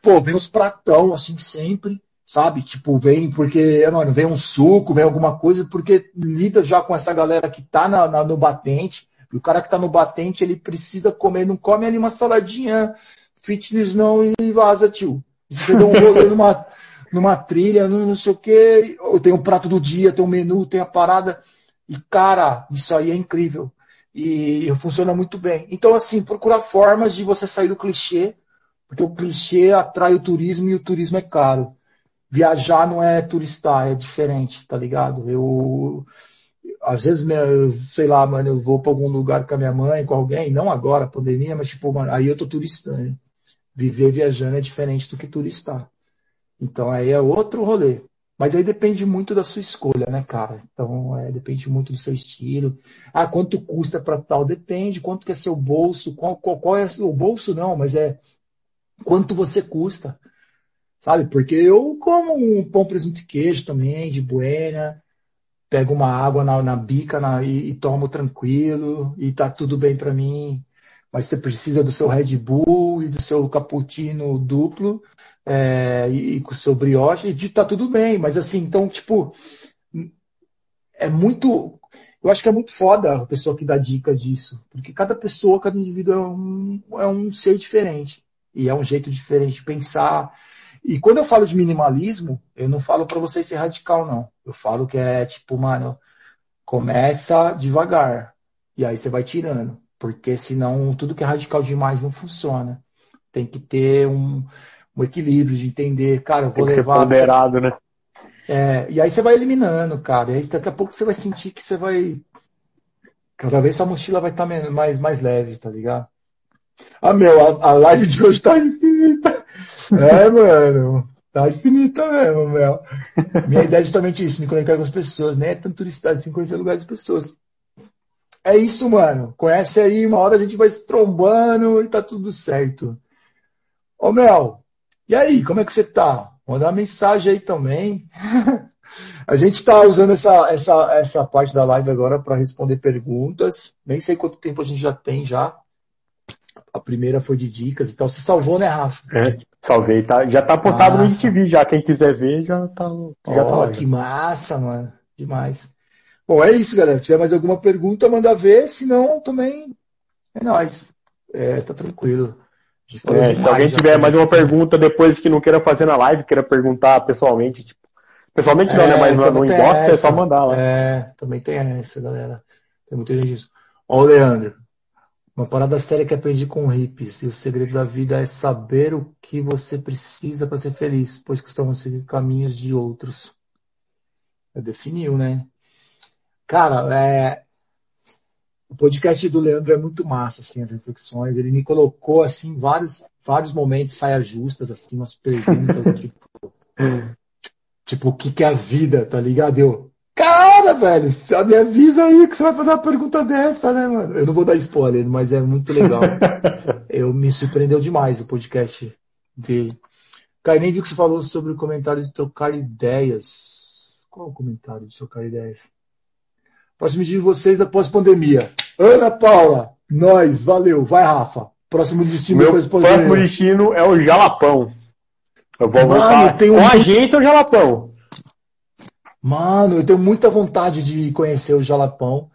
Speaker 3: Pô, vem os pratão, assim, sempre sabe? Tipo, vem porque, mano, vem um suco, vem alguma coisa, porque lida já com essa galera que tá na, na, no batente. E o cara que tá no batente, ele precisa comer, não come ali uma saladinha fitness não e vaza, tio. Você deu um rolê numa, numa trilha, não, não sei o quê, tem o prato do dia, tem o menu, tem a parada. E, cara, isso aí é incrível. E, e funciona muito bem. Então, assim, procurar formas de você sair do clichê, porque o clichê atrai o turismo e o turismo é caro viajar não é turistar, é diferente, tá ligado? Eu, às vezes, sei lá, mano, eu vou para algum lugar com a minha mãe, com alguém, não agora, pandemia, mas tipo, mano, aí eu tô turistando. Viver viajando é diferente do que turistar. Então aí é outro rolê. Mas aí depende muito da sua escolha, né, cara? Então é, depende muito do seu estilo. Ah, quanto custa para tal? Depende. Quanto que é seu bolso? Qual, qual, qual é o bolso? Não, mas é quanto você custa sabe? Porque eu como um pão, presunto e queijo também, de buena, pego uma água na, na bica na, e, e, tomo tranquilo, e tá tudo bem para mim. Mas você precisa do seu Red Bull e do seu cappuccino duplo, é, e, e, com o seu brioche, e tá tudo bem. Mas assim, então, tipo, é muito. Eu acho que é muito foda a pessoa que dá dica disso. Porque cada pessoa, cada indivíduo é um, é um ser diferente. E é um jeito diferente de pensar, e quando eu falo de minimalismo, eu não falo para você ser radical, não. Eu falo que é tipo, mano, começa devagar. E aí você vai tirando. Porque senão tudo que é radical demais não funciona. Tem que ter um, um equilíbrio de entender, cara, eu vou
Speaker 2: Tem
Speaker 3: que levar.
Speaker 2: Ser ponderado, né?
Speaker 3: É, e aí você vai eliminando, cara. E aí daqui a pouco você vai sentir que você vai. Cada vez sua mochila vai estar tá mais, mais leve, tá ligado? Ah, meu, a, a live de hoje tá infinita. É, mano. Tá infinita mesmo, Mel. Minha ideia é justamente isso, me conectar com as pessoas, né? Tanto turista assim, conhecer lugares das pessoas. É isso, mano. Conhece aí, uma hora a gente vai se trombando e tá tudo certo. Ô, Mel, e aí, como é que você tá? Manda uma mensagem aí também. a gente tá usando essa, essa, essa parte da live agora para responder perguntas. Nem sei quanto tempo a gente já tem já. A primeira foi de dicas e tal. Você salvou, né, Rafa?
Speaker 2: É. Salvei, tá? Já tá postado no ITV já. Quem quiser ver já tá. Já
Speaker 3: oh,
Speaker 2: tá
Speaker 3: que massa, mano. Demais. Bom, é isso, galera. Se tiver mais alguma pergunta, manda ver. Se não, também é nóis. É, tá tranquilo.
Speaker 2: É, se alguém tiver mais uma pergunta depois que não queira fazer na live, queira perguntar pessoalmente, tipo, pessoalmente não, né? É, Mas no inbox é só mandar lá.
Speaker 3: É, também tem essa, galera. Tem muita gente disso. Ó, o Leandro. Uma parada séria que aprendi com hippies. E o segredo da vida é saber o que você precisa para ser feliz, pois costumam seguir caminhos de outros. Definiu, né? Cara, é... o podcast do Leandro é muito massa, assim, as reflexões. Ele me colocou, assim, vários, vários momentos saia justas, assim, umas perguntas, tipo, tipo, o que, que é a vida, tá ligado? Eu, Cara, velho, me avisa aí que você vai fazer uma pergunta dessa, né, mano? Eu não vou dar spoiler, mas é muito legal. Eu me surpreendeu demais o podcast dele. Cara, nem vi que você falou sobre o comentário de trocar ideias. Qual o comentário de trocar ideias? Próximo dia de vocês da pós-pandemia. Ana Paula, nós, valeu. Vai, Rafa. Próximo destino
Speaker 2: Meu próximo destino é o Jalapão. Eu vou
Speaker 3: Mano,
Speaker 2: voltar
Speaker 3: tem um...
Speaker 2: com a gente ou Jalapão?
Speaker 3: Mano, eu tenho muita vontade de conhecer o Jalapão.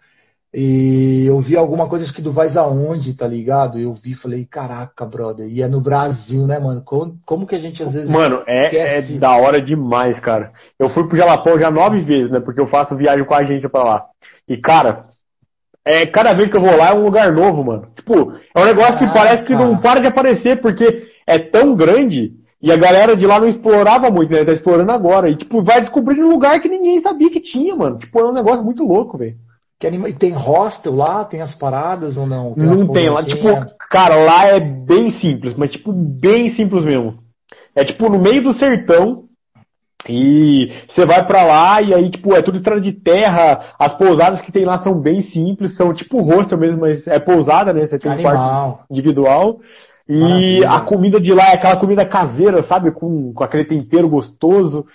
Speaker 3: E eu vi alguma coisa, acho que do Vais Aonde, tá ligado? Eu vi falei, caraca, brother. E é no Brasil, né, mano? Como, como que a gente às vezes.
Speaker 2: Mano, é, é da hora demais, cara. Eu fui pro Jalapão já nove vezes, né? Porque eu faço viagem com a gente pra lá. E, cara, é, cada vez que eu vou lá é um lugar novo, mano. Tipo, é um negócio que parece que não para de aparecer, porque é tão grande e a galera de lá não explorava muito, né? Tá explorando agora. E, tipo, vai descobrindo um lugar que ninguém sabia que tinha, mano. Tipo, é um negócio muito louco, velho.
Speaker 3: E tem hostel lá? Tem as paradas ou não?
Speaker 2: Tem não tem lá. Tipo, cara, lá é bem simples, mas tipo, bem simples mesmo. É tipo no meio do sertão, e você vai para lá e aí, tipo, é tudo estrada de terra. As pousadas que tem lá são bem simples, são tipo hostel mesmo, mas é pousada, né? Você tem um quarto individual. E Maravilha. a comida de lá é aquela comida caseira, sabe? Com, com aquele tempero gostoso.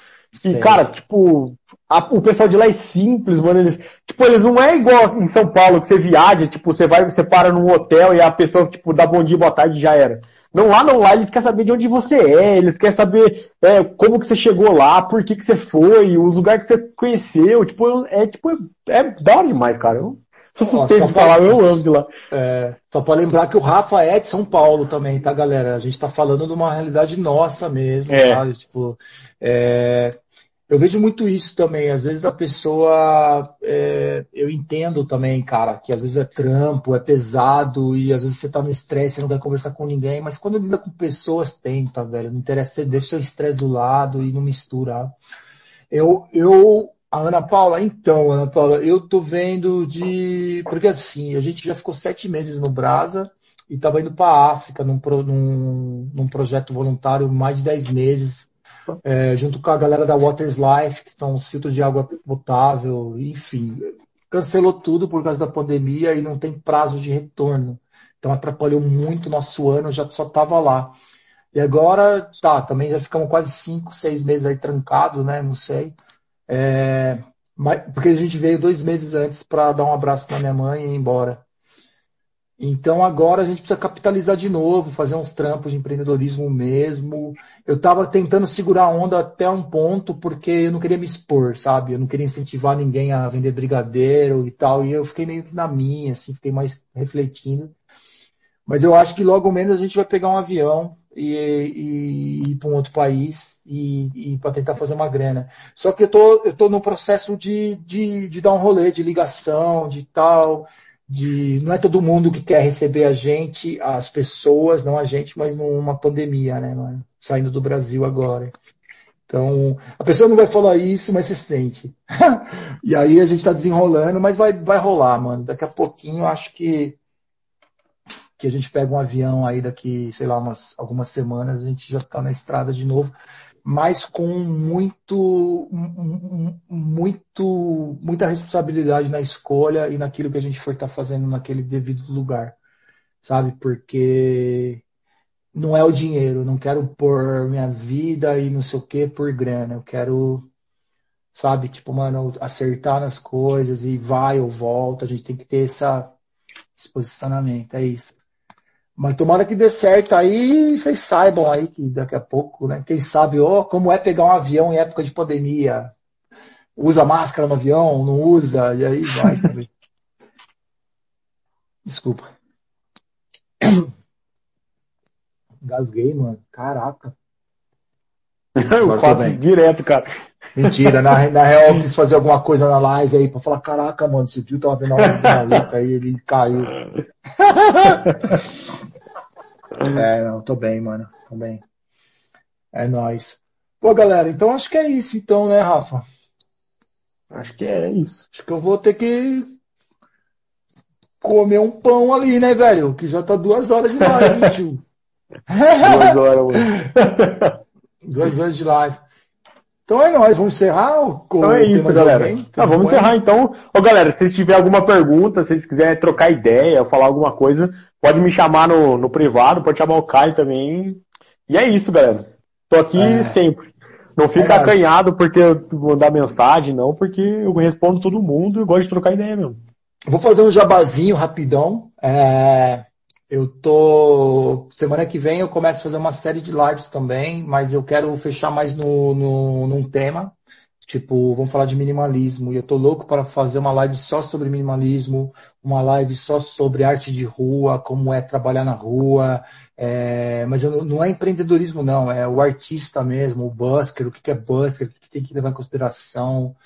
Speaker 2: E, cara, tipo, a, o pessoal de lá é simples, mano. Eles, tipo, eles não é igual em São Paulo, que você viaja, tipo, você vai, você para num hotel e a pessoa, tipo, dá bom dia, boa tarde já era. Não, lá não, lá eles querem saber de onde você é, eles querem saber é, como que você chegou lá, por que que você foi, os lugares que você conheceu, tipo, é tipo, é da hora demais, cara. Eu sou suspeito de falar, eu amo de lá.
Speaker 3: É, só para lembrar que o Rafa é de São Paulo também, tá, galera? A gente tá falando de uma realidade nossa mesmo, é. Tá? Tipo, é, eu vejo muito isso também. Às vezes a pessoa, é, eu entendo também, cara, que às vezes é trampo, é pesado e às vezes você tá no estresse, você não vai conversar com ninguém, mas quando lida com pessoas, tenta, velho. Não interessa, você deixa o estresse do lado e não mistura. Eu, eu, a Ana Paula, então, Ana Paula, eu tô vendo de, porque assim, a gente já ficou sete meses no Brasa e tava indo para África num, num, num projeto voluntário mais de dez meses é, junto com a galera da Waters Life, que são os filtros de água potável, enfim. Cancelou tudo por causa da pandemia e não tem prazo de retorno. Então atrapalhou muito nosso ano, já só estava lá. E agora, tá, também já ficamos quase cinco, seis meses aí trancados, né? Não sei. É, porque a gente veio dois meses antes para dar um abraço na minha mãe e ir embora. Então agora a gente precisa capitalizar de novo, fazer uns trampos de empreendedorismo mesmo. Eu estava tentando segurar a onda até um ponto porque eu não queria me expor, sabe? Eu não queria incentivar ninguém a vender brigadeiro e tal. E eu fiquei meio que na minha, assim, fiquei mais refletindo. Mas eu acho que logo menos a gente vai pegar um avião e, e, e ir para um outro país e, e para tentar fazer uma grana. Só que eu tô, eu tô no processo de, de, de dar um rolê de ligação, de tal de não é todo mundo que quer receber a gente, as pessoas, não a gente, mas numa pandemia, né, saindo do Brasil agora. Então, a pessoa não vai falar isso, mas você sente. e aí a gente está desenrolando, mas vai, vai rolar, mano. Daqui a pouquinho, acho que que a gente pega um avião aí daqui, sei lá, umas, algumas semanas, a gente já está na estrada de novo mas com muito, muito, muita responsabilidade na escolha e naquilo que a gente for estar tá fazendo naquele devido lugar, sabe? Porque não é o dinheiro, não quero pôr minha vida e não sei o que por grana, eu quero, sabe? Tipo, mano, acertar nas coisas e vai ou volta, a gente tem que ter essa, esse posicionamento, é isso. Mas tomara que dê certo aí, vocês saibam aí que daqui a pouco, né? Quem sabe, ó, como é pegar um avião em época de pandemia. Usa máscara no avião, não usa, e aí vai também. Desculpa. Gasguei, mano. Caraca.
Speaker 2: Eu faço direto, cara.
Speaker 3: Mentira, na, na real eu quis fazer alguma coisa na live aí pra falar, caraca, mano, esse tio tava vendo uma luta aí, ele caiu. É, não, tô bem, mano. Tô bem. É nóis. Pô, galera, então acho que é isso, então, né, Rafa?
Speaker 2: Acho que é isso.
Speaker 3: Acho que eu vou ter que comer um pão ali, né, velho? Que já tá duas horas de live, tio. duas horas, mano. duas horas de live. Então é nóis, vamos encerrar?
Speaker 2: O, então é isso, galera. Tá, vamos encerrar então. Ô galera, se vocês tiverem alguma pergunta, se vocês quiserem trocar ideia, falar alguma coisa, pode me chamar no, no privado, pode chamar o Caio também. E é isso, galera. Tô aqui é. sempre. Não fica é acanhado porque eu mandar mensagem, não, porque eu respondo todo mundo e gosto de trocar ideia mesmo.
Speaker 3: Vou fazer um jabazinho rapidão. É, eu tô. Semana que vem eu começo a fazer uma série de lives também, mas eu quero fechar mais no, no, num tema. Tipo, vamos falar de minimalismo. E eu tô louco para fazer uma live só sobre minimalismo, uma live só sobre arte de rua, como é trabalhar na rua. É... mas eu, não é empreendedorismo, não, é o artista mesmo, o busker, o que é busker, o que tem que levar em consideração.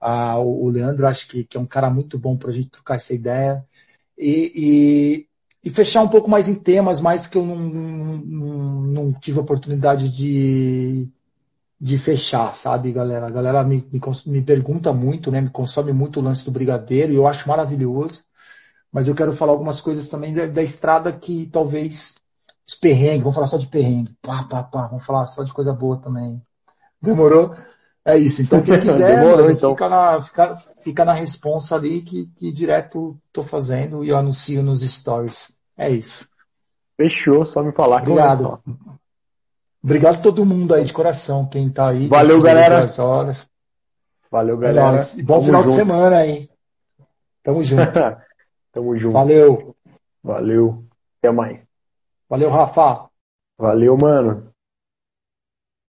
Speaker 3: Ah, o, o Leandro acho que, que é um cara muito bom para a gente trocar essa ideia. E, e, e, fechar um pouco mais em temas, mais que eu não, não, não tive oportunidade de, de fechar, sabe, galera? A galera me, me, me, pergunta muito, né? Me consome muito o lance do brigadeiro e eu acho maravilhoso. Mas eu quero falar algumas coisas também da, da estrada que talvez os perrengues, vamos falar só de perrengue. Pá, pá, pá, vamos falar só de coisa boa também. Demorou? É isso. Então, quem quiser, Demorou, então. fica, na, fica, fica na responsa ali que, que direto tô fazendo e eu anuncio nos stories. É isso.
Speaker 2: Fechou, só me falar.
Speaker 3: Obrigado. Obrigado a todo mundo aí de coração, quem tá aí.
Speaker 2: Valeu, galera.
Speaker 3: Horas.
Speaker 2: Valeu, galera.
Speaker 3: É bom Tamo final junto. de semana aí. Tamo junto.
Speaker 2: Tamo junto.
Speaker 3: Valeu.
Speaker 2: Valeu. Até mais.
Speaker 3: Valeu, Rafa.
Speaker 2: Valeu, mano.